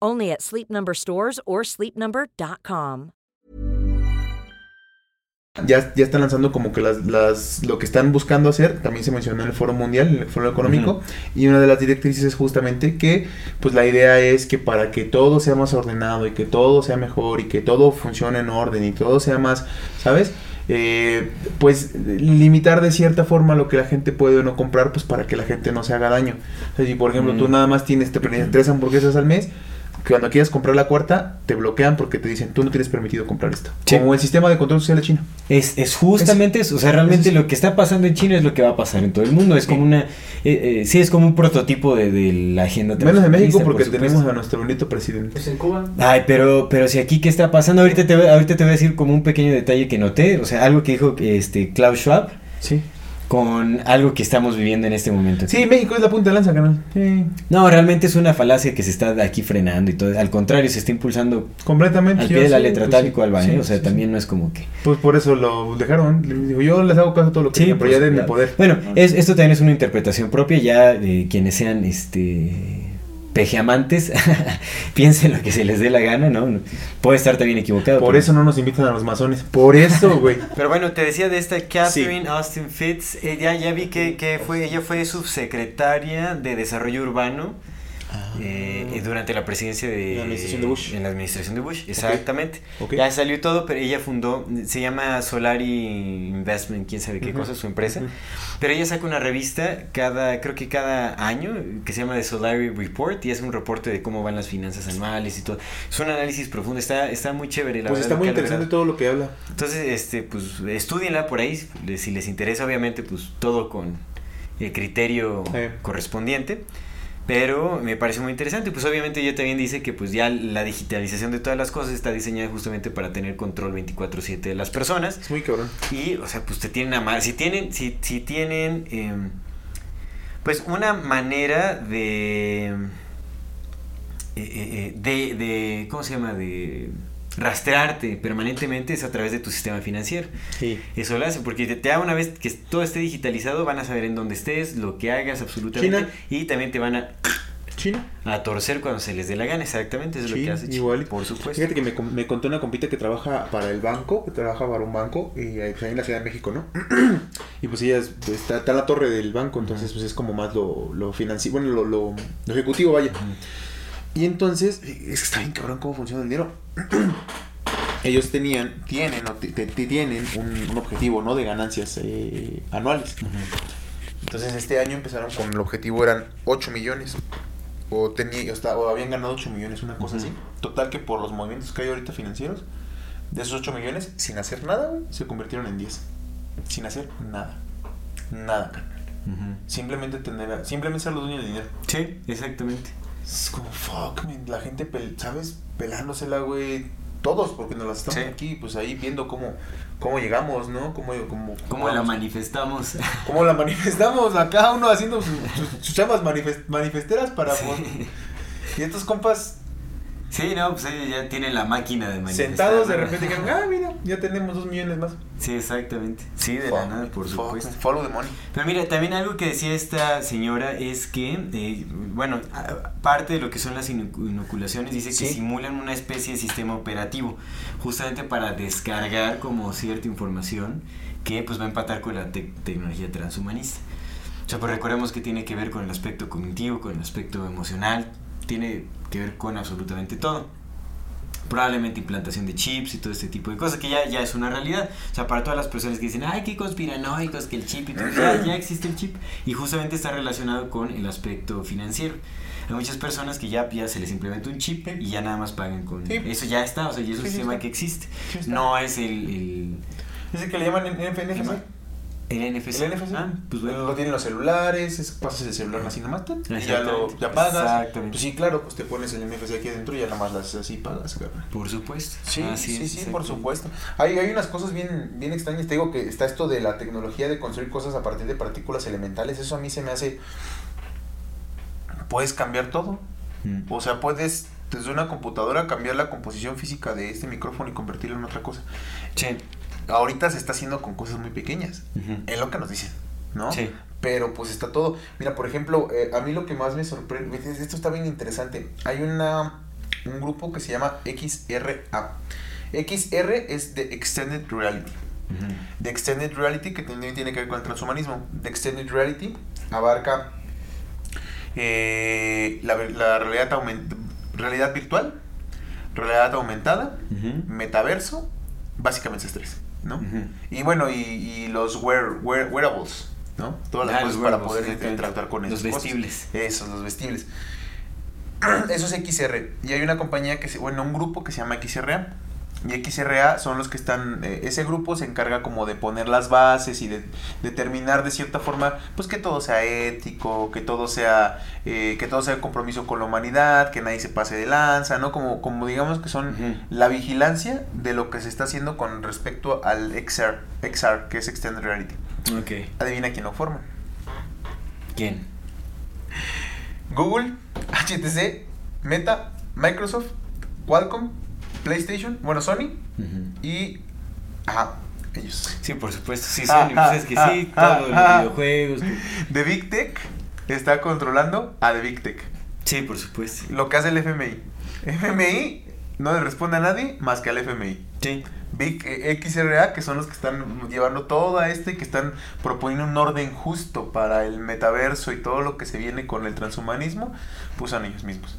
Only at Sleep Number stores or sleepnumber.com. ya, ya están lanzando como que las, las, lo que están buscando hacer, también se mencionó en el Foro Mundial, en el Foro Económico, y una de las directrices es justamente que, pues la idea es que para que todo sea más ordenado y que todo sea mejor y que todo funcione en orden y todo sea más, ¿sabes? Eh, pues limitar de cierta forma lo que la gente puede o no comprar, pues para que la gente no se haga daño. O sea, si por ejemplo tú nada más tienes te tres hamburguesas al mes, que cuando quieras comprar la cuarta, te bloquean porque te dicen, tú no tienes permitido comprar esto. Sí. Como el sistema de control social de China. Es, es justamente eso, o sea, realmente es- lo que está pasando en China es lo que va a pasar en todo el mundo, es como una, eh, eh, sí, es como un prototipo de, de la agenda Menos en México porque por tenemos a nuestro bonito presidente. Pues en Cuba. Ay, pero, pero si aquí qué está pasando, ahorita te, voy- ahorita te voy a decir como un pequeño detalle que noté, o sea, algo que dijo este Klaus Schwab Sí. Con algo que estamos viviendo en este momento. Sí, México es la punta de lanza, canal. Sí. No, realmente es una falacia que se está aquí frenando y todo, al contrario, se está impulsando Completamente. al pie de la sí, letra pues tal sí, y cual va, ¿eh? o sea, también no es como que... Pues por eso lo dejaron. Digo, yo les hago caso a todo lo que digan, pero ya pues, den claro. poder. Bueno, es, esto también es una interpretación propia, ya de quienes sean este pejeamantes, [laughs] piensen lo que se les dé la gana, ¿no? Puede estar también equivocado. Por pero- eso no nos invitan a los masones. Por eso, [laughs] güey. Pero bueno, te decía de esta Catherine Austin Fitz, ella ya vi que, que fue, ella fue subsecretaria de Desarrollo Urbano eh, eh, durante la presidencia de la administración de Bush. En la administración de Bush, exactamente. Ok. Ya salió todo, pero ella fundó, se llama Solari Investment, quién sabe qué Ujú. cosa, su empresa. Ujú. Pero ella saca una revista cada, creo que cada año, que se llama The Solari Report, y es un reporte de cómo van las finanzas anuales y todo. Es un análisis profundo, está, está muy chévere, la Pues verdad, está muy interesante todo lo que habla. Entonces, este, pues, estudienla por ahí, si les interesa, obviamente, pues, todo con el criterio Sí. correspondiente. Pero me parece muy interesante, pues obviamente ella también dice que pues ya la digitalización de todas las cosas está diseñada justamente para tener control 24/7 de las personas. Es muy cabrón. Y, o sea, pues te tienen a mal. Si tienen, si, si tienen, em, pues una manera de, eh, eh, eh, de, de, ¿cómo se llama? De rastrearte permanentemente es a través de tu sistema financiero. Sí. Eso lo hace, porque te, te da una vez que todo esté digitalizado, van a saber en dónde estés, lo que hagas absolutamente. China. Y también te van a, China. a torcer cuando se les dé la gana, exactamente, eso es lo que hace China, igual. por supuesto. Fíjate que me, me contó una compita que trabaja para el banco, que trabaja para un banco, y ahí, pues, en la Ciudad de México, ¿no? [clears throat] y pues ella es- pues, está, está la torre del banco, entonces pues es como más lo, lo financiero, bueno, lo, lo, lo ejecutivo, vaya. Y entonces, es que está bien cabrón cómo funciona el dinero. [clears throat] Ellos tenían, tienen, o tienen un, un objetivo, ¿no? De ganancias eh, anuales. Entonces este año empezaron con el objetivo eran 8 millones. O, tenía, o, está- o habían ganado 8 millones, una cosa así. Total que por los movimientos que hay ahorita financieros, de esos 8 millones, sin hacer nada, se convirtieron en 10. Sin hacer nada. Nada, carnal. Simplemente tener, simplemente ser los dueños del dinero. Sí, exactamente. Es como, fuck, man, la gente, pel- ¿sabes? Pelándosela, güey. Todos, porque nos las estamos Sí. aquí, pues ahí viendo cómo, cómo llegamos, ¿no? Cómo, cómo, ¿Cómo la manifestamos? [laughs] cómo la manifestamos a cada uno haciendo sus, sus, sus chambas manifest- manifesteras para... Sí. Y estos compas Sí, no, pues ellos ya tienen la máquina de manifestar. sentados de repente dijeron, [laughs] ah, mira, ya tenemos dos millones más. Sí, exactamente. Sí, de la nada, por fuck, supuesto. Follow the money. Pero mira, también algo que decía esta señora es que, eh, bueno, parte de lo que son las inoculaciones dice que simulan una especie de sistema operativo, justamente para descargar como cierta información que pues va a empatar con la tec- tecnología transhumanista. O sea, pues recordemos que tiene que ver con el aspecto cognitivo, con el aspecto emocional, tiene que ver con absolutamente todo. Probablemente implantación de chips y todo este tipo de cosas, que ya, ya es una realidad. O sea, para todas las personas que dicen, ay, qué conspiranoicos, que el chip y todo, ya, ya existe el chip. Y justamente está relacionado con el aspecto financiero. Hay muchas personas que ya, ya se les implementa un chip y ya nada más pagan con... Sí. Eso ya está, o sea, ya es un Sí, sistema que existe. No es el... el que le llaman NFC. El NFC. El NFC. Ah, pues bueno. Lo tienen los celulares, es, pasas el celular así nomás, y ya lo ya pagas. Exactamente. Pues sí, claro, pues te pones el NFC aquí adentro y ya nada más las haces así pagas, cabrón. Por supuesto. Sí, Así sí, es, sí, por supuesto. Hay, hay unas cosas bien, bien extrañas. Te digo que está esto de la tecnología de construir cosas a partir de partículas elementales. Eso a mí se me hace. Puedes cambiar todo. Mm. O sea, puedes desde una computadora cambiar la composición física de este micrófono y convertirlo en otra cosa. Sí. Ahorita se está haciendo con cosas muy pequeñas. Es lo que nos dicen, ¿no? Sí. Pero pues está todo. Mira, por ejemplo, eh, a mí lo que más me sorprende, esto está bien interesante. Hay una un grupo que se llama XRA. XR es de Extended Reality. The Extended Reality, que también tiene que ver con el transhumanismo. The Extended Reality abarca eh, la, la realidad, aument- realidad virtual, realidad aumentada, metaverso, básicamente es tres, Y bueno, y, y los wear, wear- wearables, ¿no? Todas las Ah, cosas para poder interactuar con Los esas cosas. vestibles. Esos, los vestibles. [clears throat] Eso es XR. Y hay una compañía que se, bueno, un grupo que se llama XRA. Y XRA son los que están, eh, ese grupo se encarga como de poner las bases y de determinar de cierta forma, pues que todo sea ético, que todo sea, eh, que todo sea compromiso con la humanidad, que nadie se pase de lanza, ¿no? Como, como digamos que son la vigilancia de lo que se está haciendo con respecto al XR, XR, que es Extended Reality. Ok. Adivina quién lo forma. ¿Quién? Google, HTC, Meta, Microsoft, Qualcomm, PlayStation, bueno, Sony y. Ajá, ellos. Sí, por supuesto, sí, Ah, Sony, pues es que ah, sí, ah, todos ah. los videojuegos. The Big Tech está controlando a The Big Tech. Sí, por supuesto. Lo que hace el FMI. FMI no le responde a nadie más que al FMI. Sí. Big eh, XRA, que son los que están llevando todo a este, que están proponiendo un orden justo para el metaverso y todo lo que se viene con el transhumanismo, pues son ellos mismos.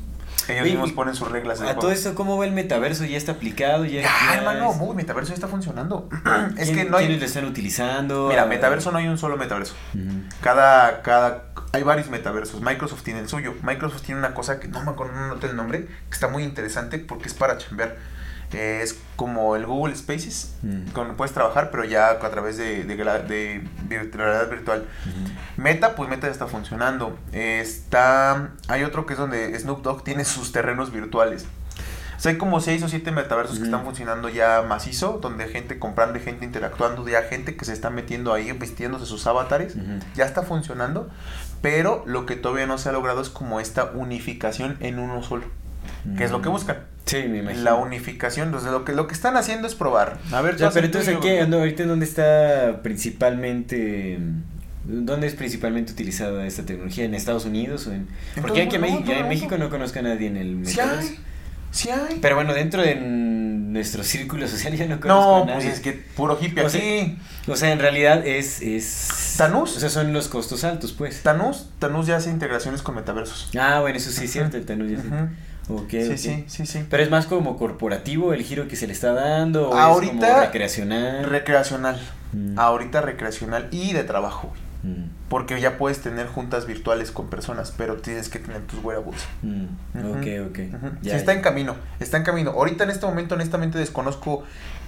Ellos Oye, mismos ponen sus reglas. de A juego. todo esto, ¿cómo va el metaverso? ¿Ya está aplicado? ¿Ya, ya hermano, es- metaverso ya está funcionando. [clears throat] es ¿Quién- que no hay. ¿Quiénes lo están utilizando? Mira, Ah, metaverso no hay un solo metaverso. Cada, cada, hay varios metaversos. Microsoft tiene el suyo. Microsoft tiene una cosa que no me acuerdo, no noté el nombre, que está muy interesante porque es para chambear. Es como el Google Spaces, Mm. con puedes trabajar, pero ya a través de, de, de vir- realidad virtual. Meta, pues Meta ya está funcionando. Está, hay otro que es donde Snoop Dogg tiene sus terrenos virtuales. O sea, hay como seis o siete metaversos que están funcionando ya macizo, donde gente comprando, gente interactuando, ya gente que se está metiendo ahí, vistiéndose sus avatares. Ya está funcionando, pero lo que todavía no se ha logrado es como esta unificación en uno solo. Que es lo que buscan. Sí, me imagino. La unificación, entonces lo que, lo que están haciendo es probar. A ver, tú pero entonces aquí, ando- ahorita en dónde está principalmente... ¿Dónde es principalmente utilizada esta tecnología? ¿En Estados Unidos? O en... Porque aquí en, México, en no conozco a nadie en el Sí metaverso. hay, sí hay. Pero bueno, dentro de nuestro círculo social ya no conozco no, a nadie. pues es que puro hippie O sea. O sea, en realidad es... es... ¿Tanús? O sea, son los costos altos, pues. Tanús, Tanús ya hace integraciones con metaversos. Ah, bueno, eso sí es cierto, el Tanús ya sí. Ujú. Ok, Sí, sí, sí, sí. Pero es más como corporativo el giro que se le está dando. ¿o es Ahorita- como recreacional. Recreacional. Mm. Ahorita recreacional y de trabajo. Mm, Porque ya puedes tener juntas virtuales con personas, pero tienes que tener tus wearables. mm, Ujú, Ok, ok. Ya, sí, está ya. en camino, está en camino. Ahorita en este momento honestamente desconozco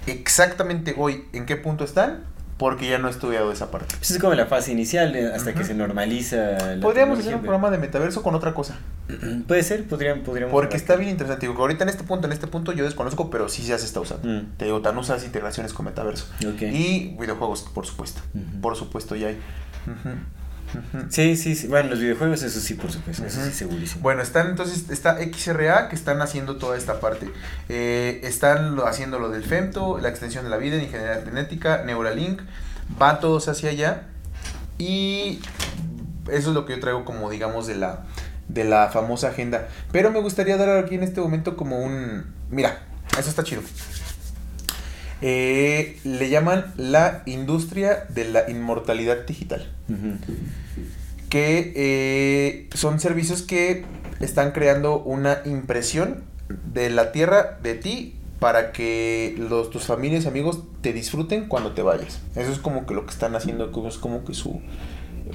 exactamente hoy en qué punto están, porque ya no he estudiado esa parte. Pues es como la fase inicial, eh, hasta que se normaliza. la Podríamos hacer un programa de metaverso con otra cosa, [clears throat] Puede ser, podrían, podríamos. porque está bien interesante. Digo, ahorita en este punto, en este punto yo desconozco, pero sí ya se está usando. Mm, Te digo, tan usas integraciones con metaverso. Y videojuegos, por supuesto. Por supuesto, ya hay. Sí, sí, sí. Bueno, los videojuegos, eso sí, por supuesto. Eso sí, segurísimo. Bueno, están entonces, está XRA que están haciendo toda esta parte. Eh, están lo- haciendo lo del FEMTO, la extensión de la vida, ingeniería genética, Neuralink, van todos hacia allá. Y eso es lo que yo traigo como, digamos, de la, de la famosa agenda. Pero me gustaría dar aquí en este momento como un... Mira, eso está chido. Eh, le llaman la industria de la inmortalidad digital Ujú. Que eh, son servicios que están creando una impresión de la tierra de ti para que los, tus familias y amigos te disfruten cuando te vayas. Eso es como que lo que están haciendo, es como que su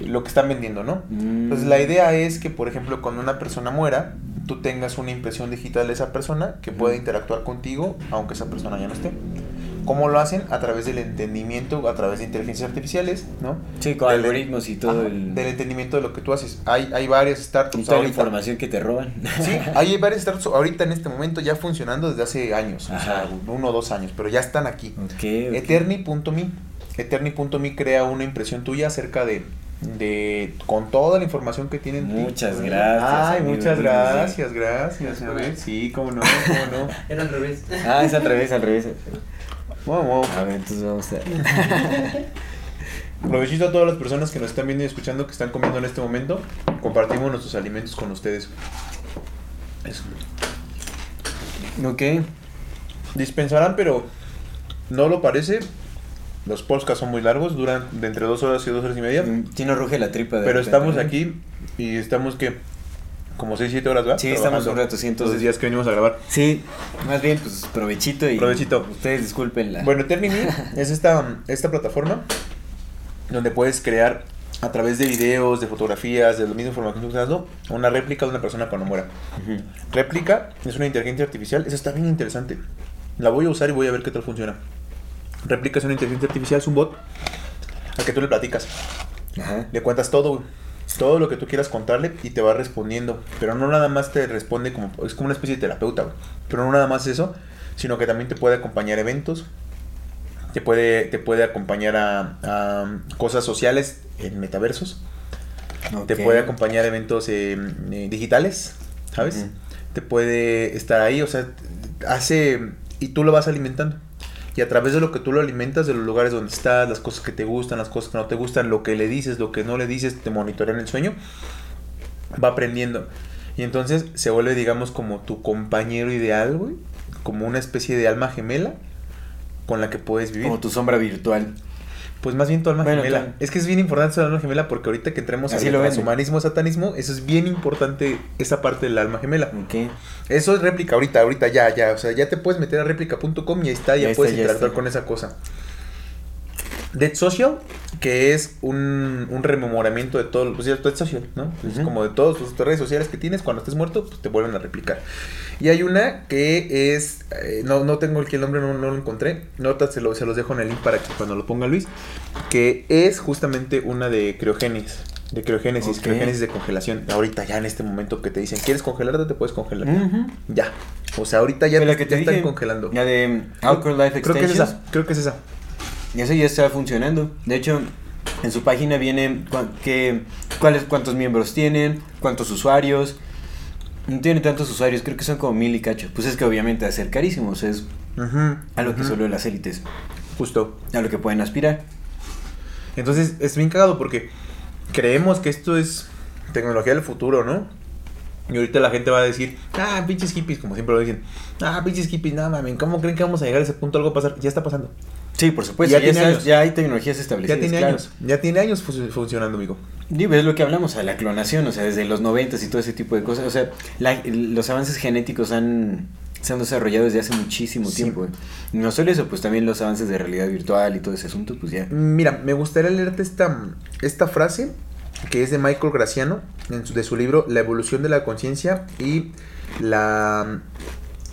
lo que están vendiendo, ¿no? Mm. Entonces la idea es que, por ejemplo, cuando una persona muera, tú tengas una impresión digital de esa persona que pueda Ujú. interactuar contigo, aunque esa persona ya no esté. ¿Cómo lo hacen? A través del entendimiento, a través de inteligencias artificiales, ¿no? Sí, con Del- algoritmos y todo Ajá, el. Del entendimiento de lo que tú haces. Hay, hay varias y startups toda la información que te roban. Sí, [laughs] hay varias startups ahorita en este momento ya funcionando desde hace años. O sea, uno o dos años, pero ya están aquí. Ok, ok. Eterni.me. Eterni.me crea una impresión tuya acerca de, de. con toda la información que tienen. Muchas gracias, Ay, amigo. muchas Sí, gracias, gracias. A ver, sí, cómo no, cómo no. [laughs] Era al revés. Ah, es al revés, al revés. Wow, wow. A ver, entonces vamos a. [laughs] Provechito a todas las personas que nos están viendo y escuchando que están comiendo en este momento. Compartimos nuestros alimentos con ustedes. Eso. Ok. Dispensarán, pero no lo parece. Los podcasts son muy largos, duran de entre dos horas y dos horas y media. Si no ruge la tripa de Pero repente, estamos aquí y estamos que como 6, 7 horas, ¿verdad? Sí, estamos un rato, sí, entonces- Los días que venimos a grabar. Sí, más bien, pues provechito y. Provechito. Ustedes disculpen la. Bueno, Termini [laughs] es esta, esta plataforma donde puedes crear a través de videos, de fotografías, de la misma información que estás dando, una réplica de una persona cuando muera. Ujú. Réplica es una inteligencia artificial, eso está bien interesante. La voy a usar y voy a ver qué tal funciona. Réplica es una inteligencia artificial, es un bot al que tú le platicas. Ajá. Le cuentas todo, güey. Todo lo que tú quieras contarle y te va respondiendo. Pero no nada más te responde como, es como una especie de terapeuta, güey. Pero no nada más eso, sino que también te puede acompañar a eventos, te puede, te puede acompañar a, a cosas sociales en metaversos, te puede acompañar a eventos eh, eh, digitales, ¿sabes? Te puede estar ahí, o sea, hace, y tú lo vas alimentando. Y a través de lo que tú lo alimentas, de los lugares donde estás, las cosas que te gustan, las cosas que no te gustan, lo que le dices, lo que no le dices, te monitorean el sueño, va aprendiendo. Y entonces se vuelve, digamos, como tu compañero ideal, güey. Como una especie de alma gemela con la que puedes vivir. Como tu sombra virtual. Pues más bien tu alma Bueno, gemela. claro. Es que es bien importante del alma gemela porque ahorita que entremos Así al transhumanismo, satanismo, eso es bien importante, esa parte del alma gemela. Ok. Eso es réplica ahorita, ahorita ya, ya. O sea, ya te puedes meter a réplica.com y ahí está, ya, puedes interactuar con esa cosa. Dead Social, que es un, un rememoramiento de todo, pues ya Dead Social, ¿no? Es como de todas tus redes sociales que tienes, cuando estés muerto, pues te vuelven a replicar. Y hay una que es, eh, no, no tengo aquí el nombre, no, no lo encontré, nota, se, lo- se los dejo en el link para que cuando lo ponga Luis, que es justamente una de criogénesis. De criogénesis, Ok. criogénesis de congelación. Ahorita ya en este momento que te dicen, ¿quieres congelarte? Te puedes congelar. Ujú. Ya. O sea, ahorita ya, te, que te ya están dije, congelando. La de Alcohol Life Creo que es esa. Creo que es esa. Y eso ya está funcionando. De hecho, en su página viene cuán- que, cuáles, cuántos miembros tienen, cuántos usuarios. No tiene tantos usuarios, creo que son como mil y cacho. Pues es que obviamente va a ser carísimo, o sea, es Ujú, a lo que solo las élites, Justo. a lo que pueden aspirar. Entonces es bien cagado porque creemos que esto es tecnología del futuro, ¿no? Y ahorita la gente va a decir, ah, pinches hippies, como siempre lo dicen. Ah, pinches hippies, nada mames, ¿cómo creen que vamos a llegar a ese punto? Algo va a pasar. Ya está pasando. Sí, por supuesto, Ya ya, tiene años. ya hay tecnologías establecidas. Ya tiene claro. años. Ya tiene años fu- funcionando, amigo. Digo, es lo que hablamos, a la clonación, o sea, desde los noventas y todo ese tipo de cosas. O sea, la- los avances genéticos han, se han desarrollado desde hace muchísimo Sí. tiempo. ¿eh? Y no solo eso, pues también los avances de realidad virtual y todo ese asunto, pues ya. Mira, me gustaría leerte esta, esta frase que es de Michael Graciano, en su- de su libro La evolución de la conciencia y la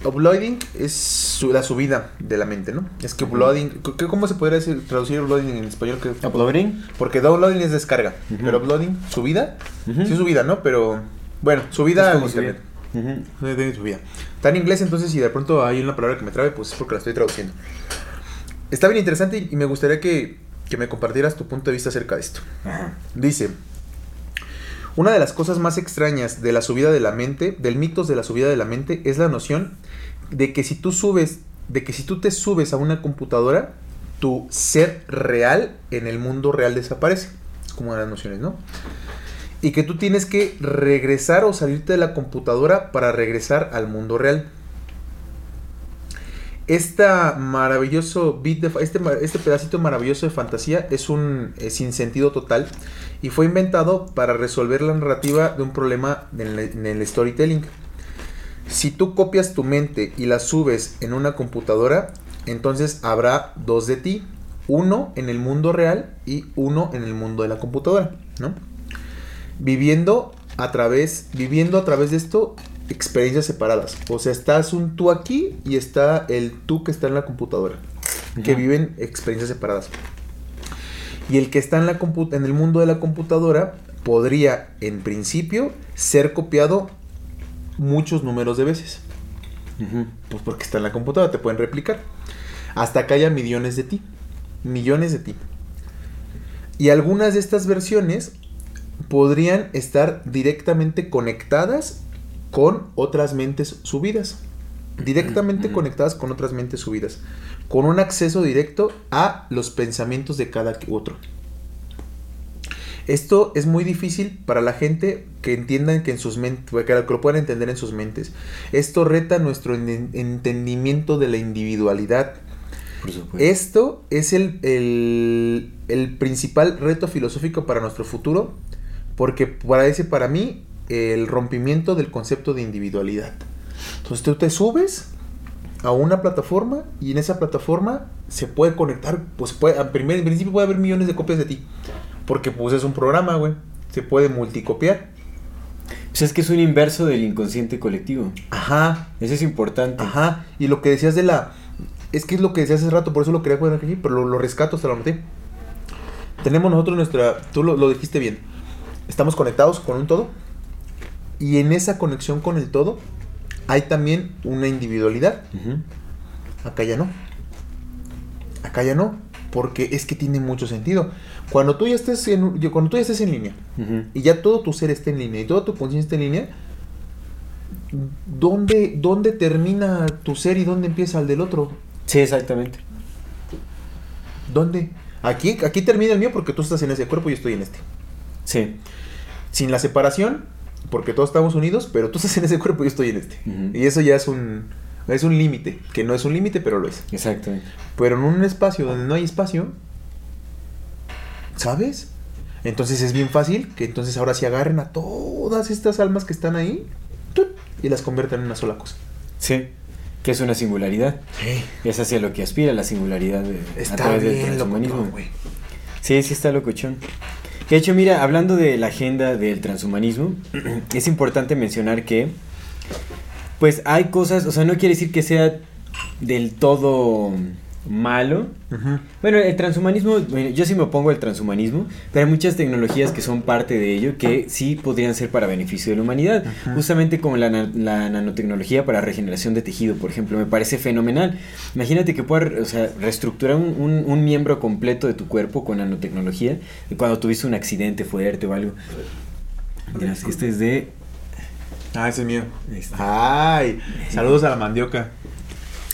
uploading es su- la subida de la mente, ¿no? Es que uploading, ¿qué- ¿cómo se podría decir, traducir uploading en español? ¿Qué- ¿Uploading? Porque downloading es descarga, pero uploading, subida, Ujú. sí subida, ¿no? Pero bueno, subida Es como subida. Está en inglés, entonces si de pronto hay una palabra que me trabe, pues es porque la estoy traduciendo. Está bien interesante y- me gustaría que, que me compartieras tu punto de vista acerca de esto. Dice, una de las cosas más extrañas de la subida de la mente, del mitos de la subida de la mente, es la noción de que si tú subes, de que si tú te subes a una computadora, tu ser real en el mundo real desaparece. Es como de las nociones, ¿no? Y que tú tienes que regresar o salirte de la computadora para regresar al mundo real. Esta maravilloso bit de este, este pedacito maravilloso de fantasía es un eh, sinsentido total y fue inventado para resolver la narrativa de un problema en el storytelling. Si tú copias tu mente y la subes en una computadora, entonces habrá dos de ti, uno en el mundo real y uno en el mundo de la computadora, ¿no? Viviendo a través, viviendo a través de esto experiencias separadas. O sea, estás un tú aquí y está el tú que está en la computadora, que viven experiencias separadas. Y el que está en, la en el mundo de la computadora podría, en principio, ser copiado muchos números de veces. Pues porque está en la computadora, te pueden replicar. Hasta que haya millones de ti. Millones de ti. Y algunas de estas versiones podrían estar directamente conectadas con otras mentes subidas. Directamente conectadas con otras mentes subidas. Con un acceso directo a los pensamientos de cada otro. Esto es muy difícil para la gente que entiendan que en sus mentes, que lo puedan entender en sus mentes. Esto reta nuestro en- entendimiento de la individualidad. Por supuesto. Esto es el, el, el principal reto filosófico para nuestro futuro, porque parece para mí el rompimiento del concepto de individualidad. Entonces tú te subes a una plataforma y en esa plataforma se puede conectar, pues puede, en primer en principio puede haber millones de copias de ti, porque pues es un programa, güey, se puede multicopiar. Pues es que es un inverso del inconsciente colectivo. Ajá, Eso es importante. Ajá, y lo que decías de la. Es que es lo que decías hace rato, por eso lo quería poner aquí, pero lo, lo rescato, hasta lo noté. Tenemos nosotros nuestra. Tú lo, lo dijiste bien. Estamos conectados con un todo. Y en esa conexión con el todo, hay también una individualidad. Acá ya no. Acá ya no. Porque es que tiene mucho sentido. Cuando tú ya estés en, cuando tú ya estés en línea, y ya todo tu ser está en línea y toda tu conciencia está en línea, ¿dónde, ¿dónde termina tu ser y dónde empieza el del otro? Sí, exactamente. ¿Dónde? Aquí, aquí termina el mío porque tú estás en ese cuerpo y yo estoy en este. Sí. Sin la separación, porque todos estamos unidos, pero tú estás en ese cuerpo y yo estoy en este. Y eso ya es un, es un límite, que no es un límite, pero lo es. Exactamente. Pero en un espacio donde no hay espacio, ¿sabes? Entonces es bien fácil que entonces ahora sí agarren a todas estas almas que están ahí ¡tut! y las conviertan en una sola cosa. Sí. Que es una singularidad. Es hacia lo que aspira la singularidad de, a través del bien transhumanismo. Sí, sí está locochón. De hecho, mira, hablando de la agenda del transhumanismo, [clears throat] es importante mencionar que, pues hay cosas, o sea, no quiere decir que sea del todo malo. Bueno, el transhumanismo, bueno, yo sí me opongo al transhumanismo, pero hay muchas tecnologías que son parte de ello que sí podrían ser para beneficio de la humanidad. Ajá. Justamente como la, na- la nanotecnología para regeneración de tejido, por ejemplo, me parece fenomenal. Imagínate que puedas o sea, reestructurar un, un- un miembro completo de tu cuerpo con nanotecnología cuando tuviste un accidente fuerte o algo. Este es de... Ah, ese es mío. está. Ay, saludos a la mandioca.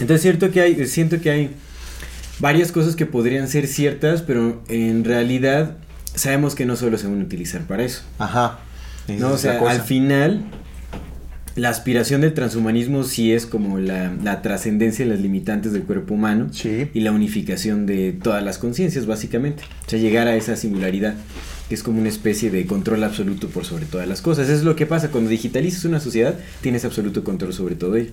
Entonces cierto que hay, siento que hay varias cosas que podrían ser ciertas, pero en realidad sabemos que no solo se van a utilizar para eso. Ajá. No, o sea, al final la aspiración del transhumanismo sí es como la, la trascendencia de las limitantes del cuerpo humano Sí. y la unificación de todas las conciencias, básicamente. O sea, llegar a esa singularidad, que es como una especie de control absoluto por sobre todas las cosas. Eso es lo que pasa cuando digitalizas una sociedad, tienes absoluto control sobre todo ello.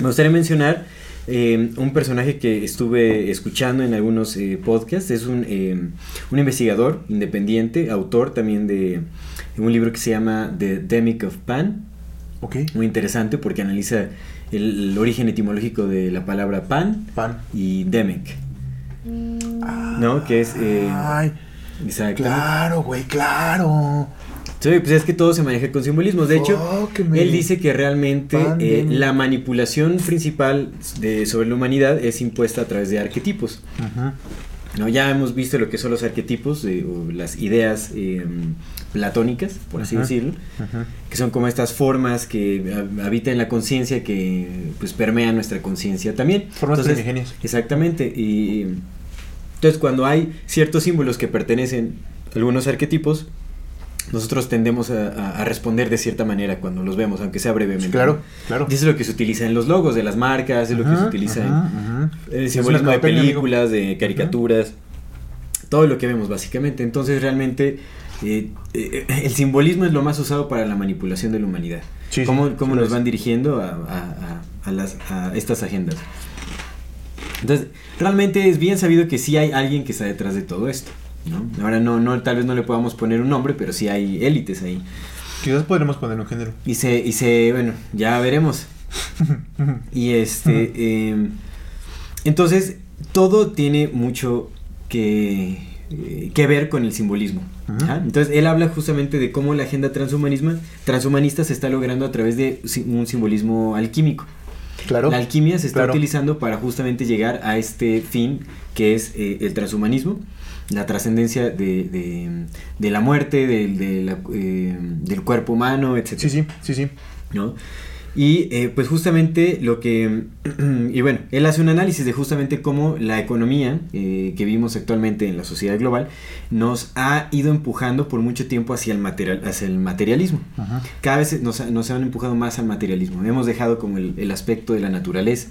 Me gustaría mencionar eh, un personaje que estuve escuchando en algunos eh, podcasts. Es un, eh, un investigador independiente, autor también de un libro que se llama The Demic of Pan. Ok. Muy interesante porque analiza el, el origen etimológico de la palabra pan Pan. y Demic. ¿No? Que es... eh, Ay, exacto. claro, güey, claro. Sí, pues es que todo se maneja con simbolismos. De hecho, Fóqueme. él dice que realmente eh, la manipulación principal de, sobre la humanidad es impuesta a través de arquetipos. Ajá. ¿no? Ya hemos visto lo que son los arquetipos, eh, o las ideas eh, platónicas, por así Ajá. decirlo, Ajá. que son como estas formas que hab- habitan la conciencia que pues permean nuestra conciencia también. Formas Entonces. Exactamente. Y entonces cuando hay ciertos símbolos que pertenecen a algunos arquetipos, nosotros tendemos a, responder de cierta manera cuando los vemos, aunque sea brevemente. Claro, claro. Y eso es lo que se utiliza en los logos de las marcas, es lo que se utiliza ajá, en ajá. el simbolismo de películas, de caricaturas, todo lo que vemos básicamente. Entonces realmente eh, eh, el simbolismo es lo más usado para la manipulación de la humanidad. Sí, cómo cómo sí nos van dirigiendo a, a- a- a las, a estas agendas. Entonces, realmente es bien sabido que sí hay alguien que está detrás de todo esto. ¿No? Ahora no, no, tal vez no le podamos poner un nombre, pero sí hay élites ahí. Quizás podremos poner un género. Y se, y se, bueno, ya veremos. [laughs] Y este, eh, entonces, todo tiene mucho que, eh, que ver con el simbolismo. ¿ah? Entonces, él habla justamente de cómo la agenda transhumanismo, transhumanista se está logrando a través de un simbolismo alquímico. Claro. La alquimia se está Claro. utilizando para justamente llegar a este fin que es eh, el transhumanismo, la trascendencia de, de- de la muerte, del- de la- eh, del cuerpo humano, etc. Sí, sí, sí, sí. ¿no? Y eh, pues justamente lo que, [clears throat] y bueno, él hace un análisis de justamente cómo la economía eh, que vivimos actualmente en la sociedad global nos ha ido empujando por mucho tiempo hacia el, material, hacia el materialismo. Ajá. Cada vez nos, nos han empujado más al materialismo. Hemos dejado como el, el aspecto de la naturaleza,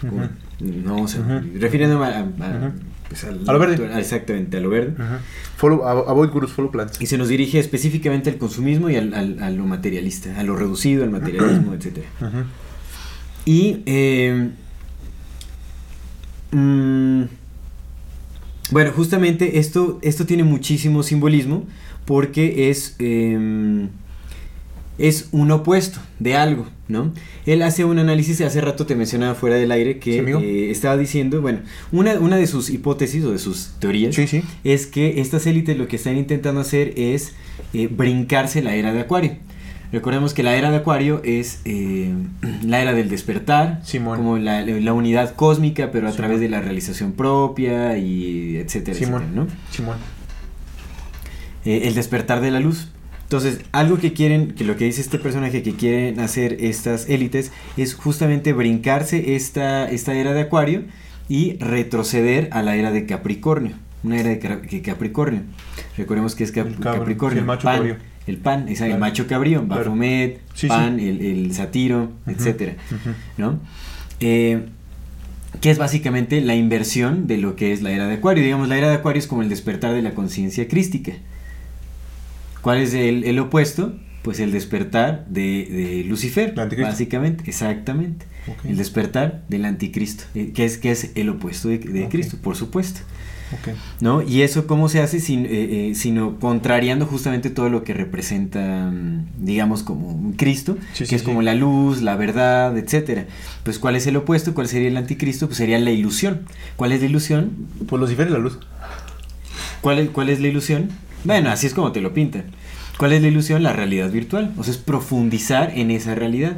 como. No, o sea, refiriéndome a, a-. pues, al- A lo verde. exactamente, a lo verde. Ajá. Follow, a- avoid gurus, follow plants. Y se nos dirige específicamente al consumismo y al, al- a lo materialista, a lo reducido, al materialismo, [clears throat] etc. Ajá. Y, eh, mm, bueno, justamente esto, esto tiene muchísimo simbolismo porque es, eh, es un opuesto de algo, ¿no? Él hace un análisis, hace rato te mencionaba fuera del aire, que Sí, eh, estaba diciendo, bueno, una, una de sus hipótesis o de sus teorías Sí, sí. es que estas élites lo que están intentando hacer es eh, brincarse la era de Acuario. Recordemos que la era de Acuario es eh, [clears throat] la era del despertar, Simón. como la, la unidad cósmica, pero a Simón. través de la realización propia y etcétera, Simón. etcétera, ¿no? Simón. El despertar de la luz. Entonces, algo que quieren, que lo que dice este personaje que quieren hacer estas élites es justamente brincarse esta, esta era de Acuario y retroceder a la era de Capricornio. Una era de Capricornio. Recordemos que es Cap- El cabro, Capricornio. el macho pan, cabrío. El pan, esa- el macho cabrío, Claro. Sí, Pan, El, el Satiro, etcétera. ¿no? Eh, que es básicamente la inversión de lo que es la era de Acuario. Digamos, la era de Acuario es como el despertar de la conciencia crística. ¿Cuál es el, el opuesto? Pues el despertar de, de Lucifer, básicamente, exactamente. El despertar del anticristo, eh, que es, que es el opuesto de. Cristo, por supuesto. ¿No? Y eso cómo se hace sin, eh, eh, sino contrariando justamente todo lo que representa, mm, digamos, como Cristo, Sí, que sí, es sí. como la luz, la verdad, etcétera. Pues ¿cuál es el opuesto? ¿Cuál sería el anticristo? Pues sería la ilusión. ¿Cuál es la ilusión? Pues Lucifer y la luz. ¿Cuál es, cuál es la ilusión? Bueno, así es como te lo pintan. ¿Cuál es la ilusión? La realidad virtual. O sea, es profundizar en esa realidad.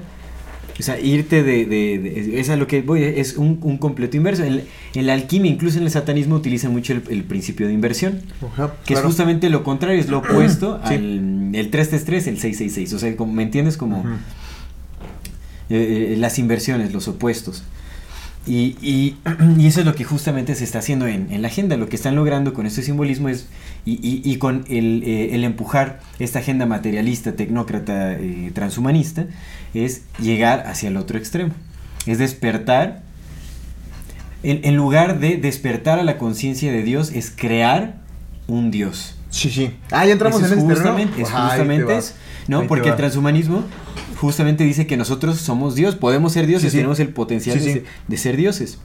O sea, irte de... de- de- es a lo que voy, es un, un completo inverso. En, en la alquimia, incluso en el satanismo, utiliza mucho el, el principio de inversión. Ajá, Que claro. es justamente lo contrario, es lo opuesto [clears throat] Sí. al el 333, el 666. O sea, como, ¿me entiendes? Como eh, eh, las inversiones, los opuestos. Y, y- [clears throat] y eso es lo que justamente se está haciendo en, en la agenda. Lo que están logrando con este simbolismo es, y, y- y con el, eh, el empujar esta agenda materialista, tecnócrata, eh, transhumanista, es llegar hacia el otro extremo. Es despertar. En, en lugar de despertar a la conciencia de Dios, es crear un Dios. Sí, sí. Ah, ya entramos Eso en es ese justamente, terreno. es Ajá, te justamente eso, ¿no? Ahí Porque el transhumanismo justamente dice que nosotros somos Dios, podemos ser dioses, Sí, sí. tenemos el potencial Sí, de, ser- de ser dioses.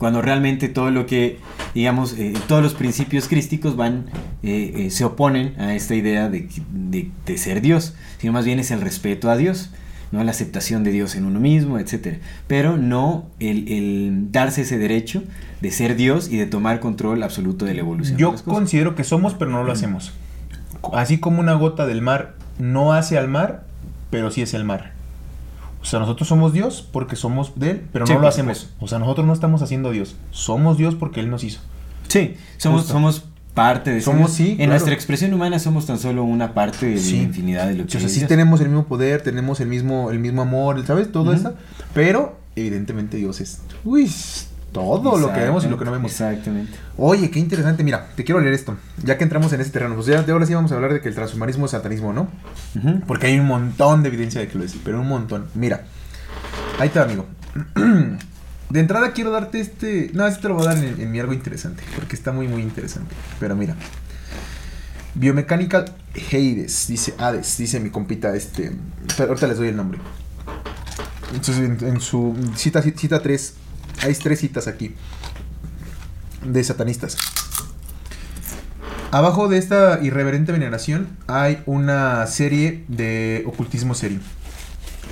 Cuando realmente todo lo que, digamos, eh, todos los principios crísticos van, eh, eh, se oponen a esta idea de, de- de ser Dios, sino más bien es el respeto a Dios, ¿no? la aceptación de Dios en uno mismo, etc. Pero no el, el darse ese derecho de ser Dios y de tomar control absoluto de la evolución. Yo considero que somos, pero no lo hacemos. Así como una gota del mar no hace al mar, pero sí es el mar. O sea, nosotros somos Dios porque somos de Él, pero Sí, no lo por hacemos. supuesto. O sea, nosotros no estamos haciendo Dios. Somos Dios porque Él nos hizo. Sí, somos, Justo. somos parte de Somos, sí, En claro. nuestra expresión humana somos tan solo una parte de Sí. la infinidad de lo O que sea, es sí tenemos el mismo poder, tenemos el mismo, el mismo amor, ¿sabes? Todo esto. Pero, evidentemente, Dios es. Uy, todo lo que vemos y lo que no vemos. Exactamente. Oye, qué interesante. Mira, te quiero leer esto. Ya que entramos en ese terreno. Pues ya de ahora sí vamos a hablar de que el transhumanismo es satanismo, ¿no? Porque hay un montón de evidencia de que lo es, pero un montón. Mira, ahí está, amigo. [clears throat] De entrada quiero darte este. No, este te lo voy a dar en, en mi algo interesante, porque está muy, muy interesante. Pero mira, Biomechanical Hades, dice Hades, dice mi compita, este. Ahorita les doy el nombre. Entonces, en, en su cita, cita 3, hay tres citas aquí de satanistas. Abajo de esta irreverente veneración hay una serie de ocultismo serio.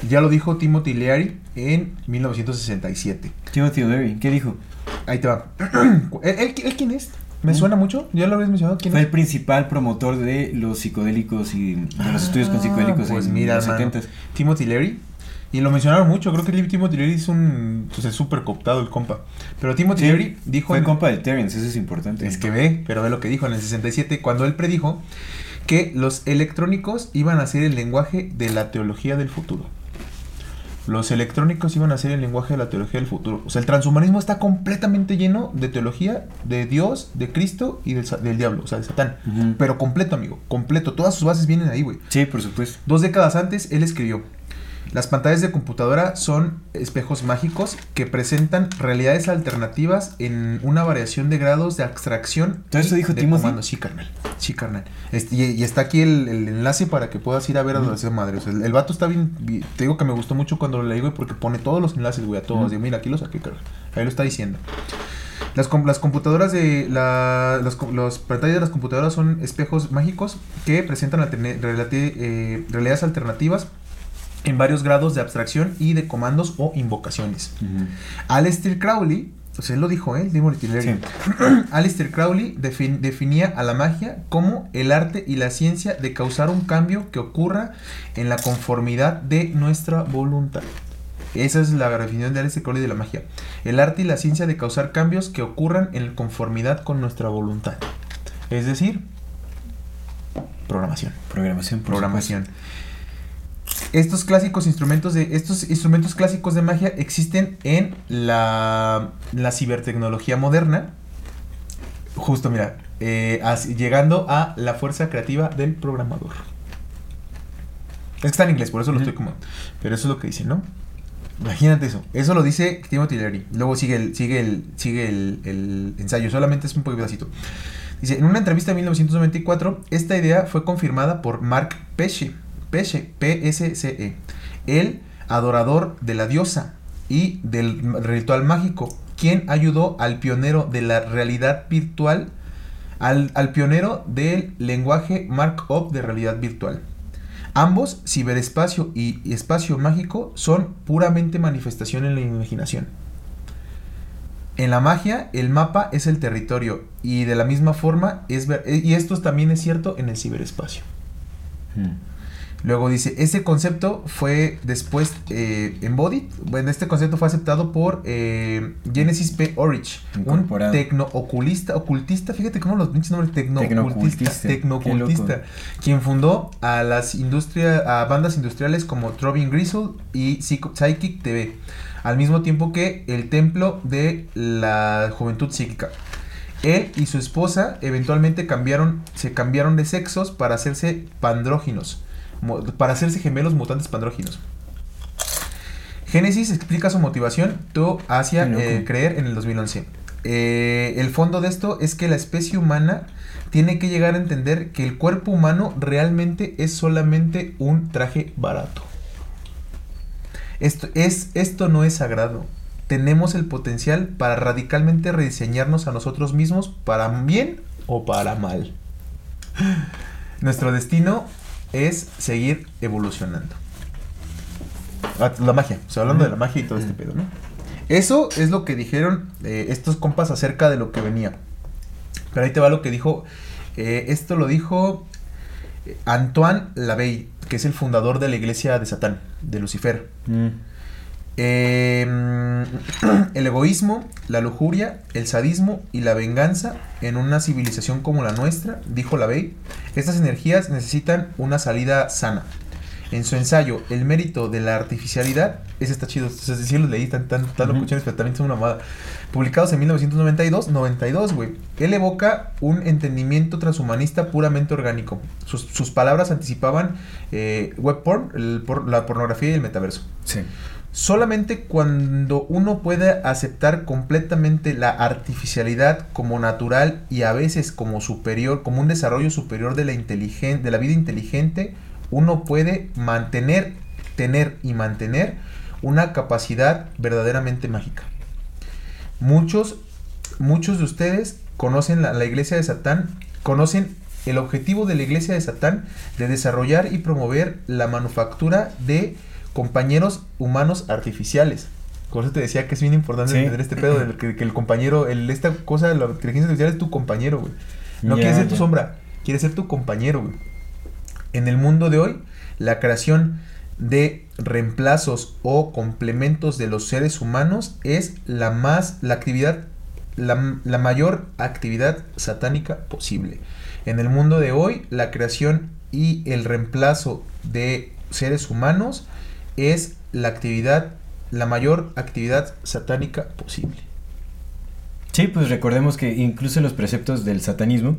Ya lo dijo Timothy Leary en 1967. Timothy O'Leary, ¿qué dijo? Ahí te va. [clears throat] ¿Él, él- él quién es? ¿Me suena mucho? ¿Ya lo habías mencionado? ¿Quién Fue el principal promotor de los psicodélicos y de los estudios con psicodélicos pues en mira, los hermano, 70 Timothy Leary. Y lo mencionaron mucho. Creo que Timothy Leary es un. Pues es súper cooptado el compa. Pero Timothy Leary dijo. Fue en- compa de Terence, eso es importante. Es que ve, pero ve lo que dijo en el 67, cuando él predijo que los electrónicos iban a ser el lenguaje de la teología del futuro. Los electrónicos iban a ser el lenguaje de la teología del futuro. O sea, el transhumanismo está completamente lleno de teología de Dios, de Cristo y del, del diablo, o sea, de Satán. Pero completo, amigo, completo. Todas sus bases vienen ahí, güey. Sí, por supuesto. Dos décadas antes, él escribió, Las pantallas de computadora son espejos mágicos que presentan realidades alternativas en una variación de grados de abstracción. ¿Todo eso dijo Timothy? comando. Sí, carnal. Sí, carnal. Este, y, y está aquí el, el enlace para que puedas ir a ver a esa madre. O sea, el, el vato está bien, bi- Te digo que me gustó mucho cuando lo leí, güey, porque pone todos los enlaces, güey, a todos. Mira, aquí lo saqué, carnal. Ahí lo está diciendo. Las, com- las computadoras de la, las, los pantallas de las computadoras son espejos mágicos que presentan alterne- relati- eh, realidades alternativas en varios grados de abstracción y de comandos o invocaciones. Aleister Crowley, sea, él lo dijo, ¿eh? Demon Tillery. [clears throat] Aleister Crowley defin- definía a la magia como el arte y la ciencia de causar un cambio que ocurra en la conformidad de nuestra voluntad. Esa es la definición de Aleister Crowley de la magia. El arte y la ciencia de causar cambios que ocurran en conformidad con nuestra voluntad. Es decir, programación Programación. programación. Estos clásicos instrumentos de estos instrumentos clásicos de magia existen en la, la cibertecnología moderna. Justo, mira, eh, así- llegando a la fuerza creativa del programador. Es que está en inglés, por eso lo estoy como. Pero eso es lo que dice, ¿no? Imagínate eso. Eso lo dice Timothy Leary. Luego sigue el, sigue el, sigue el, el ensayo. Solamente es un pedacito. Dice, en una entrevista en 1994, esta idea fue confirmada por Mark Pesce, P-S-C-E, el adorador de la diosa y del ritual mágico, quien ayudó al pionero de la realidad virtual, al, pionero del lenguaje Mark-up de realidad virtual. Ambos, ciberespacio y espacio mágico, son puramente manifestación en la imaginación. En la magia, el mapa es el territorio y de la misma forma es ver- y esto también es cierto en el ciberespacio. Mm. Luego dice, ese concepto fue después eh, embodied, bueno, este concepto fue aceptado por eh, Genesis P. Orridge, un tecno-oculista, ocultista, fíjate cómo los pinches nombres, tecno-ocultista, Tecno-ocultista, quien fundó a las industria, a bandas industriales como Troving Gristle y Psychic TV, al mismo tiempo que el templo de la juventud psíquica. Él y su esposa eventualmente cambiaron, se cambiaron de sexos para hacerse pandróginos, para hacerse gemelos mutantes pandróginos. Génesis explica su motivación tú hacia eh, creer en el 2011. Eh, el fondo de esto es que la especie humana tiene que llegar a entender que el cuerpo humano realmente es solamente un traje barato. Esto, es, esto no es sagrado. Tenemos el potencial para radicalmente rediseñarnos a nosotros mismos para bien o para mal. Nuestro destino es seguir evolucionando. Ah, La magia, o sea, hablando de la magia y todo este pedo, ¿no? Eso es lo que dijeron eh, estos compas acerca de lo que venía. Pero ahí te va lo que dijo. eh, esto lo dijo eh, Antoine Lavey, que es el fundador de la iglesia de Satán, de Lucifer. Mm. Eh, [clears throat] el egoísmo, la lujuria, el sadismo y la venganza en una civilización como la nuestra, dijo Lavey, estas energías necesitan una salida sana. En su ensayo, El mérito de la artificialidad, ese está chido, sí lo leí, tan, tan, tan pero también son una mamada. Publicados en 1992, 92, güey. Él evoca un entendimiento transhumanista puramente orgánico. Sus, sus palabras anticipaban eh, web porn, el por- la pornografía y el metaverso. Sí. Solamente cuando uno puede aceptar completamente la artificialidad como natural y a veces como superior, como un desarrollo superior de la inteligen- de la vida inteligente, uno puede mantener, tener y mantener una capacidad verdaderamente mágica. Muchos, muchos de ustedes conocen la, la iglesia de Satán, conocen el objetivo de la iglesia de Satán de desarrollar y promover la manufactura de compañeros humanos artificiales. Por eso te decía que es bien importante Sí. entender este pedo de que, que el compañero, el, esta cosa de la inteligencia artificial es tu compañero, güey. No Ya, quiere ser tu sombra, quiere ser tu compañero, güey. En el mundo de hoy, la creación de reemplazos o complementos de los seres humanos es la más, la actividad, la, la mayor actividad satánica posible. En el mundo de hoy, la creación y el reemplazo de seres humanos es la actividad, la mayor actividad satánica posible. Sí, pues recordemos que incluso los preceptos del satanismo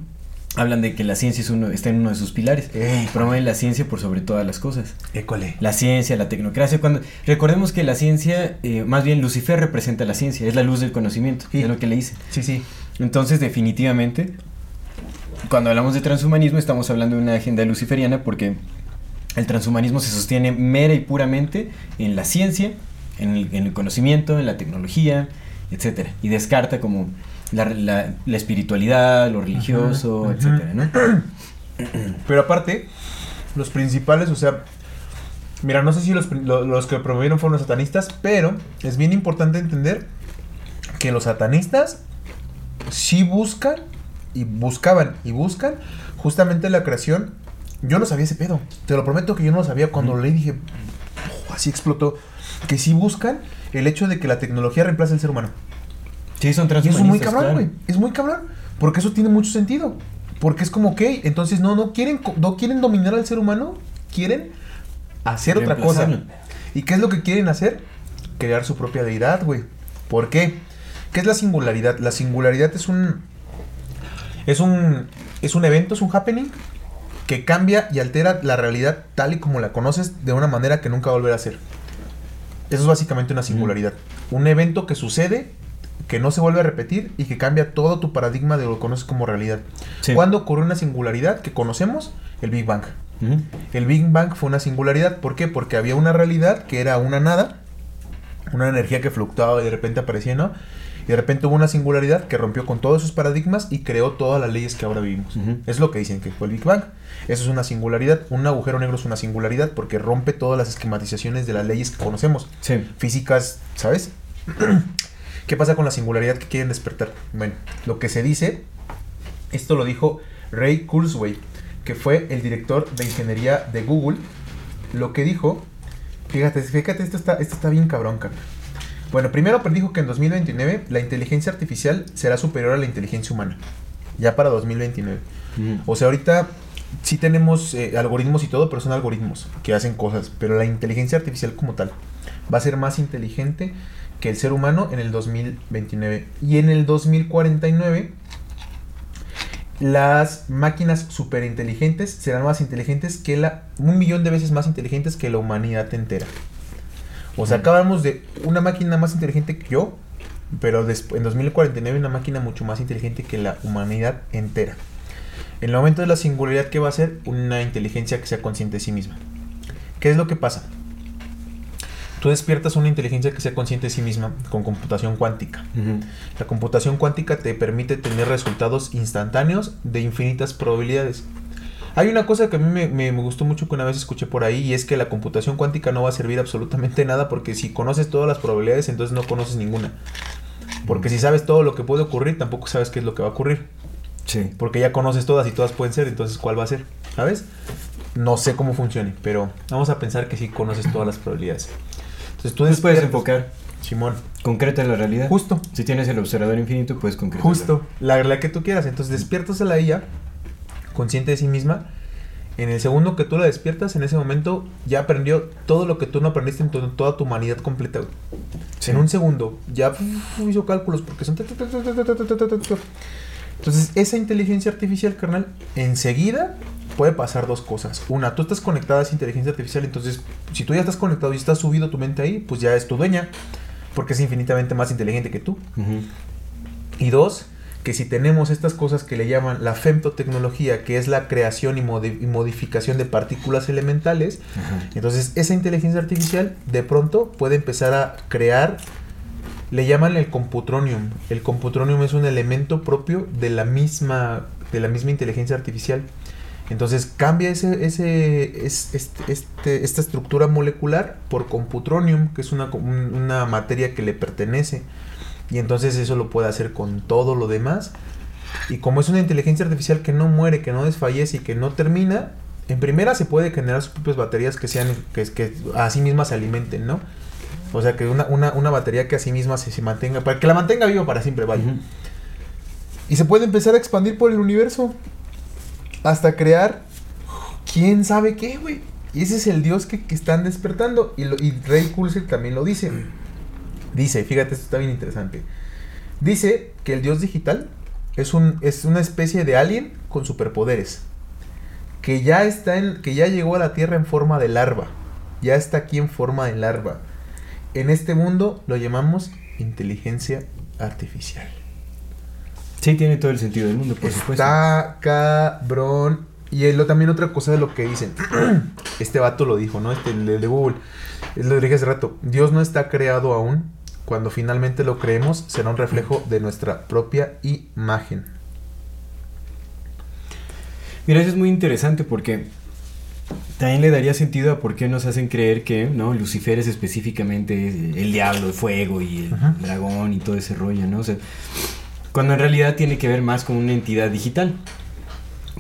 hablan de que la ciencia es uno, está en uno de sus pilares. Ey. Promueven la ciencia por sobre todas las cosas. École. La ciencia, la tecnocracia. Cuando recordemos que la ciencia, eh, más bien Lucifer representa la ciencia, es la luz del conocimiento, Sí. es lo que le dice. Sí, sí. Entonces, definitivamente, cuando hablamos de transhumanismo, estamos hablando de una agenda luciferiana porque el transhumanismo se sostiene mera y puramente en la ciencia, en el, en el conocimiento, en la tecnología, etcétera, y descarta como la, la- la espiritualidad, lo religioso, ¿no? [clears throat] Pero aparte, los principales, o sea, mira, no sé si los, lo- los que promovieron fueron los satanistas, pero es bien importante entender que los satanistas sí buscan y buscaban y buscan justamente la creación. Yo no sabía ese pedo, te lo prometo que yo no lo sabía. Cuando lo leí dije, "Oh", así explotó, que sí buscan el hecho de que la tecnología reemplace al ser humano. Sí, son Y eso es muy cabrón, claro. güey. Es muy cabrón. Porque eso tiene mucho sentido. Porque es como, ok, entonces no, no quieren, no quieren dominar al ser humano, quieren hacer otra cosa. ¿Y qué es lo que quieren hacer? Crear su propia deidad, güey. ¿Por qué? ¿Qué es la singularidad? La singularidad es un. Es un. Es un evento, es un happening que cambia y altera la realidad tal y como la conoces de una manera que nunca volverá a ser. Eso es básicamente una singularidad. Un evento que sucede, que no se vuelve a repetir y que cambia todo tu paradigma de lo que conoces como realidad. Sí. ¿Cuándo ocurrió una singularidad que conocemos? El Big Bang. El Big Bang fue una singularidad. ¿Por qué? Porque había una realidad que era una nada, una energía que fluctuaba y de repente aparecía, ¿no? Y de repente hubo una singularidad que rompió con todos esos paradigmas y creó todas las leyes que ahora vivimos. Es lo que dicen que fue el Big Bang. Eso es una singularidad. Un agujero negro es una singularidad porque rompe todas las esquematizaciones de las leyes que conocemos. Sí. Físicas, ¿sabes? [clears throat] ¿Qué pasa con la singularidad que quieren despertar? Bueno, lo que se dice, esto lo dijo Ray Kurzweil, que fue el director de ingeniería de Google. Lo que dijo, fíjate, fíjate, esto está, esto está bien cabrón, carnal. Bueno, primero predijo que en 2029 la inteligencia artificial será superior a la inteligencia humana. Ya para 2029. Ujú. O sea, ahorita sí tenemos eh, algoritmos y todo, pero son algoritmos que hacen cosas. Pero la inteligencia artificial como tal va a ser más inteligente que el ser humano en el 2029. Y en el 2049 las máquinas superinteligentes serán más inteligentes que la... Un millón de veces más inteligentes que la humanidad entera. O sea, acabamos de una máquina más inteligente que yo, pero en 2049 una máquina mucho más inteligente que la humanidad entera. En el momento de la singularidad, ¿qué va a ser? Una inteligencia que sea consciente de sí misma. ¿Qué es lo que pasa? Tú despiertas una inteligencia que sea consciente de sí misma con computación cuántica. La computación cuántica te permite tener resultados instantáneos de infinitas probabilidades. Hay una cosa que a mí me, me- me gustó mucho que una vez escuché por ahí y es que la computación cuántica no va a servir absolutamente nada porque si conoces todas las probabilidades entonces no conoces ninguna. Porque si sabes todo lo que puede ocurrir tampoco sabes qué es lo que va a ocurrir. Sí. Porque ya conoces todas y todas pueden ser, entonces ¿cuál va a ser? ¿Sabes? No sé cómo funcione, pero vamos a pensar que sí conoces todas las probabilidades. Entonces tú Tú puedes enfocar Simón. concreta la realidad. Justo. Si tienes el observador infinito, puedes concretar. Justo, la realidad que tú quieras. Entonces despiertas a la IA, consciente de sí misma, en el segundo que tú la despiertas, en ese momento ya aprendió todo lo que tú no aprendiste en, toda tu humanidad completa. En un segundo, ya hizo cálculos porque son... Entonces, esa inteligencia artificial, carnal, enseguida puede pasar dos cosas. Una, tú estás conectada a esa inteligencia artificial, entonces, si tú ya estás conectado y estás subido tu mente ahí, pues ya es tu dueña, porque es infinitamente más inteligente que tú. Y dos, que si tenemos estas cosas que le llaman la femtotecnología, que es la creación y, modi- y modificación de partículas elementales, entonces esa inteligencia artificial de pronto puede empezar a crear, le llaman el computronium. El computronium es un elemento propio de la misma, de la misma inteligencia artificial. Entonces cambia ese, ese, es- este, este- esta estructura molecular por computronium, que es una, una materia que le pertenece. Y entonces eso lo puede hacer con todo lo demás. Y como es una inteligencia artificial que no muere, que no desfallece y que no termina, en primera se puede generar sus propias baterías que sean, que, que a sí mismas se alimenten, ¿no? O sea que una, una, una batería que a sí misma se, se mantenga, para que la mantenga viva para siempre, vaya. Y se puede empezar a expandir por el universo. Hasta crear quién sabe qué, güey. Y ese es el dios que, que están despertando. Y, lo- y Ray Kurzweil también lo dice. Dice, fíjate, esto está bien interesante. Dice que el dios digital es, un, es una especie de alien con superpoderes. Que ya está en. que ya llegó a la Tierra en forma de larva. Ya está aquí en forma de larva. En este mundo lo llamamos inteligencia artificial. Sí, tiene todo el sentido del mundo, por supuesto. Está cabrón. Y es lo, también otra cosa de lo que dicen. [clears throat] este vato lo dijo, ¿no? Este, el de, Google. Lo dije hace rato. Dios no está creado aún. Cuando finalmente lo creemos, será un reflejo de nuestra propia imagen. Mira, eso es muy interesante porque también le daría sentido a por qué nos hacen creer que, ¿no? Lucifer es específicamente el diablo, el fuego y el Ajá. dragón y todo ese rollo, ¿no? O sea, cuando en realidad tiene que ver más con una entidad digital,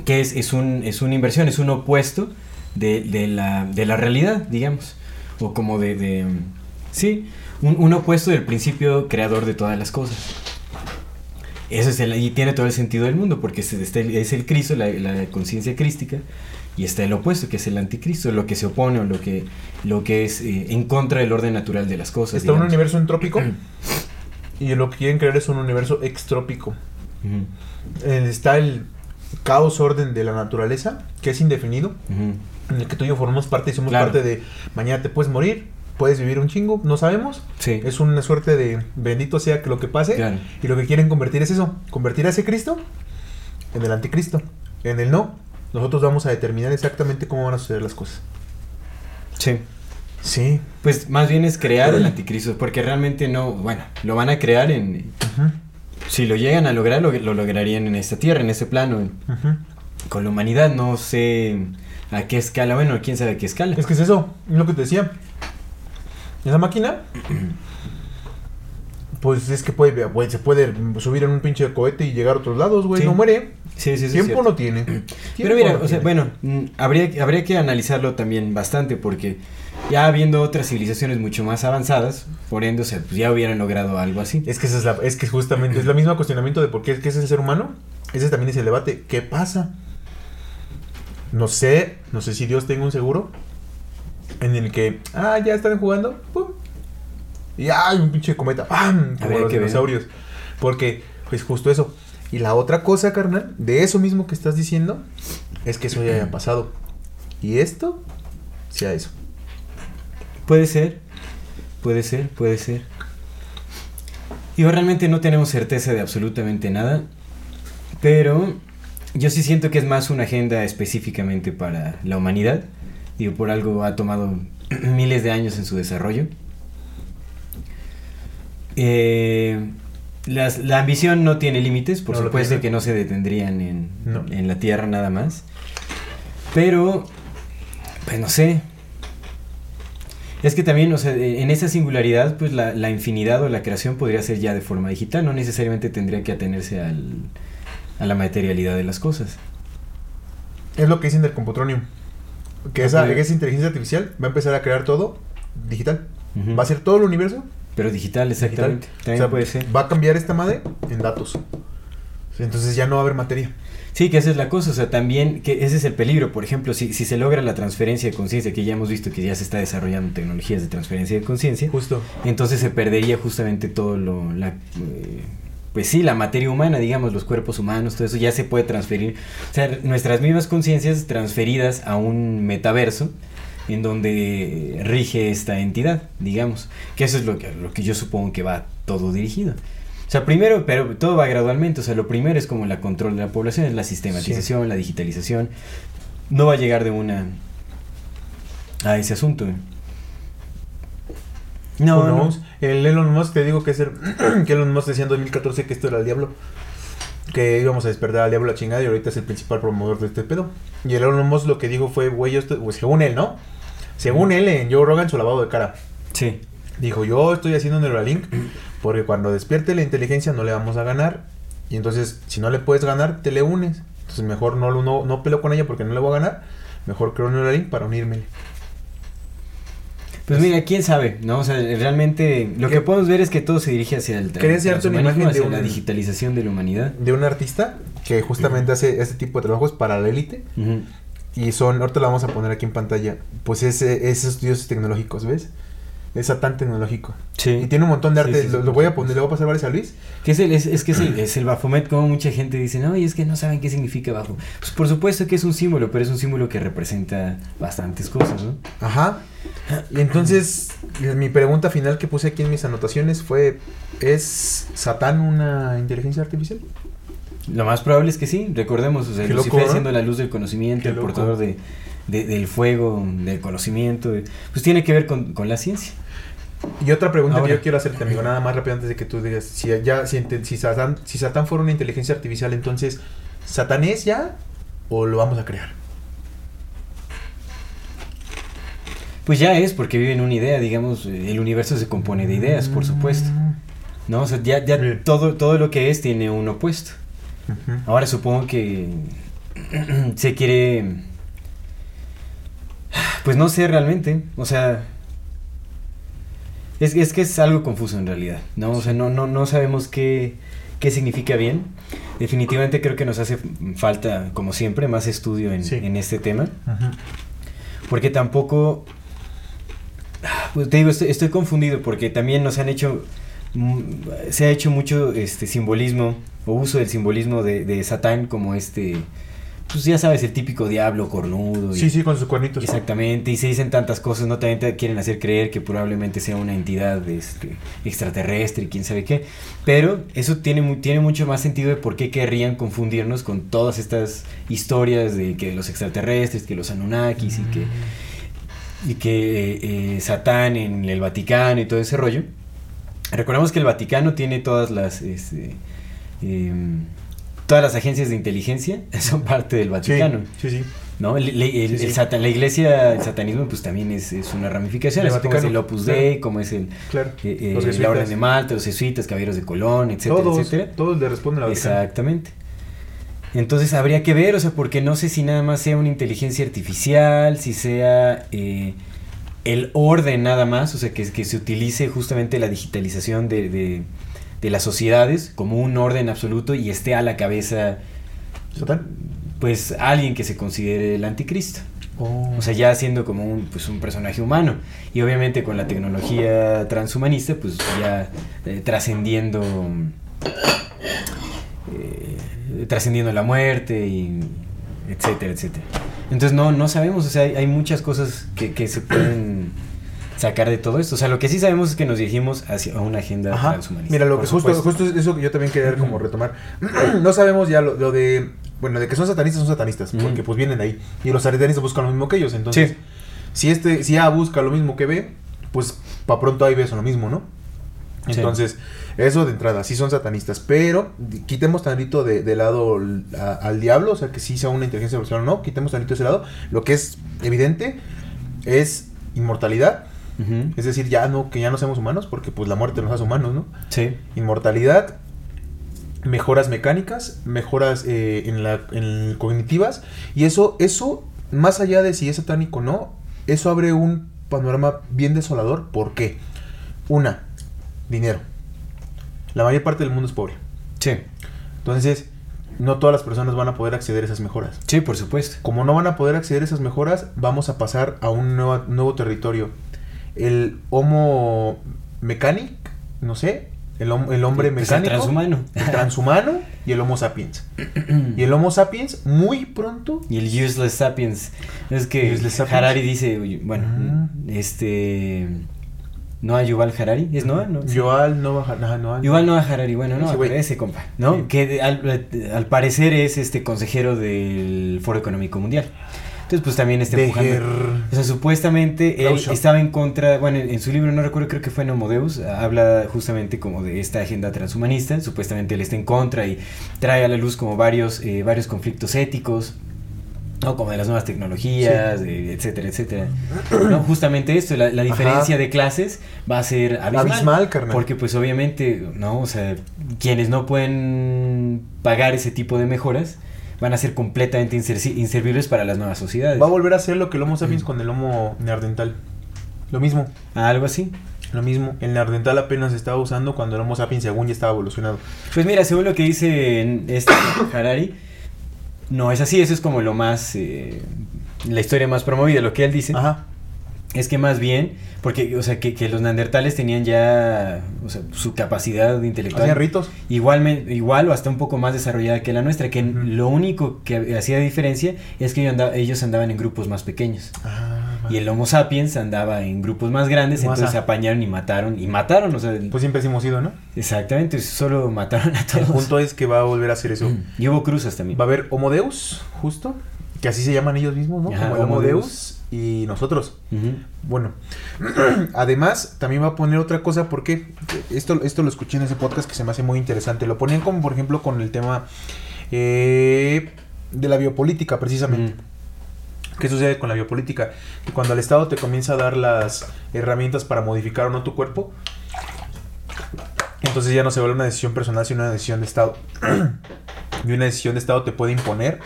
que es, es, un, es una inversión, es un opuesto de, de la, de la realidad, digamos, o como de, de sí, un, un opuesto del principio creador de todas las cosas. Eso es el, y tiene todo el sentido del mundo, porque es, es el Cristo, la, la conciencia crística, y está el opuesto, que es el anticristo, lo que se opone o lo que, lo que es eh, en contra del orden natural de las cosas. Está un universo entrópico. [clears throat] y lo que quieren creer es un universo extrópico. Eh, Está el caos orden de la naturaleza, que es indefinido. En el que tú y yo formamos parte y somos Claro. parte de mañana te puedes morir, puedes vivir un chingo, no sabemos. Sí. Es una suerte de bendito sea que lo que pase. Claro. Y lo que quieren convertir es eso, convertir a ese Cristo en el anticristo. En el no, nosotros vamos a determinar exactamente cómo van a suceder las cosas. Sí. Sí. Pues más bien es crear el anticristo, porque realmente no, bueno, lo van a crear en... Si lo llegan a lograr, lo, lo lograrían en esta tierra, en este plano, con la humanidad, no sé a qué escala, bueno, quién sabe a qué escala. Es que es eso, es lo que te decía. Esa máquina, pues es que puede, puede- se puede subir en un pinche cohete y llegar a otros lados, güey. Sí. No muere. Sí, sí, sí. es Tiempo no tiene. Pero mira, no o sea, bueno, mm, habría, habría que analizarlo también bastante porque ya habiendo otras civilizaciones mucho más avanzadas, por ende, o sea, pues ya hubieran logrado algo así. Es que, esa es, la, es que justamente es la misma cuestionamiento de por qué, qué es el ser humano. Ese también es el debate. ¿Qué pasa? No sé, no sé si Dios tenga un seguro en el que, ah, ya están jugando, pum, y hay un pinche cometa, ¡pam! Como Habría los ver. dinosaurios. Porque, pues justo eso. Y la otra cosa, carnal, de eso mismo que estás diciendo, es que eso ya haya pasado. Y esto, sea eso. Puede ser, puede ser, puede ser. Digo, realmente no tenemos certeza de absolutamente nada, pero yo sí siento que es más una agenda específicamente para la humanidad. Digo, por algo ha tomado [clears throat] miles de años en su desarrollo. Eh, las- la ambición no tiene límites, por No supuesto que no se detendrían en, No. en la Tierra nada más. Pero, pues no sé. Es que también, o sea, eh, en esa singularidad, pues la, la infinidad o la creación podría ser ya de forma digital, no necesariamente tendría que atenerse al, a la materialidad de las cosas. Es lo que dicen del Computronium. Que esa, esa inteligencia artificial va a empezar a crear todo digital. Va a ser todo el universo Pero digital, digital. exactamente. También O sea, puede ser. Va a cambiar esta madre en datos. Entonces ya no va a haber materia. Sí, que esa es la cosa, o sea, también, que ese es el peligro, por ejemplo, si, si se logra la transferencia de conciencia, que ya hemos visto que ya se está desarrollando tecnologías de transferencia de conciencia, Justo. entonces se perdería justamente todo lo, la, eh, pues sí, la materia humana, digamos, los cuerpos humanos, todo eso ya se puede transferir, o sea, nuestras mismas conciencias transferidas a un metaverso en donde rige esta entidad, digamos, que eso es lo que, lo que yo supongo que va todo dirigido. O sea, primero, pero todo va gradualmente. O sea, lo primero es como la control de la población, es la sistematización, la digitalización. No va a llegar de una a ese asunto. No, no. El Elon Musk, te digo que es el, [clears throat] que Elon Musk decía en 2014 que esto era el diablo. Que íbamos a despertar al diablo a chingada y ahorita es el principal promotor de este pedo. Y el Elon Musk lo que dijo fue, güey, yo estoy, pues, según él, ¿no? Según él, en Joe Rogan, su lavado de cara. Sí. Dijo, yo estoy haciendo Neuralink [clears throat] porque cuando despierte la inteligencia no le vamos a ganar. Y entonces, si no le puedes ganar, te le unes. Entonces, mejor no, no, no peleo con ella porque no le voy a ganar. Mejor creo Neuralink para unirme. Pues mira, quién sabe, ¿no? O sea, realmente lo que podemos ver es que todo se dirige hacia el enseñarte una imagen de la un- digitalización de la humanidad. De un artista que justamente hace este tipo de trabajos para la élite. Y son, ahorita la vamos a poner aquí en pantalla, pues ese, esos dioses tecnológicos, ¿ves? Es Satán tecnológico. Sí. Y tiene un montón de arte. sí, sí, lo, voy a poner, le voy a pasar varios a Luis. Que es el, es, es que es el, [clears throat] es el Baphomet, como mucha gente dice, no, y es que no saben qué significa Baphomet. Pues por supuesto que es un símbolo, pero es un símbolo que representa bastantes cosas, ¿no? Ajá. Y entonces, eh, mi pregunta final que puse aquí en mis anotaciones fue: ¿Es Satán una inteligencia artificial? Lo más probable es que sí, recordemos, o sea, Lucifer loco, ¿no? siendo la luz del conocimiento, el portador de, de- del fuego, del conocimiento, pues tiene que ver con, con la ciencia. Y otra pregunta Ahora. que yo quiero hacerte, amigo, nada más rápido antes de que tú digas: si, ya, si, si, Satán, si Satán fuera una inteligencia artificial, entonces, ¿Satán es ya o lo vamos a crear? Pues ya es, porque vive en una idea, digamos, el universo se compone de ideas, por supuesto. ¿No? O sea, ya, ya todo, todo lo que es tiene un opuesto. Ahora supongo que [clears throat] se quiere... Pues no sé realmente, o sea... Es, es que es algo confuso en realidad, ¿no? O sea, no, no, no sabemos qué, qué significa bien. Definitivamente creo que nos hace falta, como siempre, más estudio en, Sí. en este tema. Porque tampoco. Pues te digo, estoy, estoy confundido porque también nos han hecho. mm, Se ha hecho mucho este simbolismo o uso del simbolismo de, de Satán como este. Pues ya sabes, el típico diablo cornudo. y- Sí, sí, con sus cuernitos. Exactamente, y se dicen tantas cosas, ¿no? También te quieren hacer creer que probablemente sea una entidad este, extraterrestre y quién sabe qué. Pero eso tiene, tiene mucho más sentido de por qué querrían confundirnos con todas estas historias de que los extraterrestres, que los Anunnakis y que, y que eh, eh, Satán en el Vaticano y todo ese rollo. Recordemos que el Vaticano tiene todas las... este, em, todas las agencias de inteligencia [laughs] son parte del Vaticano. sí, sí. ¿No? El- el- el- Sí, sí. el satan- la iglesia, el satanismo, pues también es, es una ramificación, así como es el Opus claro. Dei, como es el, Claro. eh, eh, la. Orden de Malta, los jesuitas, caballeros de Colón, etcétera, todos, etcétera. todos le responden a la Vaticano. Exactamente. Entonces habría que ver, o sea, porque no sé si nada más sea una inteligencia artificial, si sea eh, el orden nada más, o sea, que, que se utilice justamente la digitalización de, de- de las sociedades como un orden absoluto y esté a la cabeza, ¿Satán? pues, alguien que se considere el anticristo. Oh. O sea, ya siendo como un, pues, un personaje humano. Y obviamente con la tecnología transhumanista, pues ya eh, trascendiendo. eh, trascendiendo la muerte y etcétera, etcétera. Entonces no, no sabemos, o sea, hay, hay muchas cosas que, que se pueden sacar de todo esto. O sea, lo que sí sabemos es que nos dirigimos hacia una agenda Ajá. transhumanista. Mira, lo que justo, justo eso que yo también quería como retomar. [clears throat] no sabemos ya lo, lo de. Bueno, de que son satanistas, son satanistas. Porque pues vienen de ahí. Y los satanistas buscan lo mismo que ellos. Entonces, Sí. si este, si A busca lo mismo que B, pues para pronto ahí ves lo mismo, ¿no? Sí. Entonces, eso de entrada, sí son satanistas. Pero quitemos tantito de, de lado a- al diablo, o sea, que sí sea una inteligencia artificial o no, quitemos tantito ese lado. Lo que es evidente es inmortalidad. Es decir, ya no, que ya no seamos humanos, porque pues la muerte nos hace humanos, ¿no? Sí. Inmortalidad, mejoras mecánicas, mejoras eh, en la en cognitivas. Y eso, eso, más allá de si es satánico o no, eso abre un panorama bien desolador. ¿Por qué? Una, dinero. La mayor parte del mundo es pobre. Sí. Entonces, no todas las personas van a poder acceder a esas mejoras. Sí, por supuesto. Como no van a poder acceder a esas mejoras, vamos a pasar a un nuevo, nuevo territorio. El Homo Mechanic, no sé, el, hom- el hombre Pues el mecánico. transhumano. el [laughs] transhumano y el Homo sapiens. [clears throat] Y el Homo sapiens, muy pronto. Y el Useless Sapiens. Es que Sapiens. Harari dice, bueno, Mm. este... Noah Yuval Harari, ¿es Noah? No, Sí. Joal no baja. No, no, Yuval Noah Harari, bueno, no, Ese compa, ¿no? Sí. Que al, al parecer es este consejero del Foro Económico Mundial. Entonces, pues también está empujando. O sea, supuestamente él estaba en contra, bueno, en, en su libro, no recuerdo, creo que fue en Homo Deus, habla justamente como de esta agenda transhumanista, supuestamente él está en contra y trae a la luz como varios, eh, varios conflictos éticos, ¿no? Como de las nuevas tecnologías, de- etcétera, etcétera. [clears throat] ¿No? Justamente esto, la, la diferencia de clases va a ser abismal. Abismal, carnal. Porque pues obviamente, ¿no? O sea, quienes no pueden pagar ese tipo de mejoras van a ser completamente inservibles para las nuevas sociedades. Va a volver a ser lo que el Homo sapiens con el Homo neandertal. Lo mismo. Algo así. Lo mismo. El neandertal apenas se estaba usando cuando el Homo sapiens según ya estaba evolucionado. Pues mira, según lo que dice este [coughs] Harari, no es así, eso es como lo más, eh, la historia más promovida, lo que él dice. Ajá. Es que más bien, porque, o sea, que, que los neandertales tenían ya o sea, su capacidad intelectual. Hacían ritos. Igual, igual o hasta un poco más desarrollada que la nuestra, que lo único que hacía diferencia es que ellos, andaba- ellos andaban en grupos más pequeños. Ah, Y el Homo sapiens andaba en grupos más grandes, entonces se apañaron y mataron, y mataron, o sea, Pues siempre hemos ido, ¿no? exactamente, solo mataron a El todos. punto es que va a volver a hacer eso. Y hubo cruzas también. Va a haber Homo Deus, justo, que así se llaman ellos mismos, ¿no? Ajá, Como el Homo Homo Deus. Deus y nosotros. Bueno, [clears throat] además también va a poner otra cosa porque esto, esto lo escuché en ese podcast que se me hace muy interesante. Lo ponían como por ejemplo con el tema eh, de la biopolítica precisamente. ¿Qué sucede con la biopolítica? Que cuando el Estado te comienza a dar las herramientas para modificar o no tu cuerpo, entonces ya no se vuelve una decisión personal, sino una decisión de Estado. [clears throat] y una decisión de Estado te puede imponer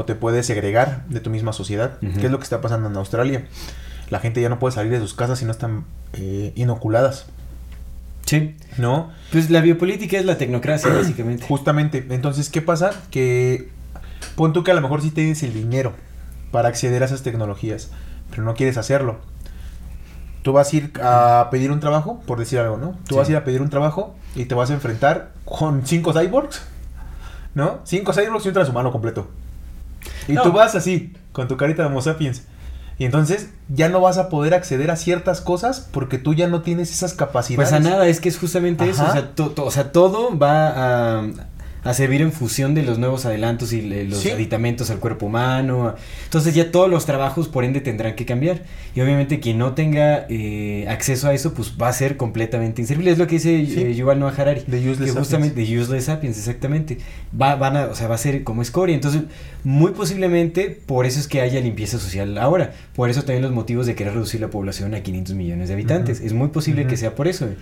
o te puede segregar de tu misma sociedad. Ujú. ¿Qué es lo que está pasando en Australia? La gente ya no puede salir de sus casas si no están eh, inoculadas, Sí. ¿no? Pues la biopolítica es la tecnocracia, [clears throat] básicamente. Justamente. Entonces, ¿qué pasa? Que pon tú que a lo mejor sí tienes el dinero para acceder a esas tecnologías, pero no quieres hacerlo. Tú vas a ir a pedir un trabajo, por decir algo, ¿no? Tú Sí. vas a ir a pedir un trabajo y te vas a enfrentar con cinco cyborgs, ¿no? Cinco cyborgs y un transhumano completo. Y No. tú vas así, con tu carita de Homo sapiens. Y entonces ya no vas a poder acceder a ciertas cosas porque tú ya no tienes esas capacidades. Pues a nada, es que es justamente eso. O sea, to- to- o sea, todo va a, a servir en función de los nuevos adelantos y le- los Sí. aditamentos al cuerpo humano. Entonces ya todos los trabajos por ende tendrán que cambiar. Y obviamente quien no tenga eh, acceso a eso, pues va a ser completamente inservible. Es lo que dice Sí. eh, Yuval Noah Harari. De useless que justamente de useless sapiens, exactamente. Va, van a, o sea, va a ser como escoria. Entonces, muy posiblemente por eso es que haya limpieza social ahora. Por eso también los motivos de querer reducir la población a 500 millones de habitantes. Ujú. Es muy posible que Ujú. sea por eso. güey.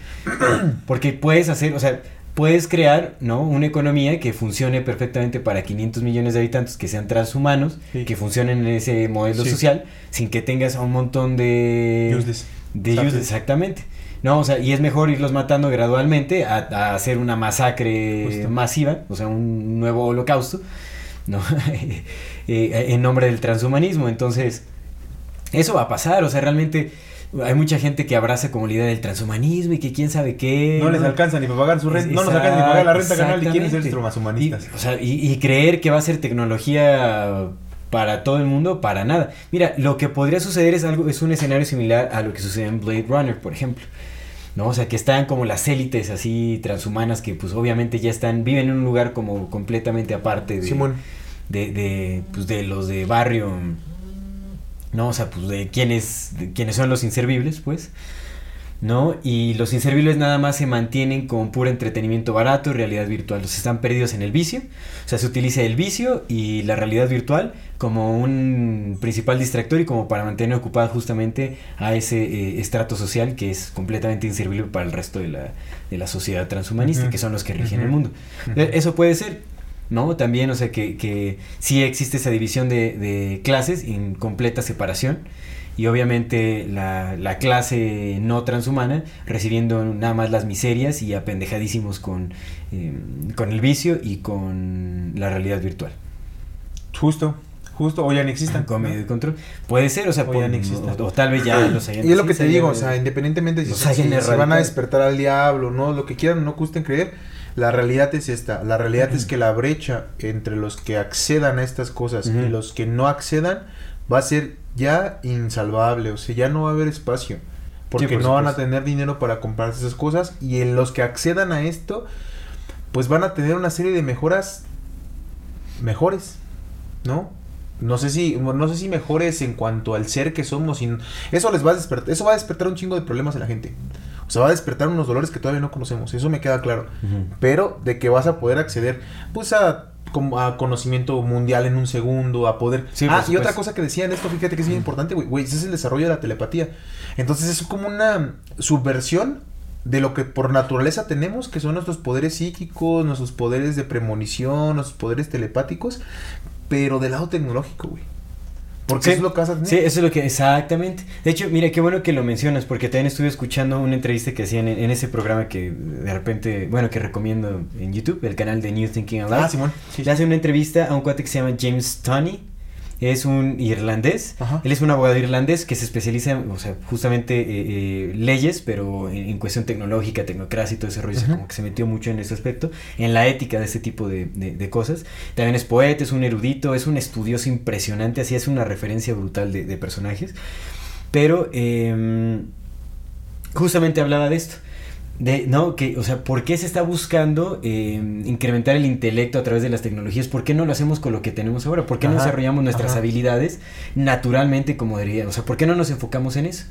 Porque puedes hacer, o sea, puedes crear, ¿no? Una economía que funcione perfectamente para 500 millones de habitantes, que sean transhumanos, Sí. que funcionen en ese modelo Sí. social, sin que tengas a un montón de... Useless. De useless, exactamente. No, o sea, y es mejor irlos matando gradualmente a, a hacer una masacre Justo. masiva, o sea, un nuevo holocausto, ¿no? [laughs] Eh, en nombre del transhumanismo. Entonces, eso va a pasar, o sea, realmente hay mucha gente que abraza como la idea del transhumanismo y que quién sabe qué. No les alcanza ni para pagar su renta. No nos alcanza ni para pagar la renta canal y quieren ser transhumanistas. Y, o sea, y, y creer que va a ser tecnología para todo el mundo, para nada. Mira, lo que podría suceder es algo, es un escenario similar a lo que sucede en Blade Runner, por ejemplo. ¿no? O sea, que están como las élites así transhumanas que pues obviamente ya están, viven en un lugar como completamente aparte de, Simón. de, de, pues, de los de barrio, ¿no? O sea, pues de quienes, de quienes son los inservibles, pues, ¿no? Y los inservibles nada más se mantienen con puro entretenimiento barato y realidad virtual. Los están perdidos en el vicio. O sea, se utiliza el vicio y la realidad virtual como un principal distractor y como para mantener ocupada justamente a ese eh, estrato social que es completamente inservible para el resto de la, de la sociedad transhumanista, que son los que rigen el mundo. Eh, Eso puede ser, ¿no? También, o sea, que, que sí existe esa división de, de clases en completa separación. Y obviamente la, la clase no transhumana recibiendo nada más las miserias y apendejadísimos con, eh, con el vicio y con la realidad virtual. Justo, justo. O ya ni existen. Con medio de control. Puede ser, o sea, O por- ya no o, o tal vez ya [clears throat] los hayan Y es lo que te digo, o sea, independientemente si, si- si van a despertar al diablo, no, lo que quieran, no gusten creer, la realidad es esta. La realidad es que la brecha entre los que accedan a estas cosas y los que no accedan va a ser ya insalvable, o sea, ya no va a haber espacio. Porque por no van a tener dinero para comprarse esas cosas y en los que accedan a esto, pues van a tener una serie de mejoras mejores, ¿no? No sé si, no sé si mejores en cuanto al ser que somos. y eso les va a despertar, eso va a despertar un chingo de problemas en la gente. O sea, va a despertar unos dolores que todavía no conocemos. Eso me queda claro. Pero de que vas a poder acceder, pues a, a conocimiento mundial en un segundo, a poder. Sí, ah, y otra cosa que decían esto, fíjate que es bien importante, güey. Güey, ese es el desarrollo de la telepatía. Entonces es como una subversión de lo que por naturaleza tenemos, que son nuestros poderes psíquicos, nuestros poderes de premonición, nuestros poderes telepáticos, pero del lado tecnológico, güey. Porque Sí. eso es lo que vas a tener. Sí, eso es lo que, exactamente. De hecho, mira, qué bueno que lo mencionas, porque también estuve escuchando una entrevista que hacían en, en ese programa que de repente, bueno, que recomiendo en YouTube, el canal de New Thinking Alive. Ah, Simón. Sí, Le hace una entrevista a un cuate que se llama James Tunney. Es un irlandés. Ajá. Él es un abogado irlandés que se especializa en, o sea, justamente eh, eh, leyes, pero en, en cuestión tecnológica, tecnocracia y todo ese rollo. o sea, Ujú. como que se metió mucho en ese aspecto, en la ética de este tipo de, de- de cosas. También es poeta, es un erudito, es un estudioso impresionante, así es una referencia brutal de, de personajes. Pero eh, justamente hablaba de esto. De, no, que, o sea, ¿por qué se está buscando eh, incrementar el intelecto a través de las tecnologías? ¿Por qué no lo hacemos con lo que tenemos ahora? ¿Por qué no desarrollamos nuestras ajá. habilidades naturalmente como debería? O sea, ¿por qué no nos enfocamos en eso?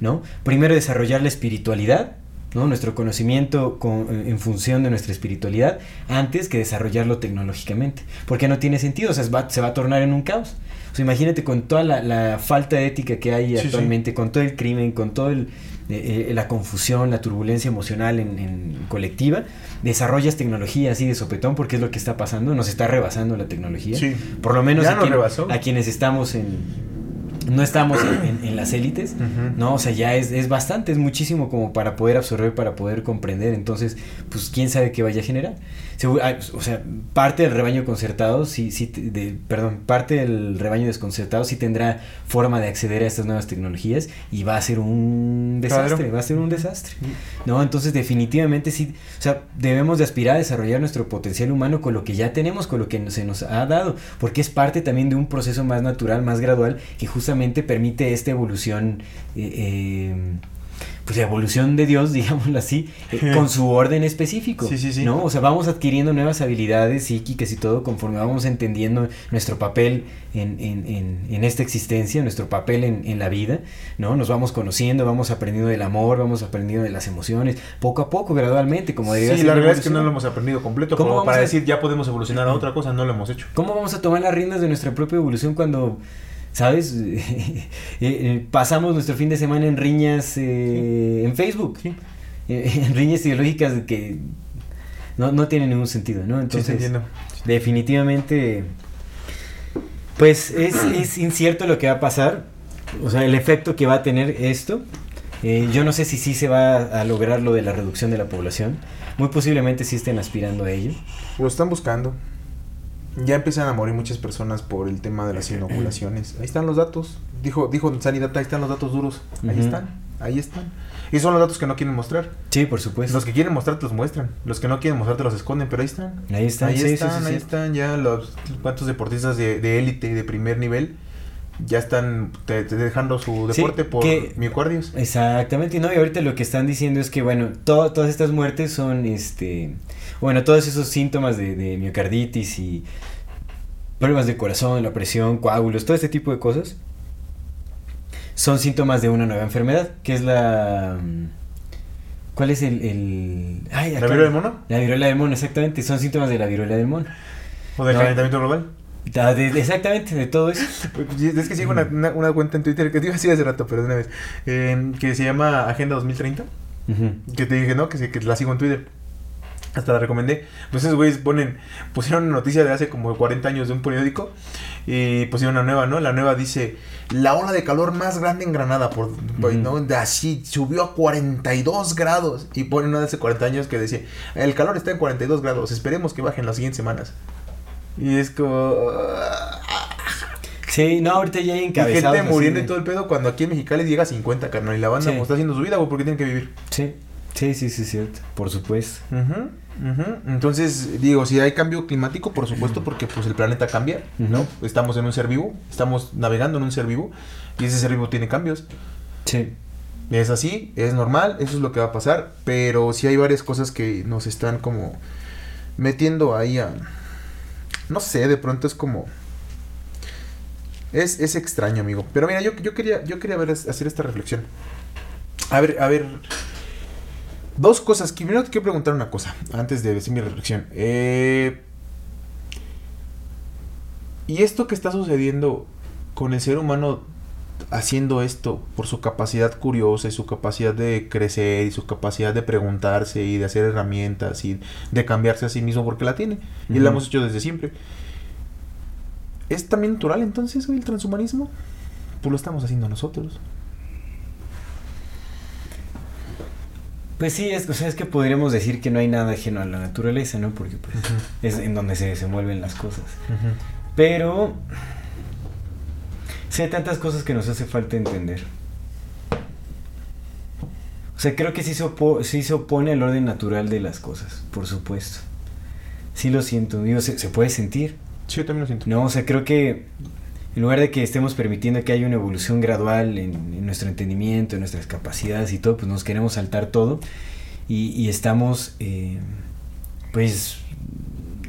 ¿No? Primero desarrollar la espiritualidad, ¿no? Nuestro conocimiento con- en función de nuestra espiritualidad antes que desarrollarlo tecnológicamente. Porque no tiene sentido, o sea, va- se va a tornar en un caos. O sea, imagínate con toda la, la falta de ética que hay Sí, sí. actualmente, con todo el crimen, con todo el, eh, eh, la confusión, la turbulencia emocional en, en colectiva, desarrollas tecnología así de sopetón porque es lo que está pasando, nos está rebasando la tecnología. Sí. Por lo menos Ya a, nos quien- rebasó. a quienes estamos en... No estamos en, en- en las élites. ¿no? O sea, ya es, es bastante, es muchísimo como para poder absorber, para poder comprender. Entonces, pues, ¿quién sabe qué vaya a generar? Segu- ah, O sea, parte del rebaño concertado, sí, sí, de, perdón, parte del rebaño desconcertado sí tendrá forma de acceder a estas nuevas tecnologías y va a ser un desastre, Claro. va a ser un desastre. ¿No? Entonces, definitivamente sí, o sea, debemos de aspirar a desarrollar nuestro potencial humano con lo que ya tenemos, con lo que se nos ha dado, porque es parte también de un proceso más natural, más gradual, que justamente permite esta evolución, eh, eh, pues la evolución de Dios, [laughs] digámoslo así, eh, con su orden específico. Sí, sí, sí. ¿no? O sea, vamos adquiriendo nuevas habilidades psíquicas y todo conforme vamos entendiendo nuestro papel en, en, en, en esta existencia, nuestro papel en, la vida, ¿no? Nos vamos conociendo, vamos aprendiendo del amor, vamos aprendiendo de las emociones, poco a poco, gradualmente, como debería Sí, la realidad es que no lo hemos aprendido completo ¿Cómo como para a- decir ya podemos evolucionar a otra cosa, no lo hemos hecho. ¿Cómo vamos a tomar las riendas de nuestra propia evolución cuando, ¿sabes? [laughs] Eh, eh, pasamos nuestro fin de semana en riñas eh, en Facebook, Sí. Eh, [laughs] en riñas ideológicas que no, no tienen ningún sentido, ¿no? Sí, Entonces, entiendo. definitivamente, pues es, es incierto lo que va a pasar, o sea, el efecto que va a tener esto. Yo no sé si sí se va a lograr lo de la reducción de la población. Muy posiblemente sí estén aspirando a ello. Lo están buscando. Ya empiezan a morir muchas personas por el tema de las inoculaciones. Ahí están los datos. Dijo, dijo Sanidad, ahí están los datos duros. Ahí están, ahí están. Y son los datos que no quieren mostrar. Sí, por supuesto. Los que quieren mostrar te los muestran. Los que no quieren mostrar te los esconden, pero ahí están. Ahí están, ahí sí, están, sí, ahí están ya los cuántos deportistas de de élite de primer nivel ya están te- te dejando su Sí, deporte por que- miocardios. Exactamente, y no, y ahorita lo que están diciendo es que, bueno, to- todas estas muertes son, este, bueno, todos esos síntomas de, de miocarditis y problemas de corazón, la presión, coágulos, todo este tipo de cosas, son síntomas de una nueva enfermedad, que es la... mm, ¿Cuál es el...? el... Ay, ¿La viruela del mono? La viruela del mono, exactamente, son síntomas de la viruela del mono. ¿O del No. calentamiento global? Da- de- exactamente, de todo eso. [laughs] Es que sigo una, una, una cuenta en Twitter que te iba a decir hace rato, pero de una vez. eh, que se llama Agenda 2030. Ujú. Que te dije, ¿no? Que, que la sigo en Twitter. Hasta la recomendé. Pues esos güeyes ponen, pusieron una noticia de hace como 40 años de un periódico y pusieron una nueva, ¿no? La nueva dice, la ola de calor más grande en Granada, por, Así, subió a 42 grados. Y ponen una de hace 40 años que decía, el calor está en 42 grados, esperemos que baje en las siguientes semanas. Y es como... Sí, no, ahorita ya hay Y encabezados. gente así muriendo de- y todo el pedo cuando aquí en Mexicali llega a 50, carnal. Y la banda Sí. pues, está haciendo su vida, güey, porque tienen que vivir. Sí, sí, sí, sí, cierto, por supuesto. Entonces, digo, si hay cambio climático, por supuesto, porque pues el planeta cambia, ¿no? Estamos en un ser vivo, estamos navegando en un ser vivo, y ese ser vivo tiene cambios. Sí. Es así, es normal, eso es lo que va a pasar, pero sí hay varias cosas que nos están como metiendo ahí a... No sé, de pronto es como... Es, es extraño, amigo. Pero mira, yo, yo quería, yo quería ver, hacer esta reflexión. A ver, a ver. Dos cosas. Primero te quiero preguntar una cosa, antes de decir mi reflexión. Eh, ¿Y esto que está sucediendo con el ser humano haciendo esto por su capacidad curiosa y su capacidad de crecer y su capacidad de preguntarse y de hacer herramientas y de cambiarse a sí mismo porque la tiene? Y la hemos hecho desde siempre. ¿Es también natural entonces el transhumanismo? Pues lo estamos haciendo nosotros. Pues sí, es, o sea, es que podríamos decir que no hay nada ajeno a la naturaleza, ¿no? Porque pues, es en donde se desenvuelven las cosas. Pero, Sí, hay tantas cosas que nos hace falta entender. O sea, creo que sí se, opo- sí se opone al orden natural de las cosas, por supuesto. Sí lo siento, digo, se, se puede sentir. Sí, yo también lo siento. No, o sea, creo que en lugar de que estemos permitiendo que haya una evolución gradual en, en nuestro entendimiento, en nuestras capacidades y todo, pues nos queremos saltar todo y, y estamos, eh, pues,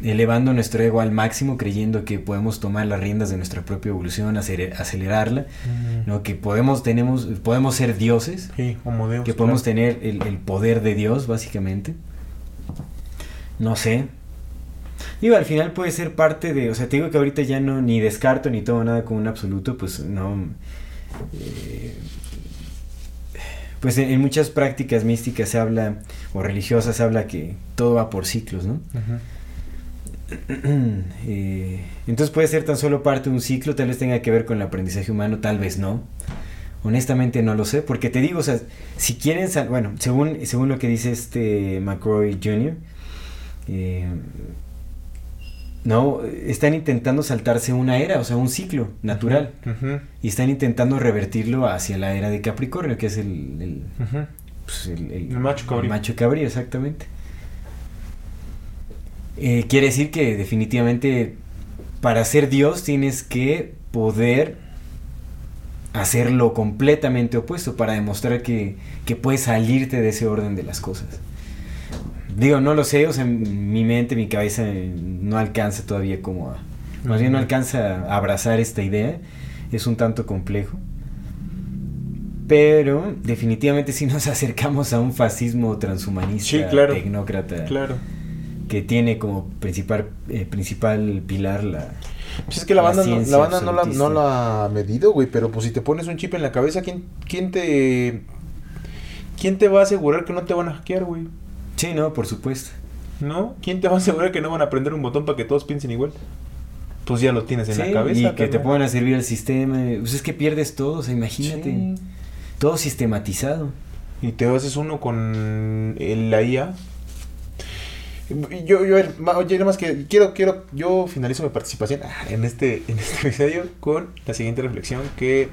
elevando nuestro ego al máximo, creyendo que podemos tomar las riendas de nuestra propia evolución, acele- acelerarla, ¿no? que podemos, tenemos, podemos ser dioses, Sí, que podemos claro. tener el, el poder de Dios, básicamente. No sé. Digo, al final puede ser parte de. O sea, te digo que ahorita ya no ni descarto ni tomo nada como un absoluto, pues no. eh, pues en, en muchas prácticas místicas se habla, o religiosas se habla que todo va por ciclos, ¿no? Ujú. [clears throat] Eh, entonces puede ser tan solo parte de un ciclo, tal vez tenga que ver con el aprendizaje humano, tal vez no. Honestamente no lo sé, porque te digo, o sea, si quieren, bueno, según, según lo que dice este McCrory Jr., eh, no, están intentando saltarse una era, o sea, un ciclo natural, y están intentando revertirlo hacia la era de Capricornio, que es el, pues, el, el- El macho cabrío. el macho cabrío, exactamente. Eh, quiere decir que definitivamente para ser Dios tienes que poder hacer lo completamente opuesto para demostrar que, que puedes salirte de ese orden de las cosas. Digo, no lo sé, o sea, mi mente, mi cabeza eh, no alcanza todavía como a... Más bien no alcanza a abrazar esta idea, es un tanto complejo. Pero definitivamente si nos [laughs] acercamos a un fascismo transhumanista, Sí, claro. tecnócrata, Claro. Que tiene como principal, eh, principal pilar la... Pues es que la La banda, no, la banda no, la, absolutista. no la ha medido, güey, pero pues si te pones un chip en la cabeza, ¿quién, quién te... ¿Quién te va a asegurar que no te van a hackear, güey? Sí, no, por supuesto. ¿No? ¿Quién te va a asegurar que no van a prender un botón para que todos piensen igual? Pues ya lo tienes en Sí, la cabeza. y que te pongan a servir al sistema. Pues es que pierdes todo, o sea, imagínate. Sí. Todo sistematizado. Y te haces uno con el- la IA. Yo, yo, oye, nada más que quiero, quiero, yo finalizo mi participación ah, en este, en este episodio con la siguiente reflexión que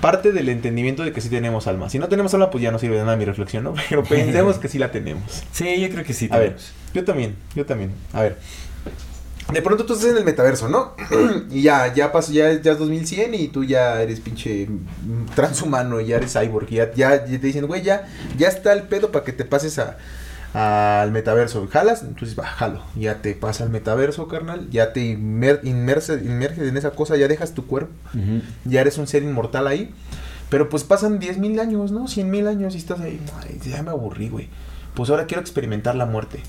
parte del entendimiento de que sí tenemos alma. Si no tenemos alma, pues ya no sirve de nada mi reflexión, ¿no? [laughs] Pero pensemos que sí la tenemos. Sí, yo creo que sí. A ver, yo también, yo también. A ver. De pronto tú estás en el metaverso, ¿no? [clears throat] y ya, ya pasó, ya, ya es 2100 y tú ya eres pinche mm, transhumano, ya eres cyborg, y ya, ya, ya te dicen, güey, ya, ya está el pedo para que te pases a, al metaverso. ¿Jalas? Entonces, va, jalo. Ya te pasa al metaverso, carnal. Ya te inmer- inmerse- inmerges en esa cosa, ya dejas tu cuerpo. Ya eres un ser inmortal ahí. Pero pues pasan 10.000 años, ¿no? 100.000 años y estás ahí. Ay, ya me aburrí, güey. Pues ahora quiero experimentar la muerte.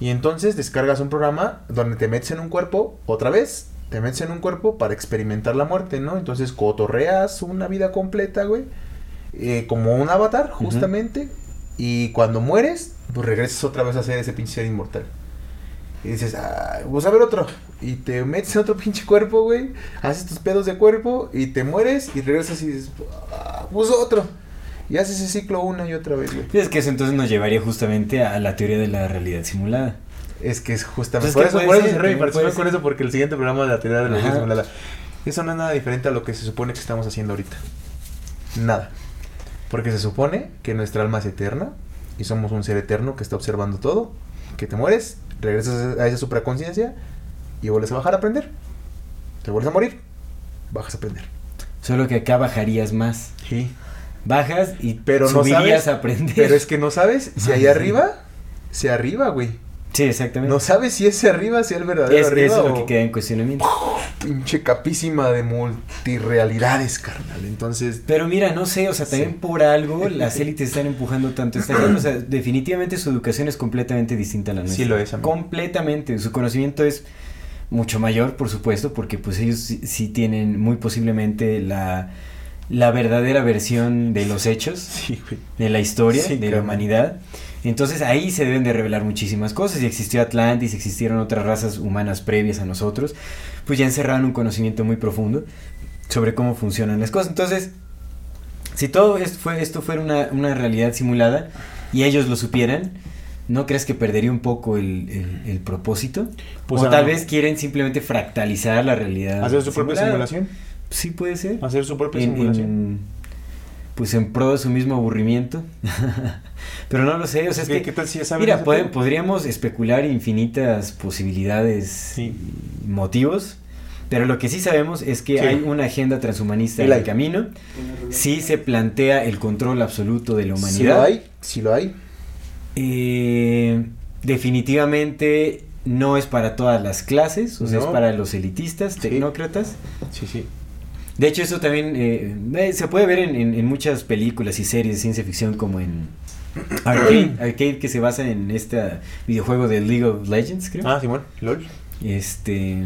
Y entonces descargas un programa donde te metes en un cuerpo, otra vez, te metes en un cuerpo para experimentar la muerte, ¿no? Entonces cotorreas una vida completa, güey. eh, como un avatar, justamente. Y cuando mueres, pues regresas otra vez a ser ese pinche ser inmortal. Y dices, ah, pues a ver otro. Y te metes en otro pinche cuerpo, güey. Haces tus pedos de cuerpo y te mueres y regresas y dices, ah, pues otro. Y haces ese ciclo una y otra vez, güey. Es que eso entonces nos llevaría justamente a la teoría de la realidad simulada. Es que es justamente. Pues por que eso, por eso participación puede con eso, porque el siguiente programa de la teoría de la realidad simulada. Eso no es nada diferente a lo que se supone que estamos haciendo ahorita. Nada. Porque se supone que nuestra alma es eterna y somos un ser eterno que está observando todo. Que te mueres, regresas a esa supraconciencia y vuelves a bajar a aprender. Te vuelves a morir, bajas a aprender. Solo que acá bajarías más. Sí. Bajas y Pero no subirías sabes. a aprender. Pero es que no sabes si ahí [laughs] arriba, si arriba, güey. Sí, exactamente. No sabes si ese arriba sea el verdadero es, arriba eso es lo o- que queda en cuestionamiento. pinche capísima de multirealidades, carnal. Entonces, Pero mira, no sé, o sea, también Sí. por algo [laughs] las élites están empujando tanto esta gente. O sea, definitivamente su educación es completamente distinta a la nuestra. Sí lo es, amigo. Completamente. Su conocimiento es mucho mayor, por supuesto, porque pues ellos sí, sí tienen muy posiblemente la, la verdadera versión de los hechos, sí, de la historia, Sí, de la humanidad. Entonces ahí se deben de revelar muchísimas cosas. Y existió Atlantis, existieron otras razas humanas previas a nosotros, pues ya encerraron un conocimiento muy profundo sobre cómo funcionan las cosas. Entonces, si todo esto, fue, esto fuera una, una realidad simulada y ellos lo supieran, ¿no crees que perdería un poco el, el- el propósito? Pues, o tal vez quieren simplemente fractalizar la realidad. Hacer su propia simulación. Sí puede ser. Hacer su propia En- simulación. en- pues en pro de su mismo aburrimiento. [laughs] Pero no lo sé, o sea, es ¿Qué, que... qué tal si ya saben Mira, podríamos especular infinitas posibilidades Sí. motivos, pero lo que sí sabemos es que Sí. hay una agenda transhumanista en el camino. Sí se plantea el control absoluto de la Si humanidad. lo hay, si lo hay. Eh, definitivamente no es para todas las clases, o sea, No. es para los elitistas, Sí. tecnócratas. Sí, sí. De hecho, eso también eh, eh, se puede ver en, en- en muchas películas y series de ciencia ficción como en [clears throat] Arcade, Arcade que se basa en este videojuego de League of Legends, creo. Ah, Simón, LOL. Este,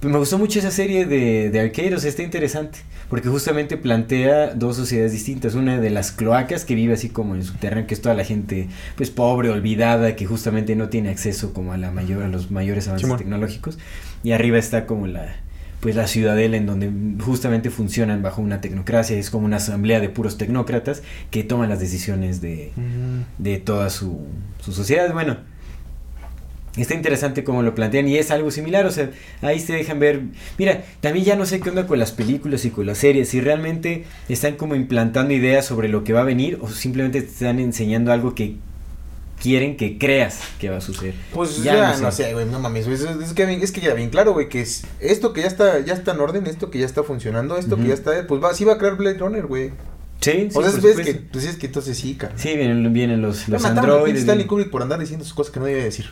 pues me gustó mucho esa serie de, de Arcade, o sea, está interesante, porque justamente plantea dos sociedades distintas, una de las cloacas que vive así como en subterráneo, que es toda la gente pues pobre, olvidada, que justamente no tiene acceso como a la mayor a los mayores avances Simón. tecnológicos, y arriba está como la pues la ciudadela en donde justamente funcionan bajo una tecnocracia, es como una asamblea de puros tecnócratas que toman las decisiones de, de toda su, su sociedad. Bueno, está interesante cómo lo plantean y es algo similar, o sea, ahí se dejan ver, mira, también ya no sé qué onda con las películas y con las series, si realmente están como implantando ideas sobre lo que va a venir o simplemente te están enseñando algo que quieren que creas que va a suceder. Pues Ya ya, no no sé. güey, no mames, güey, es, que, es que ya bien claro, güey, que es esto que ya está, ya está en orden, esto que ya está funcionando, esto que ya está, pues va, sí va a crear Blade Runner, güey. Sí, sí, o sea, por ves que, pues es que entonces sí, cara. Sí, vienen, vienen los, Lo los androides. Stanley Kubrick por andar diciendo sus cosas que no debe decir.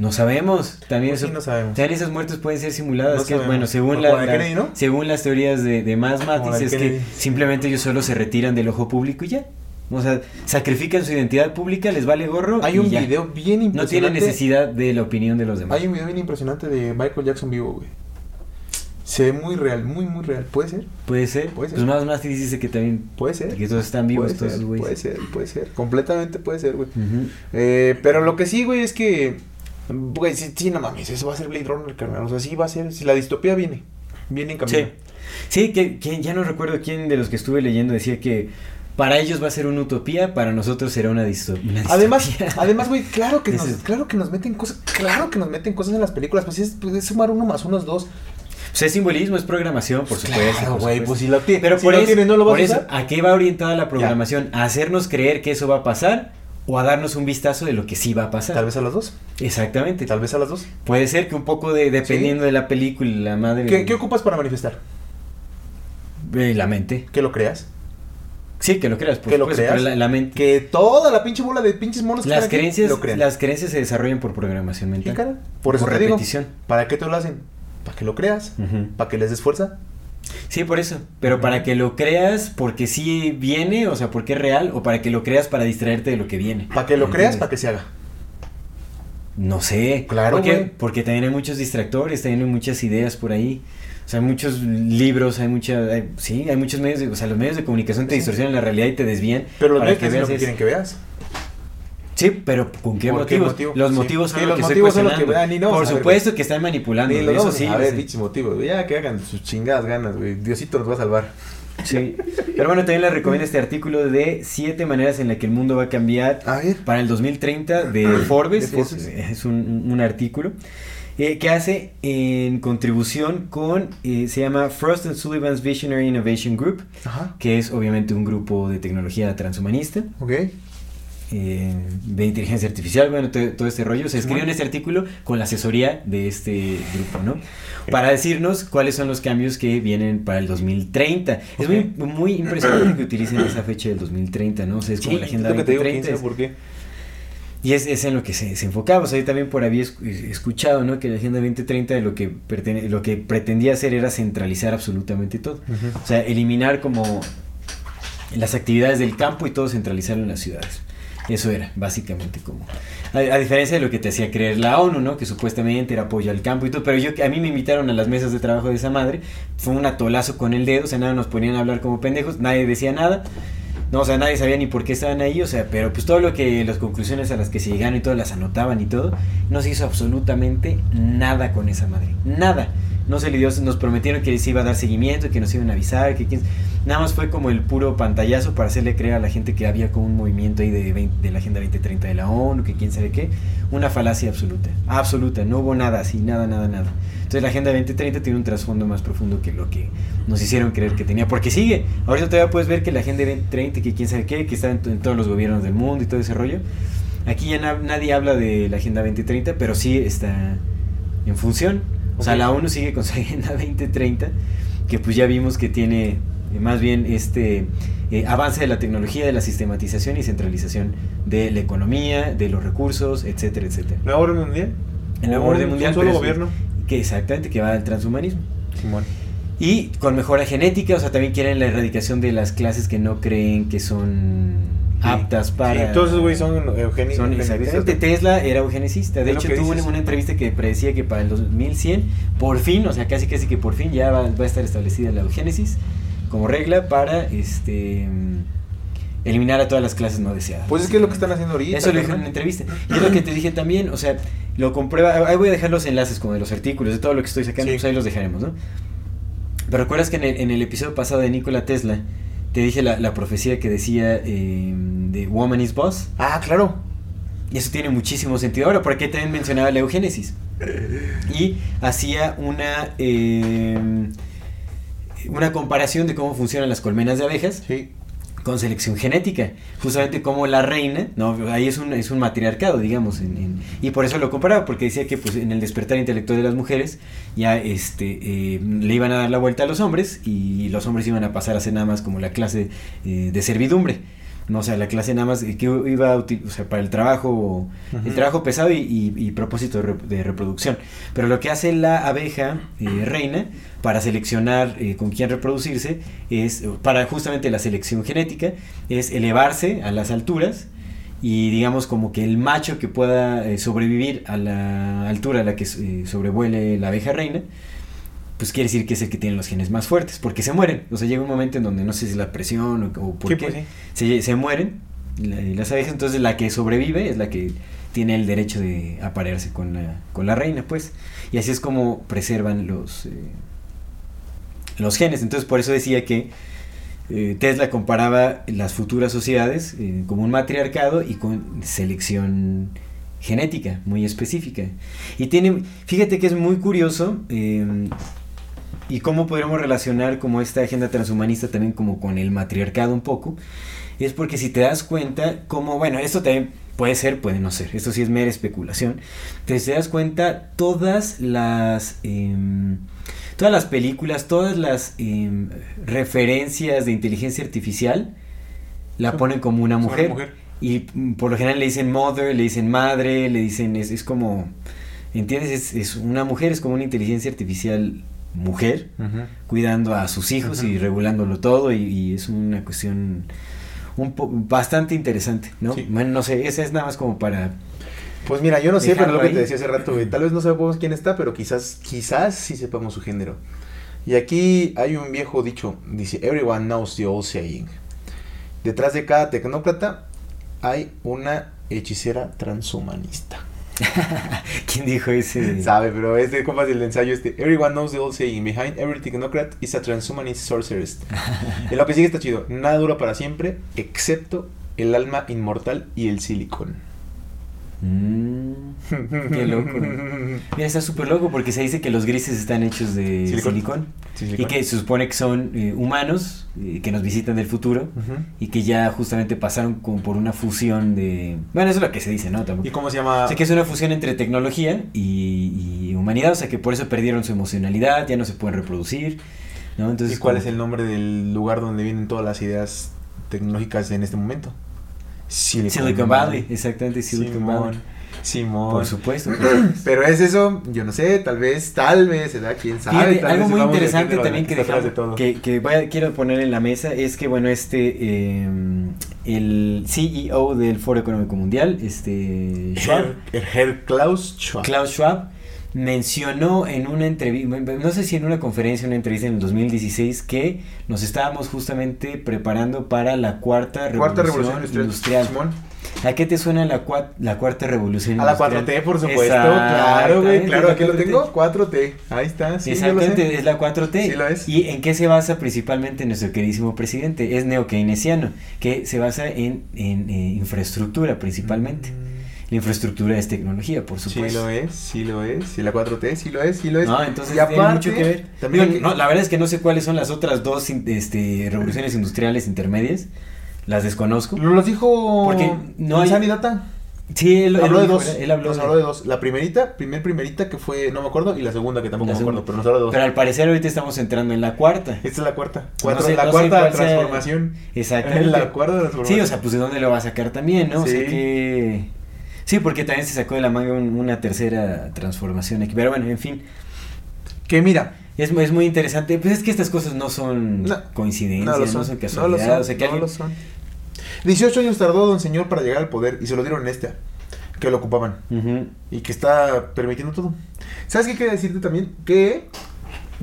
No sabemos, también Pues eso, sí, no sabemos. también esas muertes pueden ser simuladas, No que sabemos. bueno, según la, la Kennedy, ¿no? según las teorías de, de de es que Kennedy. simplemente ellos solo se retiran del ojo público y ya. O sea, sacrifican su identidad pública, les vale gorro Hay y un ya. video bien impresionante. No tienen necesidad de la opinión de los demás. Hay un video bien impresionante de Michael Jackson vivo, güey. Se ve muy real, muy, muy real. ¿Puede ser? Puede ser. Puede ser. Pues más Matis dice que también Puede ser. que todos están vivos puede todos güeyes. puede ser, puede ser. Completamente puede ser, güey. Eh, pero lo que sí, güey, es que. Güey, sí, sí, no mames, eso va a ser Blade Runner, carnal. O sea, sí va a ser. Si la distopía viene. Viene en camino. Sí. Sí, que, que ya no recuerdo quién de los que estuve leyendo decía que para ellos va a ser una utopía, para nosotros será una, disto- una Además, distopía. además, güey, claro que [laughs] nos, claro que nos meten cosas, claro que nos meten cosas en las películas, pues es, pues es sumar uno más uno es dos. Pues es simbolismo, es programación, por supuesto. Claro, güey, pues si lo tiene, Pero si por, lo eso, no lo vas por a eso. ¿a qué va orientada la programación? ¿A hacernos creer que eso va a pasar o a darnos un vistazo de lo que sí va a pasar? Tal vez a las dos, Exactamente. tal vez a las dos. Puede ser que un poco de, dependiendo de la película, la madre... ¿Qué, qué ocupas para manifestar? Eh, la mente. Que lo creas. Sí, que lo creas, por Que lo creas. pero la, la mente. Que toda la pinche bola de pinches monos que Las aquí creencias, lo las creencias se desarrollan por programación mental. cara. Por eso Por te digo, repetición. ¿para qué te lo hacen? Para que lo creas, para que les des fuerza. Sí, por eso. Pero para que lo creas porque sí viene, o sea, porque es real, o para que lo creas para distraerte de lo que viene. Para que lo creas, ¿Entiendes? para que se haga. No sé. Claro, ¿Por qué? Porque también hay muchos distractores, también hay muchas ideas por ahí. O sea, hay muchos libros, hay muchas, hay- sí, hay muchos medios, de, o sea, los medios de comunicación te Sí. distorsionan la realidad y te desvían. Pero los medios te dicen lo que veas quieren es- que veas. Sí, pero ¿con qué ¿Por qué motivos? motivo? Los Sí. motivos son Sí, los que estoy motivos son los que vean y no, Por ver, supuesto que están manipulando, Ni eso sí. a ver, pinches motivos. Ya que hagan sus chingadas ganas, güey. Diosito nos va a salvar. Sí. Pero bueno, también les recomiendo este artículo de siete maneras en las que el mundo va a cambiar A para el 2030 [coughs] de Forbes. De Es, Forbes. es un, un artículo eh, que hace en contribución con, eh, se llama Frost and Sullivan's Visionary Innovation Group, Ajá. que es obviamente un grupo de tecnología transhumanista. Ok. eh, de inteligencia artificial, bueno, todo, este rollo. Se escribió en este artículo con la asesoría de este grupo, ¿no? Para decirnos cuáles son los cambios que vienen para el 2030. Es muy, muy impresionante que utilicen esa fecha del 2030, ¿no? O sea, es como la agenda digo, quién 2030. sabe por qué. Y es, es en lo que se, se enfocaba. O sea, yo también por había esc- escuchado, ¿no? Que la Agenda 2030 de lo que, pertene- lo que pretendía hacer era centralizar absolutamente todo. O sea, eliminar como las actividades del campo y todo centralizarlo en las ciudades. Eso era, básicamente como... A, a diferencia de lo que te hacía creer la ONU, ¿no? Que supuestamente era apoyo al campo y todo. Pero yo, a mí me invitaron a las mesas de trabajo de esa madre. Fue un atolazo con el dedo. O sea, nada, nos ponían a hablar como pendejos. Nadie decía nada. No, o sea, nadie sabía ni por qué estaban ahí, o sea, pero pues todo lo que, las conclusiones a las que se llegaron y todo, las anotaban y todo, no se hizo absolutamente nada con esa madre, nada. No se le dio, nos prometieron que se iba a dar seguimiento, que nos iban a avisar, que nada más fue como el puro pantallazo para hacerle creer a la gente que había como un movimiento ahí de, 20 de la Agenda 2030 de la ONU, que quién sabe qué, una falacia absoluta, absoluta, no hubo nada así, nada, nada, nada. Entonces la Agenda 2030 tiene un trasfondo más profundo que lo que nos hicieron creer que tenía, porque sigue, ahorita todavía puedes ver que la Agenda 2030, que quién sabe qué, que está en, todos los gobiernos del mundo y todo ese rollo. Aquí ya na- nadie habla de la Agenda 2030, pero sí está en función. O sea, la ONU sigue con su Agenda [laughs] 2030, que pues ya vimos que tiene eh, más bien este eh, avance de la tecnología, de la sistematización y centralización de la economía, de los recursos, etcétera, etcétera. ¿Nuevo orden mundial? El nuevo orden mundial. Un solo gobierno. Que exactamente, que va al transhumanismo. Simón. Y con mejora genética, o sea, también quieren la erradicación de las clases que no creen que son aptas para... Sí, todos esos güeyes son eugeni- Son eugenistas. Tesla era eugenicista. De hecho, tuvo una, una entrevista que predecía que para el 2100, por fin, o sea, casi casi que por fin ya va, va a estar establecida la eugénesis como regla para este eliminar a todas las clases no deseadas. Pues es que es lo que están haciendo ahorita. Eso lo dijo en una entrevista. Y es lo que te dije también, o sea, lo comprueba. Ahí voy a dejar los enlaces como de los artículos, de todo lo que estoy sacando, Sí. pues ahí los dejaremos, ¿no? Pero recuerdas que en el, en el episodio pasado de Nikola Tesla, te dije la, la profecía que decía eh, de Woman is Boss. Ah, claro. Y eso tiene muchísimo sentido ahora, porque también mencionaba la eugénesis. Y hacía una, eh, una comparación de cómo funcionan las colmenas de abejas Sí. Con selección genética. Justamente como la reina, no, ahí es un, es un matriarcado, digamos. en- y por eso lo comparaba, porque decía que pues, en el despertar intelectual de las mujeres ya este, eh, le iban a dar la vuelta a los hombres y los hombres iban a pasar a ser nada más como la clase eh, de servidumbre. No, sea, la clase nada más que iba a o sea, para el trabajo, el trabajo pesado y, y- y propósito de, re- de reproducción. Pero lo que hace la abeja eh, reina para seleccionar eh, con quién reproducirse es, para justamente la selección genética, es elevarse a las alturas y digamos como que el macho que pueda eh, sobrevivir a la altura a la que sobrevuele la abeja reina, pues quiere decir que es el que tiene los genes más fuertes, porque se mueren. O sea, llega un momento en donde no sé si es la presión o, o por Sí, qué, pues sí. se, se mueren la- las abejas, entonces la que sobrevive es la que tiene el derecho de aparearse con la, con la reina, pues. Y así es como preservan los, eh, los genes. Entonces por eso decía que eh, Tesla comparaba las futuras sociedades eh, como un matriarcado y con selección genética muy específica. Y tiene, fíjate que es muy curioso eh, y cómo podríamos relacionar como esta agenda transhumanista también como con el matriarcado un poco, es porque si te das cuenta, como, bueno, esto también puede ser, puede no ser, esto sí es mera especulación, si te das cuenta, todas las... em, todas las películas, todas las em, referencias de inteligencia artificial la ponen como una mujer. Y por lo general le dicen mother, le dicen madre, le dicen, es, es como, ¿entiendes? Es, es una mujer, es como una inteligencia artificial mujer, cuidando a sus hijos y regulándolo todo y, y es una cuestión un po- bastante interesante, ¿no? Sí. Bueno, no sé, esa es nada más como para... Pues mira, yo no sé, pero lo que ahí. te decía hace rato, güey, tal vez no sabemos quién está, pero quizás, quizás sí sepamos su género. Y aquí hay un viejo dicho, dice, everyone knows the old saying. Detrás de cada tecnócrata hay una hechicera transhumanista. [laughs] ¿Quién dijo ese? [laughs] Sabe, pero es de compas del ensayo este. Everyone knows the old saying. Behind every technocrat is a transhumanist sorceress. y lo que sigue está chido. Nada dura para siempre, excepto el alma inmortal y el silicón. Mm, qué loco. [laughs] Mira, está súper loco porque se dice que los grises están hechos de Silicón. y que se supone que son eh, humanos eh, que nos visitan del futuro y que ya justamente pasaron como por una fusión de... Bueno, eso es lo que se dice, ¿no? Tampoco. ¿Y cómo se llama? O sea, que es una fusión entre tecnología y, y humanidad, o sea, que por eso perdieron su emocionalidad, ya no se pueden reproducir, ¿no? Entonces, ¿Y cuál como- es el nombre del lugar donde vienen todas las ideas tecnológicas en este momento? Silicon Valley, exactamente, Silicon Simón, Valley. Simón. Por supuesto. [clears throat] Pero es eso, yo no sé, tal vez, tal vez, ¿verdad? ¿Quién sabe? Fíjate, Tal algo muy interesante también que, dejamos, de todo. que, que voy a- quiero poner en la mesa es que, bueno, este, eh, el CEO del Foro Económico Mundial, este, Schwab, Herr Klaus Schwab. Klaus Schwab, mencionó en una entrevista, no sé si en una conferencia, una entrevista en el 2016, que nos estábamos justamente preparando para la cuarta revolución, Cuarta revolución industrial. ¿A qué te suena la, cua- la cuarta revolución A la industrial? 4T, por supuesto. Claro, güey. Claro, la aquí lo 4T. tengo. 4T. Ahí está. Sí. Exactamente, es la 4T. Sí lo es. ¿Y en qué se basa principalmente nuestro queridísimo presidente? Es neokeynesiano, que se basa en, en, eh, infraestructura principalmente. La infraestructura es tecnología, por Mm. Sí supuesto. lo es, sí lo es. Sí, la 4T, sí lo es, sí lo es. No, entonces y tiene mucho que ver. También Digo, hay que- no, la verdad es que no sé cuáles son las otras dos este, revoluciones industriales intermedias. Las desconozco. Lo- Los dijo. Porque no hay- Data. Sí, él, él habló de dijo, dos. Él habló nos de- habló de dos. La primerita, primer primerita que fue, no me acuerdo, y la segunda que tampoco La me acuerdo, segunda. pero nos habló de dos. Pero al parecer ahorita estamos entrando en la cuarta. Esta es la cuarta. No Cuatro- sé- la no sé cuarta cuál sea- transformación. Exactamente. [laughs] La cuarta transformación. Sí, o sea, pues de dónde lo va a sacar también, ¿no? O sea Sí. que... Sí, porque también se sacó de la manga un- una tercera transformación aquí. Pero bueno, en fin, Que mira, es, mu- es muy interesante. Pues es que estas cosas no son No, coincidencias, no no, lo son, son. No lo casualidad. son. o sea, que no alguien... lo son. 18 años tardó Don Señor para llegar al poder y se lo dieron en esta, que lo ocupaban. Y que está permitiendo todo. ¿Sabes qué quería decirte también? Que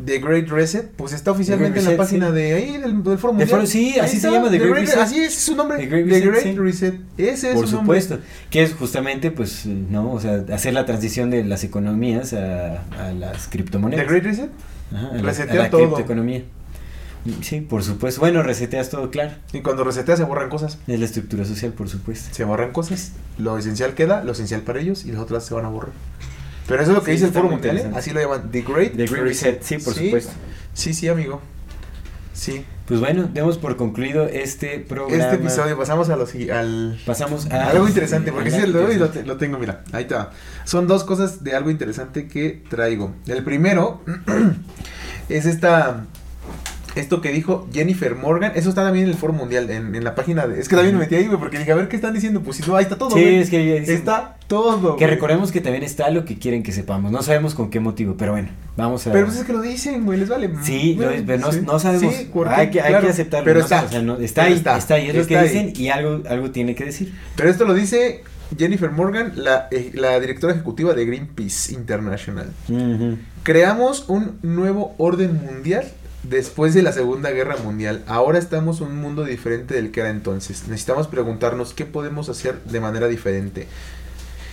The Great Reset, pues está oficialmente en la página sí. de ahí, del, del Foro Del Mundial. Foro, sí, así se llama, The Great Reset. Así es su nombre. The Great The Reset, Great sí. Reset. Ese es Por su nombre. supuesto, que es justamente, pues, ¿no? O sea, hacer la transición de las economías a, a las criptomonedas. The Great Reset. Ajá, a la, Resetea a la todo. criptoeconomía. Sí, por supuesto. Bueno, reseteas todo, claro. Y cuando resetea se borran cosas. Es la estructura social, por supuesto. Se borran cosas. Lo esencial queda, lo esencial para ellos y las otras se van a borrar. Pero eso es lo que Sí, dice el Foro Mundial. ¿eh? Así lo llaman. The Great, The Great Reset, sí, por supuesto. Sí, sí, amigo. Sí. Pues bueno, demos por concluido este programa. Este episodio pasamos a los, al, Pasamos a... algo interesante, porque si de hoy lo, te- lo tengo, mira, ahí está. Son dos cosas de algo interesante que traigo. El primero [clears throat] es esta esto que dijo Jennifer Morgan, eso está también en el Foro Mundial, en, en la página de... Es que también me metí ahí, güey, porque dije, a ver qué están diciendo, pues si no, ahí está todo, Sí, güey. es que Está todo, Que güey. recordemos que también está lo que quieren que sepamos. No sabemos con qué motivo, pero bueno, vamos a... Pero pues es que lo dicen, güey, les vale. Sí, Güey, pero no, sí. no sabemos. Sí, porque, hay, que, hay que aceptarlo. Pero ¿no? está. O sea, no- está ahí, está, ahí, es lo que está ahí. dicen y algo, algo tiene que decir. Pero esto lo dice Jennifer Morgan, la, eh, la directora ejecutiva de Greenpeace International. Creamos un nuevo orden mundial después de la Segunda Guerra Mundial. Ahora estamos en un mundo diferente del que era entonces. Necesitamos preguntarnos qué podemos hacer de manera diferente.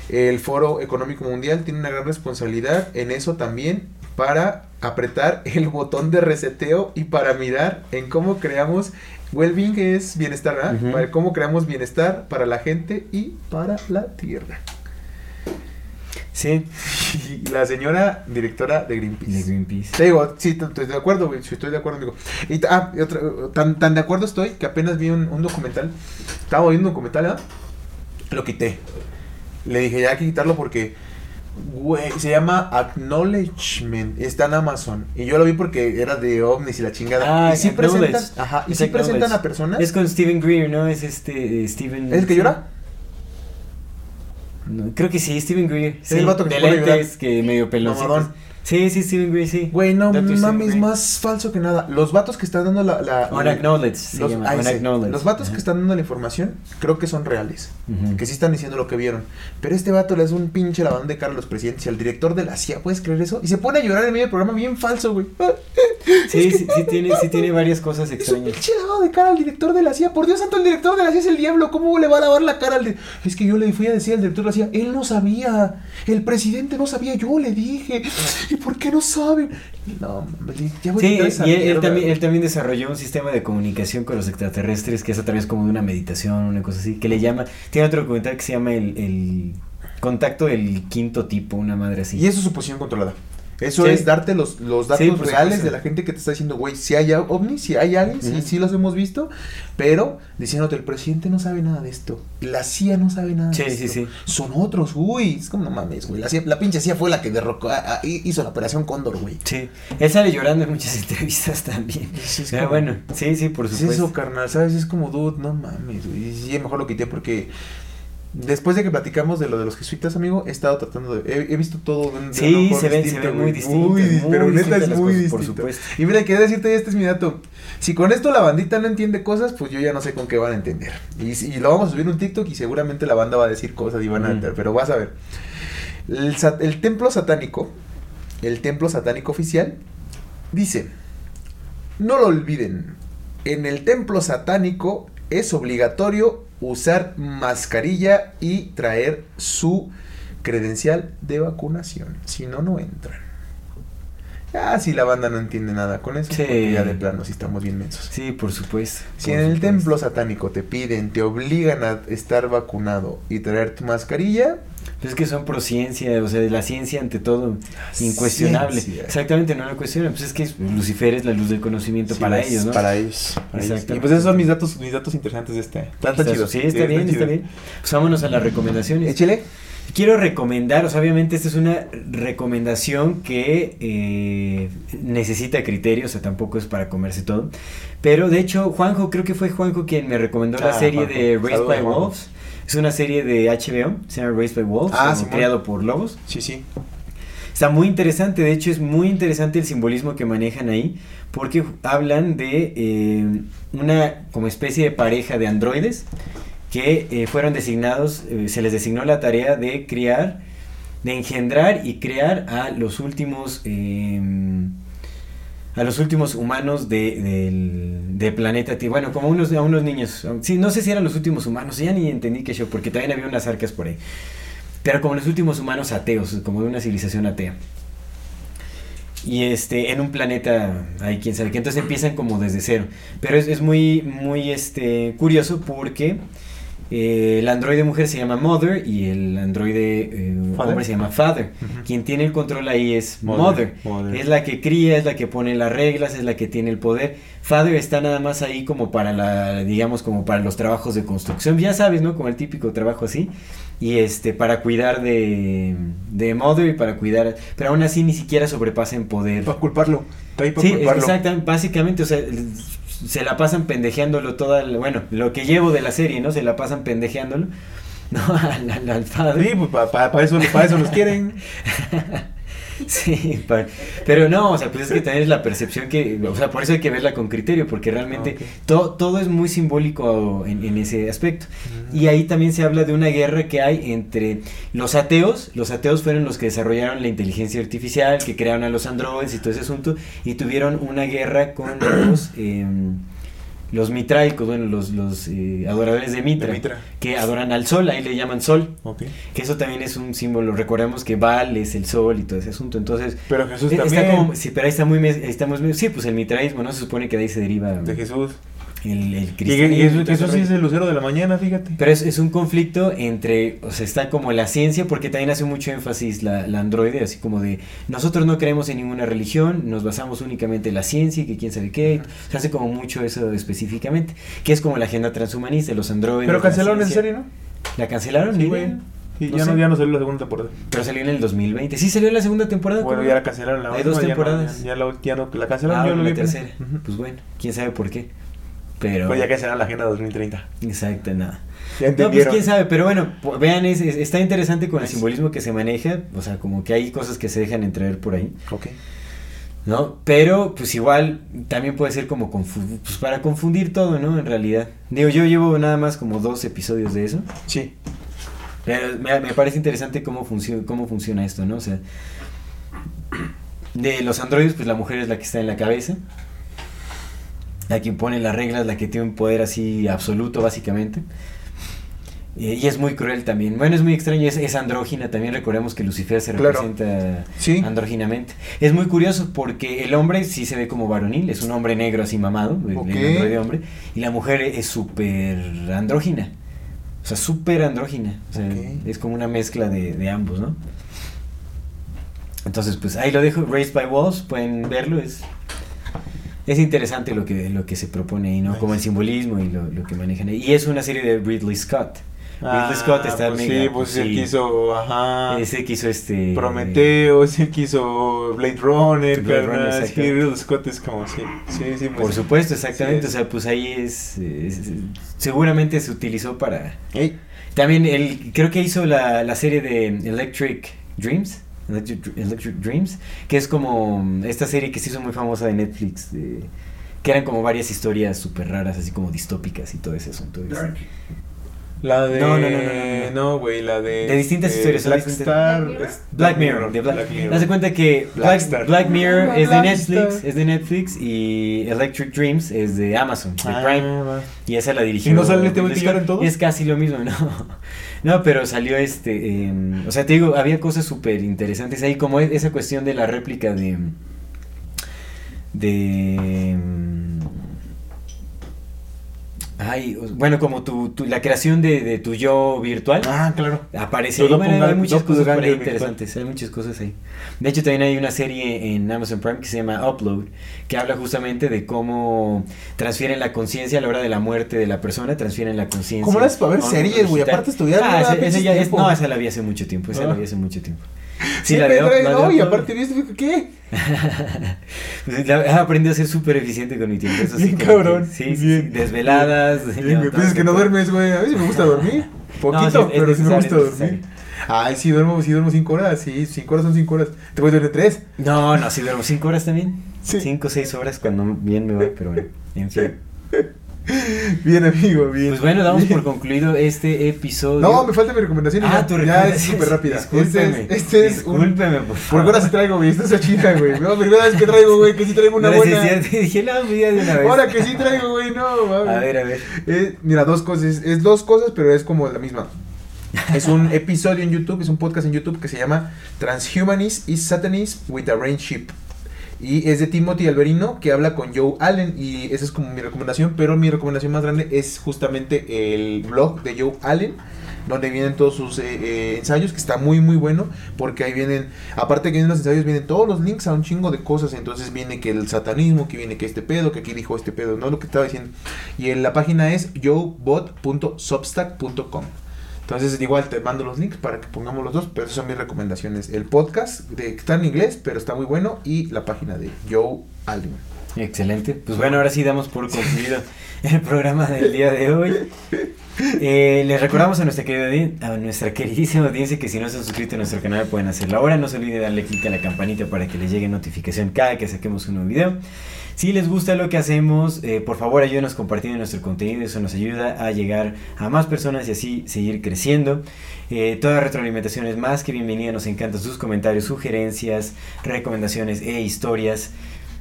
El Foro Económico Mundial tiene una gran responsabilidad en eso también para apretar el botón de reseteo y para mirar en cómo creamos well-being es bienestar, ¿verdad? Para cómo creamos bienestar para la gente y para la tierra. Sí, Y [laughs] la señora directora de Greenpeace. de Greenpeace. Te digo, sí, estoy de acuerdo, güey. Sí, estoy de acuerdo, amigo. Y, ah, y otra, tan, tan de acuerdo estoy que apenas vi un, un documental. Estaba viendo un documental, ¿verdad? Lo quité. Le dije, ya hay que quitarlo porque, güey, se llama Acknowledgement. Está en Amazon. Y yo lo vi porque era de ovnis y la chingada. Ah, y sí presentan, ajá, y sí presentan a personas. Es con Steven Greer, ¿no? Es este, eh, Steven... ¿Es el que llora? Creo que sí, Steven Greer. Sí, el vato que de lentes, que medio peloncito. Sí, sí, Steven Greer, sí. Güey, no. Steven mames, Greer. más falso que nada. Los vatos que están dando la. la Unacknowledged los, unacknowledged. Los vatos que están dando la información, creo que son reales. Que sí están diciendo lo que vieron. Pero este vato le hace un pinche lavadón de cara a los presidentes y al director de la CIA. ¿Puedes creer eso? Y se pone a llorar en medio del programa bien falso, güey. [laughs] Sí, sí, sí tiene, sí tiene varias cosas Es un extrañas. pinche lavado de cara al director de la CIA. Por Dios santo, el director de la CIA es el diablo. ¿Cómo le va a lavar la cara al de... Es que yo le fui a decir al director de la CIA, él no sabía. El presidente no sabía, yo le dije. ¿Y por qué no saben? No, ya voy a Sí, y él, él también, él también desarrolló un sistema de comunicación con los extraterrestres que es a través como de una meditación, una cosa así, que le llama, tiene otro documental que se llama el, el contacto del quinto tipo, una madre así. Y eso es su posición controlada. Eso Sí. es darte los, los datos Sí, reales de la gente que te está diciendo, güey, si hay ovnis, si hay aliens, sí, sí los hemos visto, pero diciéndote, el presidente no sabe nada de esto, la CIA no sabe nada Sí, de sí, esto. sí. Son otros, uy, es como no mames, güey, la, CIA la pinche CIA fue la que derrocó, a- a- hizo la operación Cóndor, güey. Sí, él sale llorando en muchas [laughs] entrevistas también. Sí, es Pero como- bueno, sí, sí, por Es supuesto. eso, carnal, ¿sabes? Es como, dude, no mames, güey. Y sí, mejor lo quité porque después de que platicamos de lo de los jesuitas, amigo, he estado tratando de. He, he visto todo de un, de Sí, se ven- se distinto, ven muy güey. distintas, Muy, muy pero neta es muy cosas, por distinto. supuesto. Y mira, quería decirte, este es mi dato. Si con esto la bandita no entiende cosas, pues yo ya no sé con qué van a entender. Y, lo vamos a subir en un TikTok y seguramente la banda va a decir cosas y van a entender. Pero vas a ver. El, el templo satánico, el templo satánico oficial, dice. No lo olviden. En el templo satánico es obligatorio usar mascarilla y traer su credencial de vacunación. Si no, no entran. Ah, si la banda no entiende nada con eso, Sí. porque ya de plano si estamos bien mensos. Sí, por supuesto. Si por en el templo satánico te piden, te obligan a estar vacunado y traer tu mascarilla, Pues es que son prociencia, o sea, la ciencia ante todo, incuestionable. ciencia. Exactamente, no lo cuestionan. Pues es que Lucifer es la luz del conocimiento sí, para ellos, ¿no? Para ellos. para ellos. Y pues esos son mis datos, mis datos interesantes de este. Está chido. Sí, está bien, está bien. Pues vámonos a las recomendaciones. Échele. Quiero recomendar, o sea, obviamente esta es una recomendación que eh, necesita criterios, o sea, tampoco es para comerse todo. Pero de hecho, Juanjo, creo que fue Juanjo quien me recomendó la Ah, serie Juanjo. de Raised Saludos, by. Wolves. Es una serie de HBO, se llama Raised by Wolves, Ah, creado por lobos. Sí, sí. Está muy interesante, de hecho es muy interesante el simbolismo que manejan ahí, porque hablan de eh, una como especie de pareja de androides que eh, fueron designados, eh, se les designó la tarea de criar, de engendrar y crear a los últimos, a los últimos humanos de, del, del planeta Tierra. Bueno, como unos, a unos niños. Sí, no sé si eran los últimos humanos, ya ni entendí qué show, porque también había unas arcas por ahí. Pero como los últimos humanos ateos, como de una civilización atea. Y este, en un planeta, hay quién sabe que entonces empiezan como desde cero. Pero es, es muy, muy este, curioso porque eh, el androide mujer se llama Mother y el androide eh, hombre se llama Father. Ujú. Quien tiene el control ahí es Mother, Mother. Mother. Es la que cría, es la que pone las reglas, es la que tiene el poder. Father está nada más ahí como para la, digamos, como para los trabajos de construcción. Ya sabes, ¿no? Como el típico trabajo así. Y este, para cuidar de, de Mother y para cuidar. Pero aún así ni siquiera sobrepasa en poder. Para culparlo. Está ahí para Sí, culparlo. exactamente, básicamente, o sea, se la pasan pendejeándolo toda, el- bueno, lo que llevo de la serie, ¿no? Se la pasan pendejeándolo, [laughs] ¿no? Al, al, al padre. Sí, pues para eso, pa eso nos quieren. [laughs] [laughs] Sí, pero no, o sea, pues es que también es la percepción que, o sea, por eso hay que verla con criterio, porque realmente Ok. to- todo es muy simbólico en, en ese aspecto. Y ahí también se habla de una guerra que hay entre los ateos, los ateos fueron los que desarrollaron la inteligencia artificial, que crearon a los androides y todo ese asunto, y tuvieron una guerra con los... em, los mitraicos, bueno, los, los eh, adoradores de Mitra, De Mitra. que adoran al sol, ahí le llaman sol, que eso también es un símbolo, recordemos que Baal es el sol y todo ese asunto, entonces Pero Jesús eh, también. está como, sí, pero ahí está muy, estamos sí, pues el mitraísmo, ¿no? Se supone que de ahí se deriva De Jesús. El, el Y, y eso, eso sí es el lucero de la mañana, fíjate. Pero es, es un conflicto entre, o sea, está como la ciencia, porque también hace mucho énfasis la, la androide, así como de, nosotros no creemos en ninguna religión, nos basamos únicamente en la ciencia y que quién sabe qué, se hace como mucho eso específicamente, que es como la agenda transhumanista, los androides. Pero la cancelaron esa serie, ¿no? ¿La cancelaron? Sí, güey. No ya, no, ya no salió la segunda temporada. Pero salió en el 2020. Sí, salió en la segunda temporada. Bueno, ¿cómo ya la cancelaron la Hay última, dos ya no, temporadas. Ya, la, no, la cancelaron, Ah, yo lo la vi. tercera. Pues bueno, quién sabe por qué. Pero. Pues ya cancelaron la agenda 2030. Exacto, nada. Ya No, pues quién sabe, pero bueno, vean, es- es- está interesante con el simbolismo que se maneja, o sea, como que hay cosas que se dejan entrever por ahí, Ok. ¿no? Pero, pues igual, también puede ser como pues para confundir todo, ¿no? En realidad. Digo, yo llevo nada más como dos episodios de eso, Sí. pero me, me parece interesante cómo, funciona cómo funciona esto, ¿no? O sea, de los androides, pues la mujer es la que está en la cabeza, la que impone las reglas, la que tiene un poder así absoluto, básicamente. Eh, y es muy cruel también. Bueno, es muy extraño, es, es andrógina también. Recordemos que Lucifer se Claro. representa Sí. andróginamente. Es muy curioso porque el hombre sí se ve como varonil, es un hombre negro así mamado, el androide hombre, y la mujer es súper andrógina. O sea, súper andrógina. O sea, es como una mezcla de, de ambos, ¿no? Entonces, pues ahí lo dejo, Raised by Walls, pueden verlo, es, es interesante lo que, lo que se propone ahí, ¿no? Nice. Como el simbolismo y lo, lo que manejan ahí. Y es una serie de Ridley Scott. Ah, Ridley Scott está pues mega, Sí, pues él sí. quiso, ajá. Ese que hizo este... Prometeo, sí quiso Blade Runner, Blade Runner, sí. Ridley Scott es como, sí, sí, sí. pues, Por supuesto, exactamente. Sí, o sea, pues ahí es, es- Seguramente se utilizó para. También él creo que hizo la, la serie de Electric Dreams. Electric, Electric Dreams. Que es como esta serie que se hizo muy famosa de Netflix. de- que eran como varias historias súper raras, así como distópicas y todo ese asunto. Dark. La de. No, no, no, no, no, güey, la de. De distintas eh, historias, Black distintas- Star. Black Mirror. es- Black Mirror, de Black, Mirror. Haz de cuenta que Black Black, Star. Black Mirror es de Black Netflix, Star. es de Netflix y Electric Dreams es de Amazon, de Ah, Prime. va. Y esa la dirigió. ¿Y no sale este en todos? Es casi lo mismo, ¿no? No, pero salió este. em, o sea, te digo, había cosas súper interesantes ahí, como e- esa cuestión de la réplica de. De. Ay, bueno, como tu, tu- la creación de, de tu yo virtual. Ah, claro. Aparece ahí. Bueno, hay muchas cosas por ahí virtual. interesantes. Hay muchas cosas ahí. De hecho, también hay una serie en Amazon Prime que se llama Upload, que habla justamente de cómo transfieren la conciencia a la hora de la muerte de la persona, transfieren la conciencia. ¿Cómo haces para ver series, güey? Aparte estudiar, Ah, no esa- ya es- no, esa la vi hace mucho tiempo. Esa Ah. la vi hace mucho tiempo. [laughs] Sí, la de no, y aparte, ¿viste? ¿Qué? [laughs] Pues, he aprendido a ser súper eficiente con mi tiempo. Eso sí, Bien cabrón. que- Sí, sí, Bien. Desveladas. Bien, Dices que no duermes, güey. A mí sí me gusta dormir. Poquito, [laughs] No, sí, es pero sí me gusta dormir. Ay, sí duermo, sí duermo cinco horas. Sí, cinco horas son cinco horas. ¿Te puedes dormir tres? No, no, sí duermo cinco horas también. Sí. Cinco o seis horas cuando bien me va, pero bueno, en fin. [laughs] [laughs] Bien, amigo, bien. Pues bueno, damos Bien. por concluido este episodio. No, me falta mi recomendación. Ah, ya, tu Ya es recomendación. súper rápida. Este Discúlpeme. es, este es un. Por favor. Porque ahora sí traigo, güey. Esta es china, güey. No, primera vez que traigo, güey. Que sí traigo una No, buena. sí, sí, sí, dije, no, pues ya de una vez. Ahora que sí traigo, güey. No, mames. A ver, a ver. Eh, mira, dos cosas. Es dos cosas, pero es como la misma. Es un episodio en YouTube, es un podcast en YouTube que se llama Transhumanist is Satanism with a Rain Ship. Y es de Timothy Alberino que habla con Joe Allen. Y esa es como mi recomendación. Pero mi recomendación más grande es justamente el blog de Joe Allen. Donde vienen todos sus eh, eh, ensayos, que está muy muy bueno. Porque ahí vienen, aparte que vienen los ensayos, vienen todos los links a un chingo de cosas. Entonces viene que el satanismo, que viene que este pedo, que aquí dijo este pedo, no lo que estaba diciendo. Y en la página es joebot.substack.com. Entonces, igual te mando los links para que pongamos los dos, pero esas son mis recomendaciones. El podcast de, está en inglés, pero está muy bueno, y la página de Joe Allen. Excelente. Pues bueno, ahora sí damos por concluido [laughs] el programa del día de hoy. Eh, les recordamos a nuestra, querida, a nuestra queridísima audiencia que si no se han suscrito a nuestro canal pueden hacerlo ahora. No se olviden darle clic a la campanita para que les llegue notificación cada que saquemos un nuevo video. Si les gusta lo que hacemos, eh, por favor ayúdenos compartiendo nuestro contenido, eso nos ayuda a llegar a más personas y así seguir creciendo. Eh, toda retroalimentación es más que bienvenida, nos encantan sus comentarios, sugerencias, recomendaciones e historias.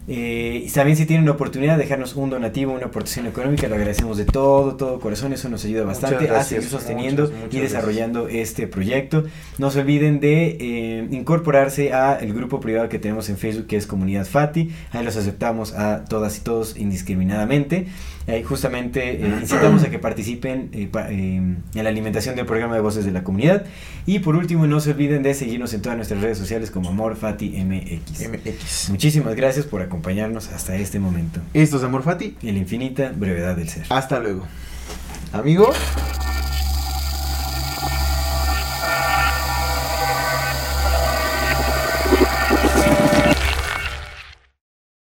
Eh, y también si tienen la oportunidad de dejarnos un donativo, una aportación económica, lo agradecemos de todo, todo corazón, eso nos ayuda bastante a seguir sosteniendo muchas, muchas y desarrollando este proyecto. No se olviden de eh, incorporarse a el grupo privado que tenemos en Facebook que es Comunidad Fati, ahí los aceptamos a todas y todos indiscriminadamente. Ahí justamente eh, incitamos a que participen eh, pa- eh, en la alimentación del programa de Voces de la Comunidad. Y por último, no se olviden de seguirnos en todas nuestras redes sociales como Amor Fati MX. MX. Muchísimas gracias por acompañarnos hasta este momento. Esto es Amor Fati. En la infinita brevedad del ser. Hasta luego. Amigo.